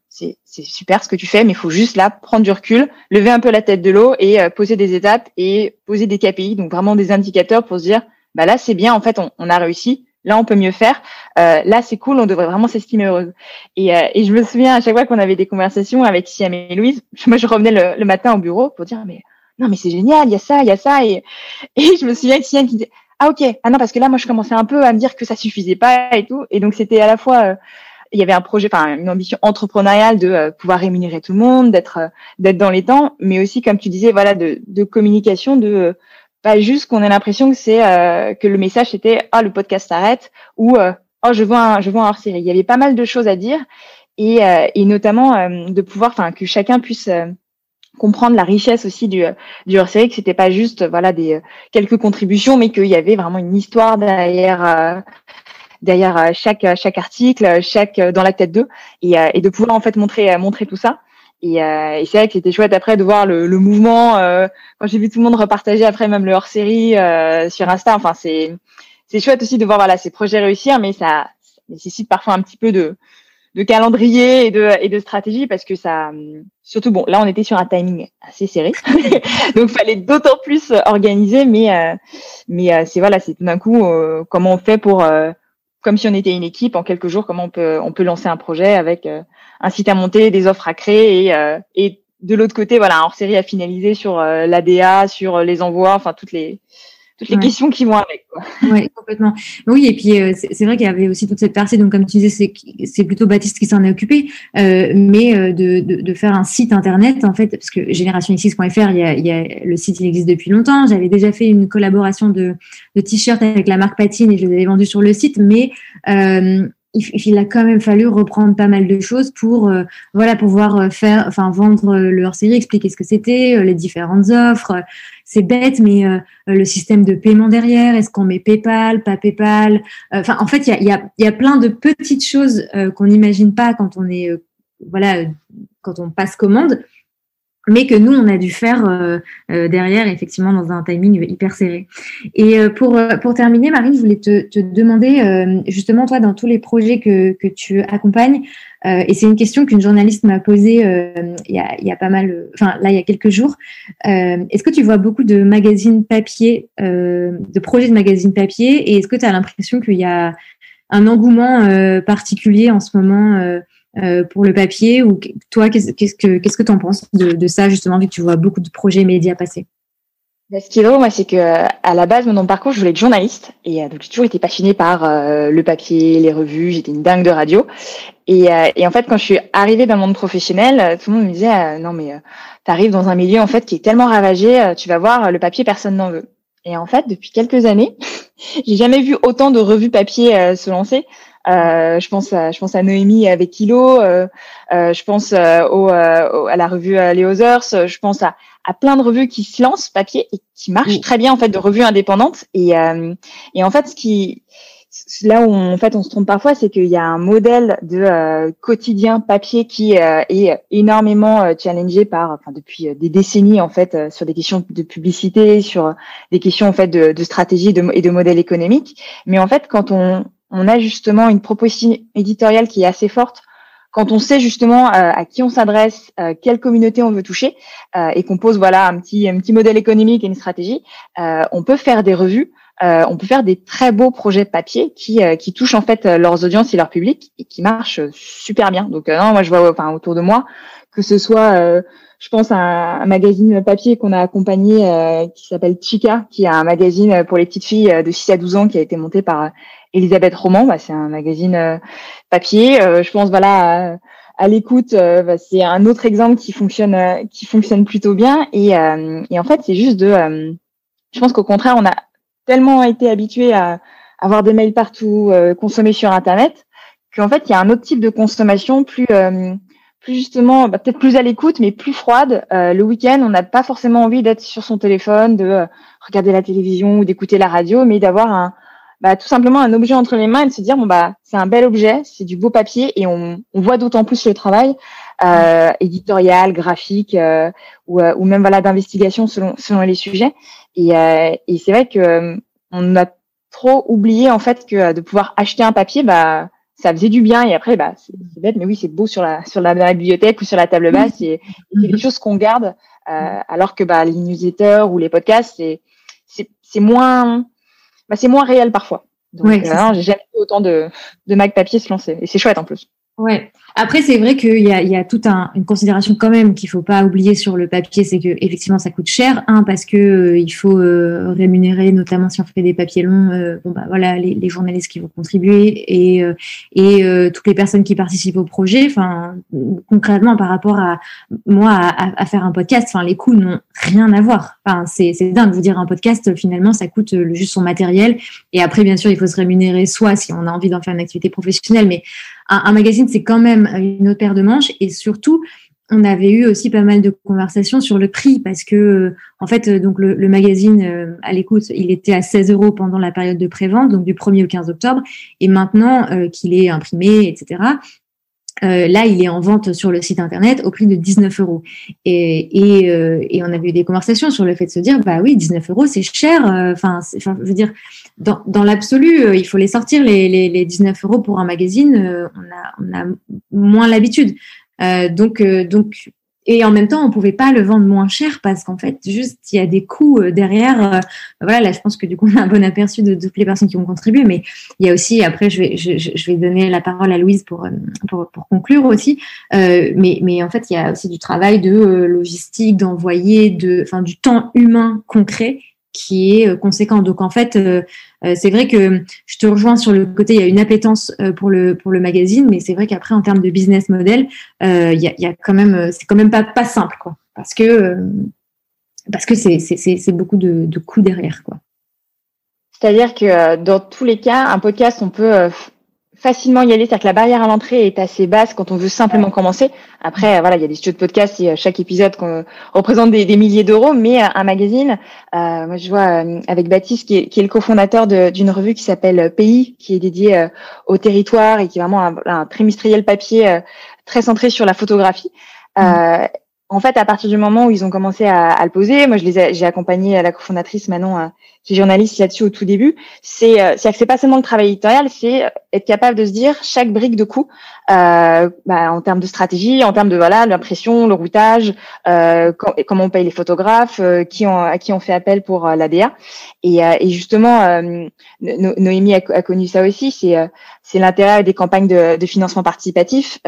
Speaker 13: c'est super ce que tu fais, mais il faut juste là prendre du recul, lever un peu la tête de l'eau et euh, poser des étapes et poser des KPI, donc vraiment des indicateurs pour se dire bah là c'est bien, en fait, on, a réussi. Là, on peut mieux faire. Euh, là, c'est cool. On devrait vraiment s'estimer heureuse. Et, et, je me souviens à chaque fois qu'on avait des conversations avec Siam et Louise, moi, je revenais le, le matin au bureau pour dire mais non mais c'est génial, il y a ça, il y a ça et et je me souviens que Sienne qui disait ah ok ah non parce que là moi je commençais un peu à me dire que ça suffisait pas et tout et donc c'était à la fois euh, il y avait un projet enfin une ambition entrepreneuriale de euh, pouvoir rémunérer tout le monde d'être euh, d'être dans les temps mais aussi comme tu disais voilà de, de communication de pas juste qu'on ait l'impression que c'est que le message c'était ah le podcast s'arrête ou oh je vois un je vois un hors série il y avait pas mal de choses à dire et et notamment de pouvoir enfin que chacun puisse comprendre la richesse aussi du, du hors-série, que c'était pas juste voilà des quelques contributions, mais qu'il y avait vraiment une histoire derrière euh, derrière euh, chaque chaque article, chaque dans la tête d'eux, et, euh, et de pouvoir en fait montrer montrer tout ça. Et, et c'est vrai que c'était chouette après de voir le, le mouvement. quand j'ai vu tout le monde repartager après même le hors-série sur Insta, enfin c'est c'est chouette aussi de voir voilà ces projets réussir, mais ça, nécessite parfois un petit peu de de calendrier et de, et de stratégie parce que ça, surtout bon, là on était sur un timing assez serré, donc fallait d'autant plus organiser, mais euh, mais euh, c'est voilà, c'est tout d'un coup euh, comment on fait pour comme si on était une équipe en quelques jours, comment on peut on peut lancer un projet avec un site à monter, des offres à créer et et de l'autre côté voilà hors série à finaliser sur l'ADA, sur les envois, enfin toutes les toutes les questions qui vont avec.
Speaker 2: Oui, complètement. Oui, et puis euh, c'est vrai qu'il y avait aussi toute cette partie, donc comme tu disais, c'est plutôt Baptiste qui s'en est occupé, euh, mais euh, de, de, de, faire un site internet, en fait, parce que générationx.fr, il y a, il y a, le site, il existe depuis longtemps. J'avais déjà fait une collaboration de, de t-shirts avec la marque Patine et je les avais vendus sur le site, mais euh, il, a quand même fallu reprendre pas mal de choses pour euh, voilà pouvoir euh, faire enfin vendre euh, le hors série expliquer ce que c'était les différentes offres c'est bête mais le système de paiement derrière est-ce qu'on met PayPal pas PayPal enfin en fait il y a, y, a, plein de petites choses qu'on n'imagine pas quand on est voilà quand on passe commande mais que nous, on a dû faire euh, euh, derrière, effectivement, dans un timing hyper serré. Et euh, pour, pour terminer, Marine, je voulais te, te demander, justement, toi, dans tous les projets que, que tu accompagnes, et c'est une question qu'une journaliste m'a posée il, y a, il y a pas mal, enfin, là, il y a quelques jours. est-ce que tu vois beaucoup de magazines papier, de projets de magazines papier, et est-ce que tu as l'impression qu'il y a un engouement particulier en ce moment euh, pour le papier ou toi qu'est-ce que qu'est-ce que tu en penses de, ça justement vu que tu vois beaucoup de projets médias passer?
Speaker 13: Bah, ce qui est drôle, moi, c'est que à la base, mon parcours, je voulais être journaliste, et euh, donc j'ai toujours été passionnée par euh, le papier, les revues. J'étais une dingue de radio, et, et, en fait, quand je suis arrivée dans le monde professionnel, tout le monde me disait non mais tu arrives dans un milieu en fait qui est tellement ravagé, tu vas voir le papier, personne n'en veut. Et en fait, depuis quelques années, j'ai jamais vu autant de revues papier se lancer. Euh, je pense à, je pense à Noémie avec Kilo. Euh, euh, je pense au, à la revue Les Others. Je pense à, à plein de revues qui se lancent papier et qui marchent très bien en fait de revues indépendantes. Et, et en fait, ce qui là où on, en fait on se trompe parfois, c'est qu'il y a un modèle de quotidien papier qui est énormément challengé par, enfin depuis des décennies en fait, sur des questions de publicité, sur des questions en fait de, de stratégie de, et de modèle économique. Mais en fait, quand on, on a justement une proposition éditoriale qui est assez forte quand on sait justement euh, à qui on s'adresse, euh, quelle communauté on veut toucher, euh, et qu'on pose voilà un petit un petit modèle économique et une stratégie, on peut faire des revues, on peut faire des très beaux projets papier qui qui touchent en fait leurs audiences et leur public et qui marchent super bien. Donc non, moi je vois enfin autour de moi que ce soit je pense à un, magazine papier qu'on a accompagné qui s'appelle Chica, qui est un magazine pour les petites filles de 6 à 12 ans qui a été monté par Elisabeth Roman, bah, c'est un magazine euh, papier. Euh, je pense voilà à, l'écoute, euh, bah, c'est un autre exemple qui fonctionne qui fonctionne plutôt bien. Et, et en fait, c'est juste de, je pense qu'au contraire, on a tellement été habitué à avoir des mails partout, consommer sur Internet, qu'en fait, il y a un autre type de consommation plus plus justement, bah, peut-être plus à l'écoute, mais plus froide. le week-end, on n'a pas forcément envie d'être sur son téléphone, de regarder la télévision ou d'écouter la radio, mais d'avoir un, bah, tout simplement un objet entre les mains et de se dire bon bah c'est un bel objet, c'est du beau papier et on, on voit d'autant plus le travail euh, éditorial, graphique euh, ou, euh, ou même voilà d'investigation selon selon les sujets. Et, euh, et c'est vrai que on a trop oublié en fait que de pouvoir acheter un papier, bah ça faisait du bien et après bah c'est bête mais oui c'est beau sur la sur la, bibliothèque ou sur la table basse et, c'est des choses qu'on garde alors que bah les newsletters ou les podcasts c'est c'est moins bah, c'est moins réel parfois. Donc, ouais, euh, j'ai jamais vu autant de, de Mac papier se lancer. Et c'est chouette en plus.
Speaker 2: Ouais. Après, c'est vrai qu'il y a, il y a toute un, une considération quand même qu'il faut pas oublier sur le papier, c'est que effectivement ça coûte cher. Un parce que euh, il faut euh, rémunérer, notamment si on fait des papiers longs. Euh, bon bah voilà, les, les, journalistes qui vont contribuer et et toutes les personnes qui participent au projet. Enfin, concrètement par rapport à moi à, à faire un podcast, enfin les coûts n'ont rien à voir. Enfin c'est c'est dingue. Vous dire un podcast finalement ça coûte juste son matériel et après bien sûr il faut se rémunérer soit si on a envie d'en faire une activité professionnelle, mais un, magazine, c'est quand même une autre paire de manches. Et surtout, on avait eu aussi pas mal de conversations sur le prix parce que, euh, en fait, euh, donc le, magazine euh, à l'écoute, il était à 16 euros pendant la période de prévente, donc du 1er au 15 octobre. Et maintenant qu'il est imprimé, etc., là, il est en vente sur le site internet au prix de 19 euros. Et, et, et, on avait eu des conversations sur le fait de se dire, bah oui, 19 euros, c'est cher. Enfin, je veux dire, dans, dans l'absolu, euh, il faut les sortir, les, les, les 19 euros pour un magazine. Euh, on, a, on a moins l'habitude. Euh, donc, euh, donc, et en même temps, on pouvait pas le vendre moins cher parce qu'en fait, juste, il y a des coûts derrière. voilà, là, je pense que du coup, on a un bon aperçu de, toutes les personnes qui ont contribué, mais il y a aussi, après, je vais, je, je vais donner la parole à Louise pour, pour, pour conclure aussi. Euh, mais, mais en fait, il y a aussi du travail de logistique, d'envoyer, de, enfin, du temps humain concret qui est conséquent. Donc en fait, euh, c'est vrai que je te rejoins sur le côté, il y a une appétence euh, pour le magazine, mais c'est vrai qu'après en termes de business model, euh, il y quand même, c'est quand même pas simple quoi, parce que c'est beaucoup de, de coûts derrière quoi.
Speaker 13: C'est-à-dire que dans tous les cas, un podcast, on peut facilement y aller, c'est-à-dire que la barrière à l'entrée est assez basse quand on veut simplement commencer. Après, voilà, il y a des studios de podcast et chaque épisode représente des, des milliers d'euros, mais euh, un magazine, euh, moi je vois euh, avec Baptiste qui est, qui est le cofondateur d'une revue qui s'appelle Pays, qui est dédiée au territoire et qui est vraiment un, un trimestriel papier très centré sur la photographie. Mmh en fait, à partir du moment où ils ont commencé à, à le poser, moi, je les j'ai accompagné la cofondatrice Manon, euh, journaliste là-dessus au tout début. C'est, euh, c'est que c'est pas seulement le travail éditorial, c'est être capable de se dire chaque brique de coup, euh, bah, en termes de stratégie, en termes de voilà, l'impression, le routage, euh, comment on paye les photographes, euh, qui ont, à qui on fait appel pour euh, l'ADA. Et, et justement, Noémie a, connu ça aussi. C'est c'est l'intérêt des campagnes de, de financement participatif.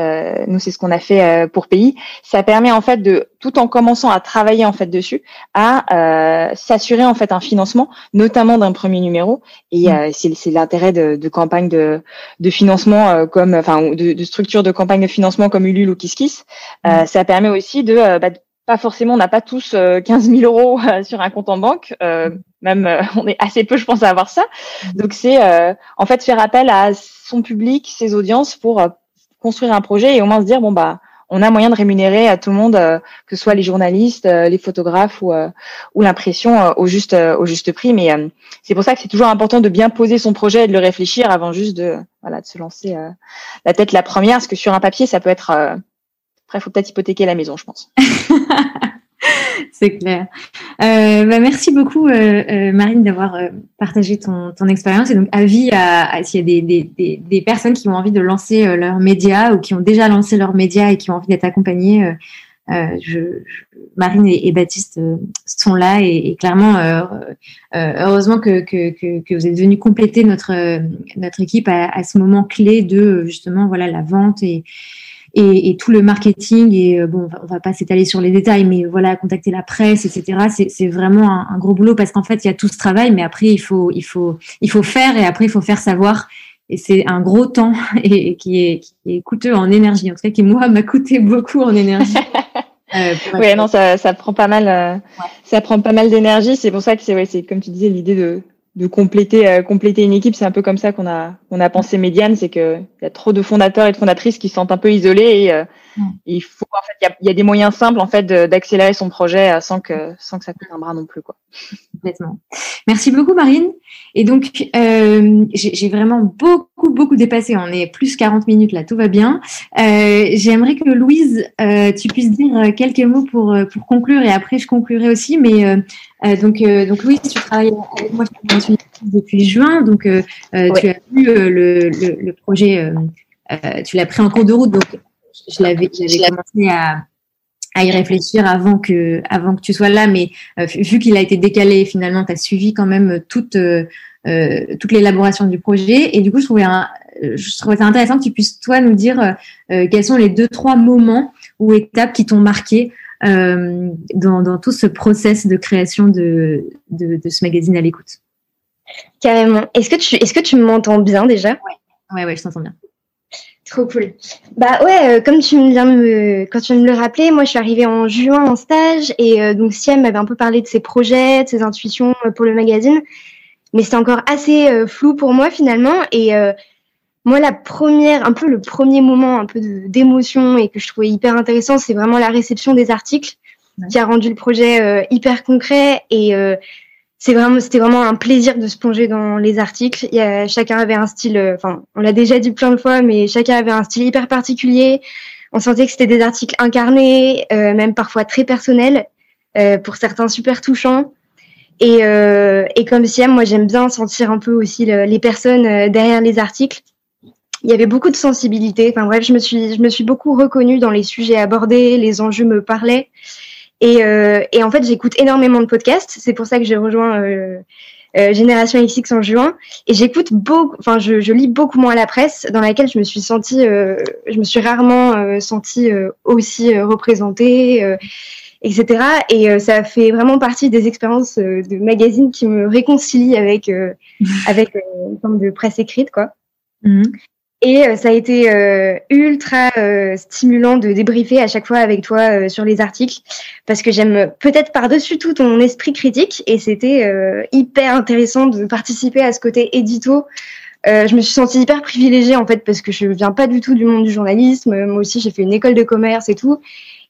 Speaker 13: nous, c'est ce qu'on a fait pour pays. Ça permet en fait de tout en commençant à travailler en fait dessus, à euh, s'assurer en fait un financement, notamment d'un premier numéro. Et mm. euh, c'est l'intérêt de, de campagnes de, de financement euh, comme, enfin, de, de structures de campagne de financement comme Ulule ou KissKiss. Mm. ça permet aussi de, bah, pas forcément, on n'a pas tous 15 000 euros sur un compte en banque. même, on est assez peu, je pense, à avoir ça. Mm. Donc c'est en fait faire appel à son public, ses audiences pour construire un projet et au moins se dire bon bah on a moyen de rémunérer à tout le monde, euh, que ce soit les journalistes, euh, les photographes ou, euh, l'impression au juste au juste prix. Mais c'est pour ça que c'est toujours important de bien poser son projet et de le réfléchir avant juste de voilà de se lancer la tête la première, parce que sur un papier ça peut être après, faut peut-être hypothéquer la maison, je pense.
Speaker 2: c'est clair. Euh, bah, merci beaucoup, euh, euh, Marine, d'avoir partagé ton, expérience. Et donc, avis à, s'il y a des, personnes qui ont envie de lancer leurs médias ou qui ont déjà lancé leurs médias et qui ont envie d'être accompagnées, Marine et, Baptiste sont là et, clairement, heureusement que, vous êtes venus compléter notre, équipe à, ce moment clé de justement voilà la vente et, et, tout le marketing et euh, bon on va pas s'étaler sur les détails mais voilà contacter la presse etc c'est vraiment un, un, gros boulot parce qu'en fait il y a tout ce travail mais après il faut il faut il faut faire et après il faut faire savoir. Et c'est un gros temps et, qui est qui est coûteux en énergie. En tout cas qui moi m'a coûté beaucoup en énergie.
Speaker 13: Euh, oui, non, ça, ça prend pas mal, euh, ça prend pas mal d'énergie. C'est pour ça que c'est, ouais, c'est comme tu disais, l'idée de, de compléter, euh, compléter une équipe. C'est un peu comme ça qu'on a, on a pensé médiane, c'est qu'il y a trop de fondateurs et de fondatrices qui se sentent un peu isolés et, euh, il faut en fait, il y, a, des moyens simples en fait d'accélérer son projet euh, sans que sans que ça coûte un bras non plus quoi.
Speaker 2: Complètement. Merci beaucoup Marine. Et donc euh, j'ai vraiment beaucoup beaucoup dépassé. On est plus 40 minutes là, tout va bien. Euh, J'aimerais que Louise, euh, tu puisses dire quelques mots pour pour conclure et après je conclurai aussi. Mais donc donc Louise, tu travailles avec moi depuis juin, donc tu as vu le, le, le projet. tu l'as pris en cours de route, donc je l'avais, j'avais commencé à, à y réfléchir avant que, avant que tu sois là, mais euh, vu qu'il a été décalé, finalement, tu as suivi quand même toute, euh, euh, toute l'élaboration du projet. Et du coup, je trouvais, un, je trouvais ça intéressant que tu puisses, toi, nous dire quels sont les deux, trois moments ou étapes qui t'ont marqué dans, dans tout ce process de création de, de, de ce magazine à l'écoute.
Speaker 14: Carrément. Est-ce que tu, est-ce que tu m'entends bien déjà?
Speaker 2: Ouais, ouais, ouais, je t'entends bien.
Speaker 14: Trop cool. Bah ouais, euh, comme tu viens de me, quand tu me le rappeler, moi je suis arrivée en juin en stage et euh, donc Siem m'avait un peu parlé de ses projets, de ses intuitions euh, pour le magazine, mais c'était encore assez flou pour moi finalement et moi la première, un peu le premier moment un peu d'émotion et que je trouvais hyper intéressant, c'est vraiment la réception des articles qui a rendu le projet hyper concret et c'est vraiment, c'était vraiment un plaisir de se plonger dans les articles. Il y a, chacun avait un style, euh, enfin, on l'a déjà dit plein de fois, mais chacun avait un style hyper particulier. On sentait que c'était des articles incarnés, euh, même parfois très personnels, euh, pour certains super touchants. Et, euh, et comme Siam, moi j'aime bien sentir un peu aussi les personnes derrière les articles. Il y avait beaucoup de sensibilité. Enfin bref, je me suis, je me suis beaucoup reconnue dans les sujets abordés, les enjeux me parlaient. Et, euh, et en fait, j'écoute énormément de podcasts. C'est pour ça que j'ai rejoint euh, euh, Génération XX en juin. Et j'écoute beaucoup, enfin, je, je, lis beaucoup moins la presse, dans laquelle je me suis sentie, euh, je me suis rarement euh, sentie euh, aussi représentée, etc. Et ça fait vraiment partie des expériences de magazine qui me réconcilient avec avec une forme de presse écrite, quoi. Mmh. Et euh, ça a été euh, ultra euh, stimulant de débriefer à chaque fois avec toi sur les articles, parce que j'aime peut-être par-dessus tout ton esprit critique, et c'était hyper intéressant de participer à ce côté édito. je me suis sentie hyper privilégiée en fait, parce que je viens pas du tout du monde du journalisme. Moi aussi, j'ai fait une école de commerce et tout.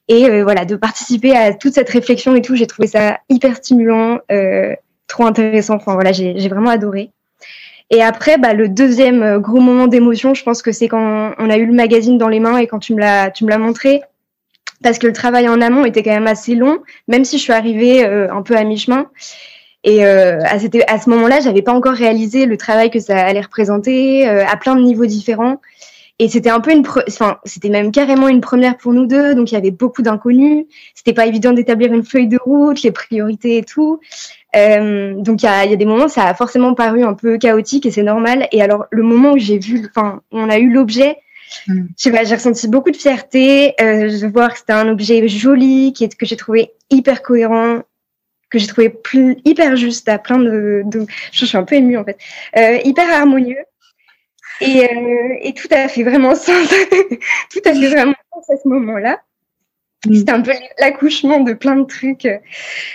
Speaker 14: Et voilà, de participer à toute cette réflexion et tout, j'ai trouvé ça hyper stimulant, trop intéressant. Enfin voilà, j'ai vraiment adoré. Et après, bah, le deuxième euh, gros moment d'émotion, je pense que c'est quand on a eu le magazine dans les mains et quand tu me l'as, tu me l'as montré, parce que le travail en amont était quand même assez long, même si je suis arrivée euh, un peu à mi-chemin. Et euh, à, ce moment-là, j'avais pas encore réalisé le travail que ça allait représenter à plein de niveaux différents. Et c'était un peu une, enfin, c'était même carrément une première pour nous deux. Donc il y avait beaucoup d'inconnus. C'était pas évident d'établir une feuille de route, les priorités et tout. Euh, donc il y a, y a, des moments, ça a forcément paru un peu chaotique et c'est normal. Et alors le moment où j'ai vu, enfin, on a eu l'objet, je sais pas, j'ai ressenti beaucoup de fierté euh, de voir que c'était un objet joli, qui est, que j'ai trouvé hyper cohérent, que j'ai trouvé plus, hyper juste à plein de, de, je suis un peu émue en fait, euh, hyper harmonieux. Et, euh, et, tout a fait vraiment sens, tout a fait vraiment sens à ce moment-là. Mm. C'était un peu l'accouchement de plein de trucs.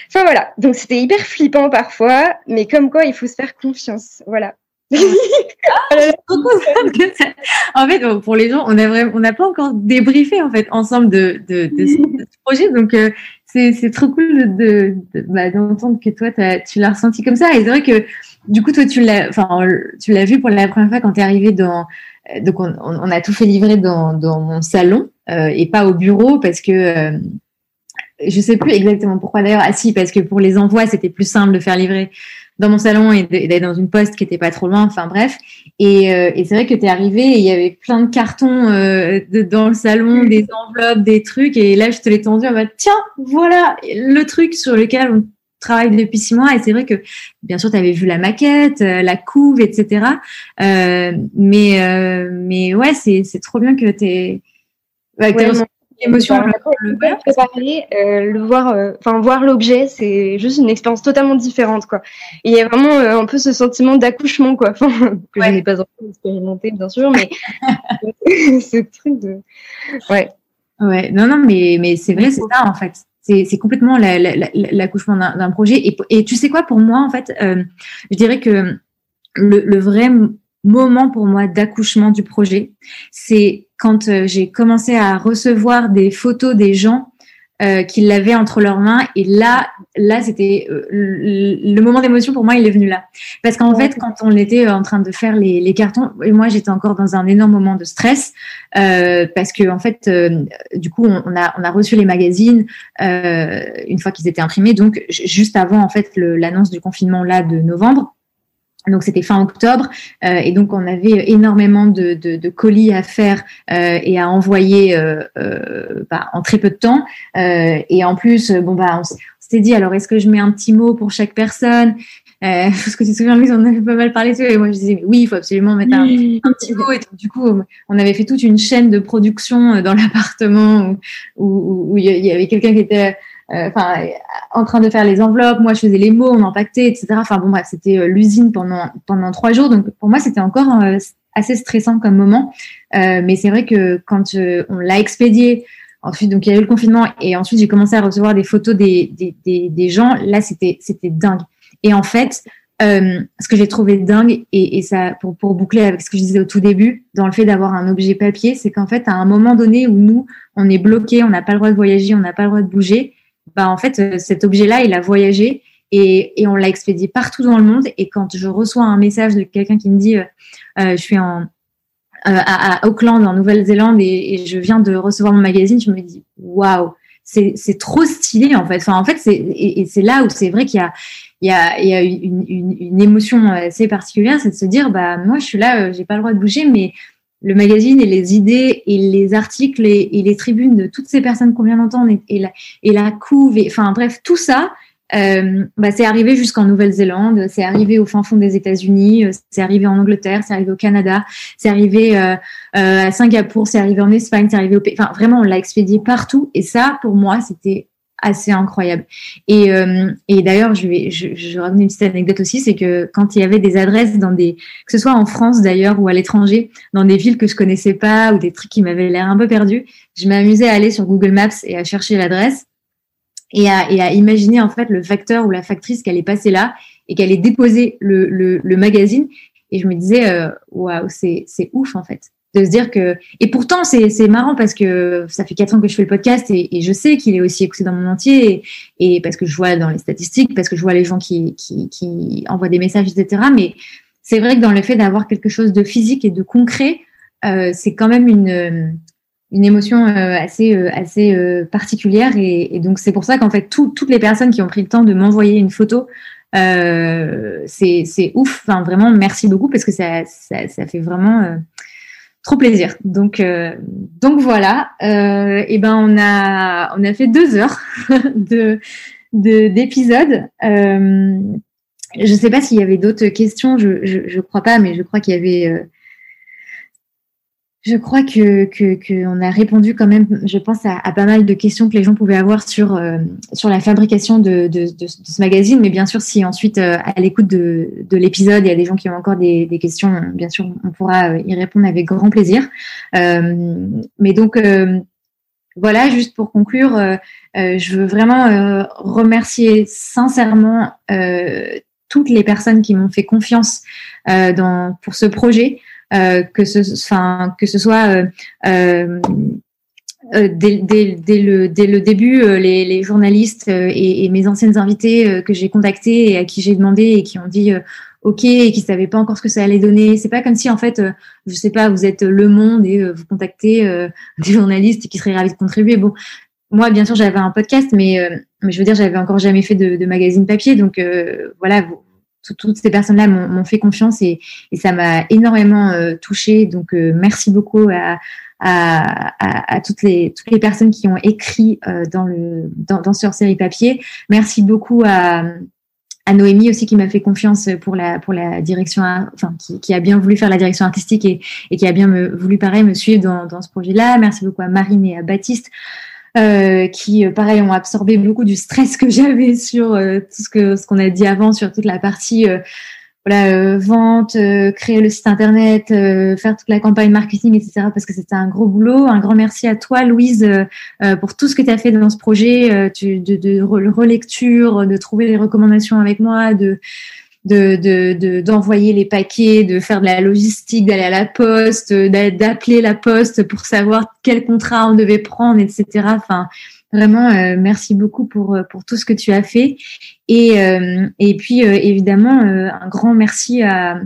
Speaker 14: Enfin voilà, donc c'était hyper flippant parfois, mais comme quoi il faut se faire confiance. Voilà.
Speaker 2: Ah, en fait, pour les gens, on a vraiment, on n'a pas encore débriefé en fait ensemble de, de, de, ce, projet, donc euh, c'est trop cool de bah, d'entendre que toi tu l'as ressenti comme ça. Et c'est vrai que du coup toi tu l'as, enfin tu l'as vu pour la première fois quand tu es arrivé dans, donc on, a tout fait livrer dans, mon salon. Euh, et pas au bureau parce que euh, je sais plus exactement pourquoi d'ailleurs. Ah si, parce que pour les envois, c'était plus simple de faire livrer dans mon salon et d'aller dans une poste qui était pas trop loin. Enfin bref. Et, euh, et c'est vrai que tu es arrivé et il y avait plein de cartons euh, dans le salon, des enveloppes, des trucs. Et là, je te l'ai tendu en mode tiens, voilà le truc sur lequel on travaille depuis six mois. Et c'est vrai que bien sûr, tu avais vu la maquette, la couve, etc. Euh, mais mais ouais, c'est c'est trop bien que tu
Speaker 14: Ouais, l'émotion le, parler, euh, le voir, euh, enfin voir l'objet, c'est juste une expérience totalement différente, quoi. il y a vraiment euh, un peu ce sentiment d'accouchement, quoi. Que je n'ai pas encore expérimenté, bien sûr, mais ce truc de,
Speaker 2: ouais. Ouais, non, non, mais mais c'est vrai, c'est ça en fait. C'est complètement l'accouchement la, d'un projet. Et, tu sais quoi, pour moi, en fait, je dirais que le, le vrai moment pour moi d'accouchement du projet. C'est quand j'ai commencé à recevoir des photos des gens euh, qu'ils l'avaient entre leurs mains. Et là, là, c'était euh, le moment d'émotion pour moi, il est venu là. Parce qu'en fait, quand on était en train de faire les, les cartons, et moi, j'étais encore dans un énorme moment de stress euh, parce que en fait, euh, du coup, on, on, a on a reçu les magazines euh, une fois qu'ils étaient imprimés, donc juste avant en fait l'annonce du confinement là de novembre. Donc c'était fin octobre euh, et donc on avait énormément de, de, de colis à faire euh, et à envoyer euh, euh bah, en très peu de temps. Euh, et en plus, bon bah on, s'est dit alors est-ce que je mets un petit mot pour chaque personne? Parce que tu te souviens, Louise, on avait pas mal parlé de ça et moi je disais oui, il faut absolument mettre un, un, petit mot. Et du coup, on avait fait toute une chaîne de production dans l'appartement où, où, où, il y avait quelqu'un qui était enfin, en train de faire les enveloppes. Moi, je faisais les mots, on empaquetait, etc. Enfin bon, bref, c'était euh, l'usine pendant pendant trois jours. Donc pour moi, c'était encore euh, assez stressant comme moment. mais c'est vrai que quand on l'a expédié, ensuite donc il y a eu le confinement et ensuite j'ai commencé à recevoir des photos des des, des, des gens. Là, c'était c'était dingue. Et en fait, euh, ce que j'ai trouvé dingue, et, et ça, pour, pour, boucler avec ce que je disais au tout début, dans le fait d'avoir un objet papier, c'est qu'en fait, à un moment donné où nous, on est bloqué, on n'a pas le droit de voyager, on n'a pas le droit de bouger, bah, en fait, euh, cet objet-là, il a voyagé et, et on l'a expédié partout dans le monde. Et quand je reçois un message de quelqu'un qui me dit, euh, euh je suis en, euh, à, Auckland, en Nouvelle-Zélande, et, je viens de recevoir mon magazine, je me dis, waouh, c'est trop stylé en fait. Enfin, en fait, c'est et, c'est là où c'est vrai qu'il y a il y a, il y a une, une, émotion assez particulière, c'est de se dire, bah moi, je suis là, j'ai pas le droit de bouger, mais le magazine et les idées et les articles et, les tribunes de toutes ces personnes qu'on vient d'entendre et, la, et couve, enfin bref, tout ça, euh, bah, c'est arrivé jusqu'en Nouvelle-Zélande, c'est arrivé au fin fond des États-Unis, euh, c'est arrivé en Angleterre, c'est arrivé au Canada, c'est arrivé euh, euh, à Singapour, c'est arrivé en Espagne, c'est arrivé au. Enfin, vraiment, on l'a expédié partout. Et ça, pour moi, c'était assez incroyable. Et, euh, et d'ailleurs, je vais, je, je une petite anecdote aussi, c'est que quand il y avait des adresses dans des, que ce soit en France d'ailleurs ou à l'étranger, dans des villes que je connaissais pas ou des trucs qui m'avaient l'air un peu perdus, je m'amusais à aller sur Google Maps et à chercher l'adresse et à, et à imaginer en fait le facteur ou la factrice qui allait passer là et qui allait déposer le, le, le magazine. Et je me disais, euh, waouh, wow, c'est ouf en fait de se dire que et pourtant c'est marrant parce que ça fait quatre ans que je fais le podcast et, je sais qu'il est aussi écouté dans mon entier et, parce que je vois dans les statistiques parce que je vois les gens qui qui, envoient des messages etc mais c'est vrai que dans le fait d'avoir quelque chose de physique et de concret euh, c'est quand même une une émotion euh, assez euh, assez particulière. Et, donc c'est pour ça qu'en fait tout, toutes les personnes qui ont pris le temps de m'envoyer une photo c'est ouf. Enfin vraiment merci beaucoup parce que ça, ça fait vraiment trop plaisir. Donc, euh, donc voilà. Euh, et ben on a on a fait deux heures de d'épisode. Euh, je ne sais pas s'il y avait d'autres questions. Je, je, je crois pas, mais je crois qu'il y avait euh, je crois que qu'on a répondu quand même, je pense, à, pas mal de questions que les gens pouvaient avoir sur euh, sur la fabrication de, de, de, ce magazine. Mais bien sûr, si ensuite euh, à l'écoute de, de l'épisode, il y a des gens qui ont encore des, des, questions, bien sûr, on pourra euh, y répondre avec grand plaisir. Euh, mais donc voilà, juste pour conclure, je veux vraiment remercier sincèrement toutes les personnes qui m'ont fait confiance dans pour ce projet. Euh, que ce, enfin, que ce soit euh, euh, dès, dès, dès, le, dès le début, les, les journalistes et, et, mes anciennes invitées que j'ai contactées et à qui j'ai demandé et qui ont dit ok et qui savaient pas encore ce que ça allait donner. C'est pas comme si en fait, je sais pas, vous êtes Le Monde et vous contactez des journalistes qui seraient ravis de contribuer. Bon, moi bien sûr j'avais un podcast, mais mais je veux dire j'avais encore jamais fait de, de magazine papier, donc voilà, toutes ces personnes-là m'ont fait confiance et, ça m'a énormément euh, touchée. Donc, euh, merci beaucoup à, toutes, les, personnes qui ont écrit euh, dans, le, dans, série papier. Merci beaucoup à, Noémie aussi qui m'a fait confiance pour la, direction, enfin, qui, a bien voulu faire la direction artistique et, qui a bien voulu, pareil, me suivre dans ce projet-là. Merci beaucoup à Marine et à Baptiste euh, qui, euh, pareil, ont absorbé beaucoup du stress que j'avais sur euh, tout ce que ce qu'on a dit avant, sur toute la partie voilà, vente, créer le site internet, faire toute la campagne marketing, etc. Parce que c'était un gros boulot. Un grand merci à toi, Louise, pour tout ce que tu as fait dans ce projet, tu, de, de, relecture, de trouver les recommandations avec moi, de de d'envoyer les paquets, de faire de la logistique, d'aller à la poste, d'appeler la poste pour savoir quel contrat on devait prendre, etc. Enfin, vraiment, merci beaucoup pour pour tout ce que tu as fait. Et et puis évidemment, un grand merci à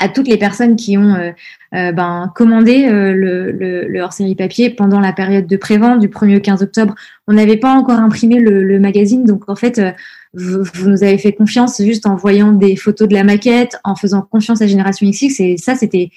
Speaker 2: à toutes les personnes qui ont euh, euh, ben, commandé euh, le, le, hors-série papier pendant la période de prévente du 1er au 15 octobre. On n'avait pas encore imprimé le, magazine, donc en fait, vous, nous avez fait confiance juste en voyant des photos de la maquette, en faisant confiance à Génération XX, et ça, c'était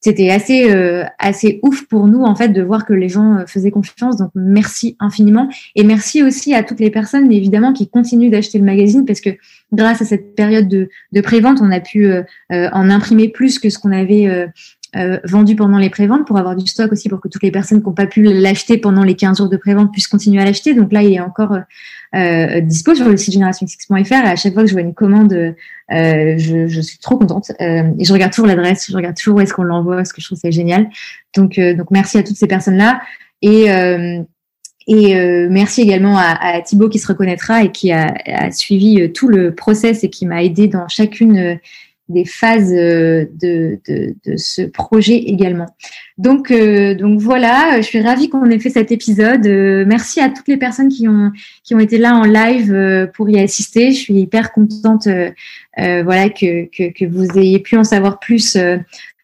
Speaker 2: c'était assez assez ouf pour nous en fait de voir que les gens faisaient confiance. Donc merci infiniment. Et merci aussi à toutes les personnes évidemment qui continuent d'acheter le magazine parce que grâce à cette période de, de prévente, on a pu euh, euh, en imprimer plus que ce qu'on avait euh, vendu pendant les préventes pour avoir du stock aussi pour que toutes les personnes qui n'ont pas pu l'acheter pendant les 15 jours de prévente puissent continuer à l'acheter. Donc là, il est encore dispo sur le site génération6.fr et à chaque fois que je vois une commande, je, je, suis trop contente et je regarde toujours l'adresse, je regarde toujours où est-ce qu'on l'envoie, parce que je trouve ça génial. Donc, donc merci à toutes ces personnes-là. Et et euh, merci également à, Thibaut qui se reconnaîtra et qui a, a, suivi euh, tout le process et qui m'a aidé dans chacune euh, des phases de, de, de, ce projet également. Donc, donc voilà, je suis ravie qu'on ait fait cet épisode. merci à toutes les personnes qui ont qui ont été là en live pour y assister. Je suis hyper contente, voilà, que, que, que vous ayez pu en savoir plus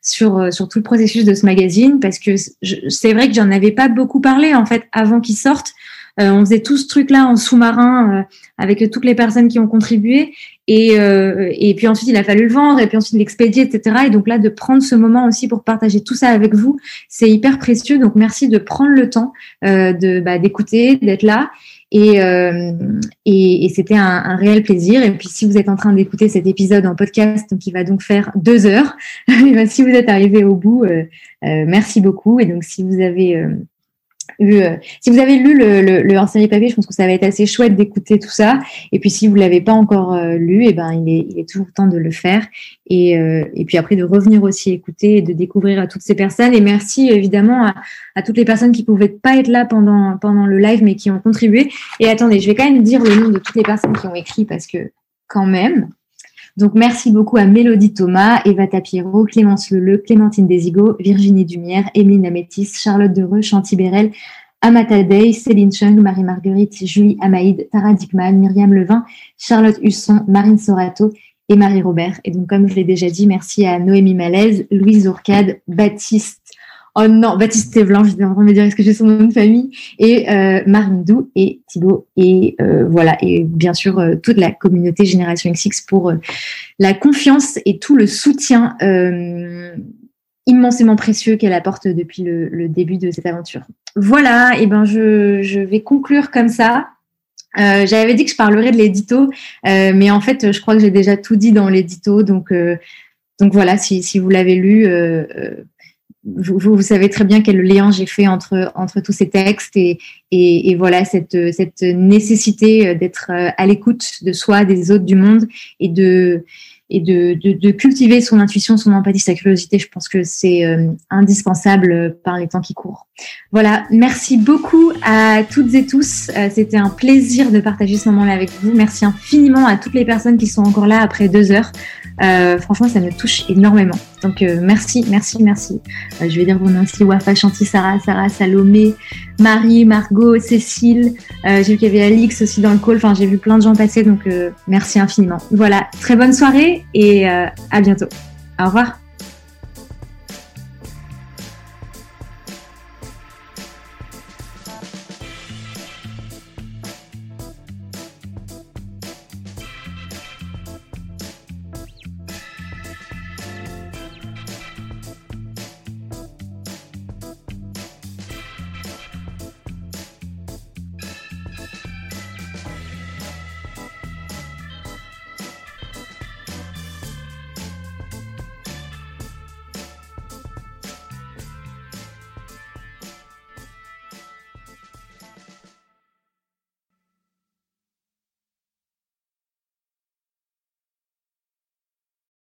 Speaker 2: sur, euh, sur tout le processus de ce magazine parce que c'est vrai que j'en avais pas beaucoup parlé en fait avant qu'il sorte. Euh, on faisait tout ce truc-là en sous-marin euh, avec toutes les personnes qui ont contribué et, et puis ensuite il a fallu le vendre et puis ensuite l'expédier, etc. Et donc là de prendre ce moment aussi pour partager tout ça avec vous, c'est hyper précieux. Donc merci de prendre le temps de bah, d'écouter, d'être là et, euh, et, c'était un, réel plaisir. Et puis, si vous êtes en train d'écouter cet épisode en podcast, qui va donc faire deux heures, si vous êtes arrivé au bout, euh, euh, merci beaucoup. Et donc, si vous avez euh, si vous avez lu le, le, le papier, je pense que ça va être assez chouette d'écouter tout ça. Et puis si vous l'avez pas encore euh, lu, et eh ben il est, il est toujours temps de le faire. Et, euh, et puis après de revenir aussi écouter et de découvrir à toutes ces personnes. Et merci évidemment à, à, toutes les personnes qui pouvaient pas être là pendant pendant le live, mais qui ont contribué. Et attendez, je vais quand même dire le nom de toutes les personnes qui ont écrit parce que quand même. Donc, merci beaucoup à Mélodie Thomas, Eva Tapiero, Clémence Leleu, Clémentine Desigo, Virginie Dumière, Emeline Amétis, Charlotte Dereux, Chanty Bérel, Amata Day, Céline Chung, Marie-Marguerite, Julie Amaïd, Tara Dickman, Myriam Levin, Charlotte Husson, Marine Sorato et Marie Robert. Et donc, comme je l'ai déjà dit, merci à Noémie Malaise, Louise Ourcade, Baptiste Oh non, Baptiste Blanc, j'étais en train de me dire est-ce que j'ai son nom de famille? Et euh, Marine et Thibaut et euh, voilà et bien sûr euh, toute la communauté Génération XX pour euh, la confiance et tout le soutien immensément précieux qu'elle apporte depuis le, début de cette aventure. Voilà, et ben je, vais conclure comme ça. J'avais dit que je parlerais de l'édito, mais en fait, je crois que j'ai déjà tout dit dans l'édito, donc donc voilà, si vous l'avez lu, vous, vous, savez très bien quel lien j'ai fait entre, entre tous ces textes et, et, et voilà cette, cette nécessité d'être à l'écoute de soi, des autres, du monde et de, et de, de, de, cultiver son intuition, son empathie, sa curiosité. Je pense que c'est euh, indispensable par les temps qui courent. Voilà, merci beaucoup à toutes et tous. Euh, C'était un plaisir de partager ce moment-là avec vous. Merci infiniment à toutes les personnes qui sont encore là après deux heures. Euh, franchement, ça me touche énormément. Donc, euh, merci, merci, merci. Euh, je vais dire vos noms Wafa, Chanty, Sarah, Sarah, Salomé, Marie, Margot, Cécile. j'ai vu qu'il y avait Alix aussi dans le call. Enfin, j'ai vu plein de gens passer. Donc, merci infiniment. Voilà, très bonne soirée et à bientôt. Au revoir.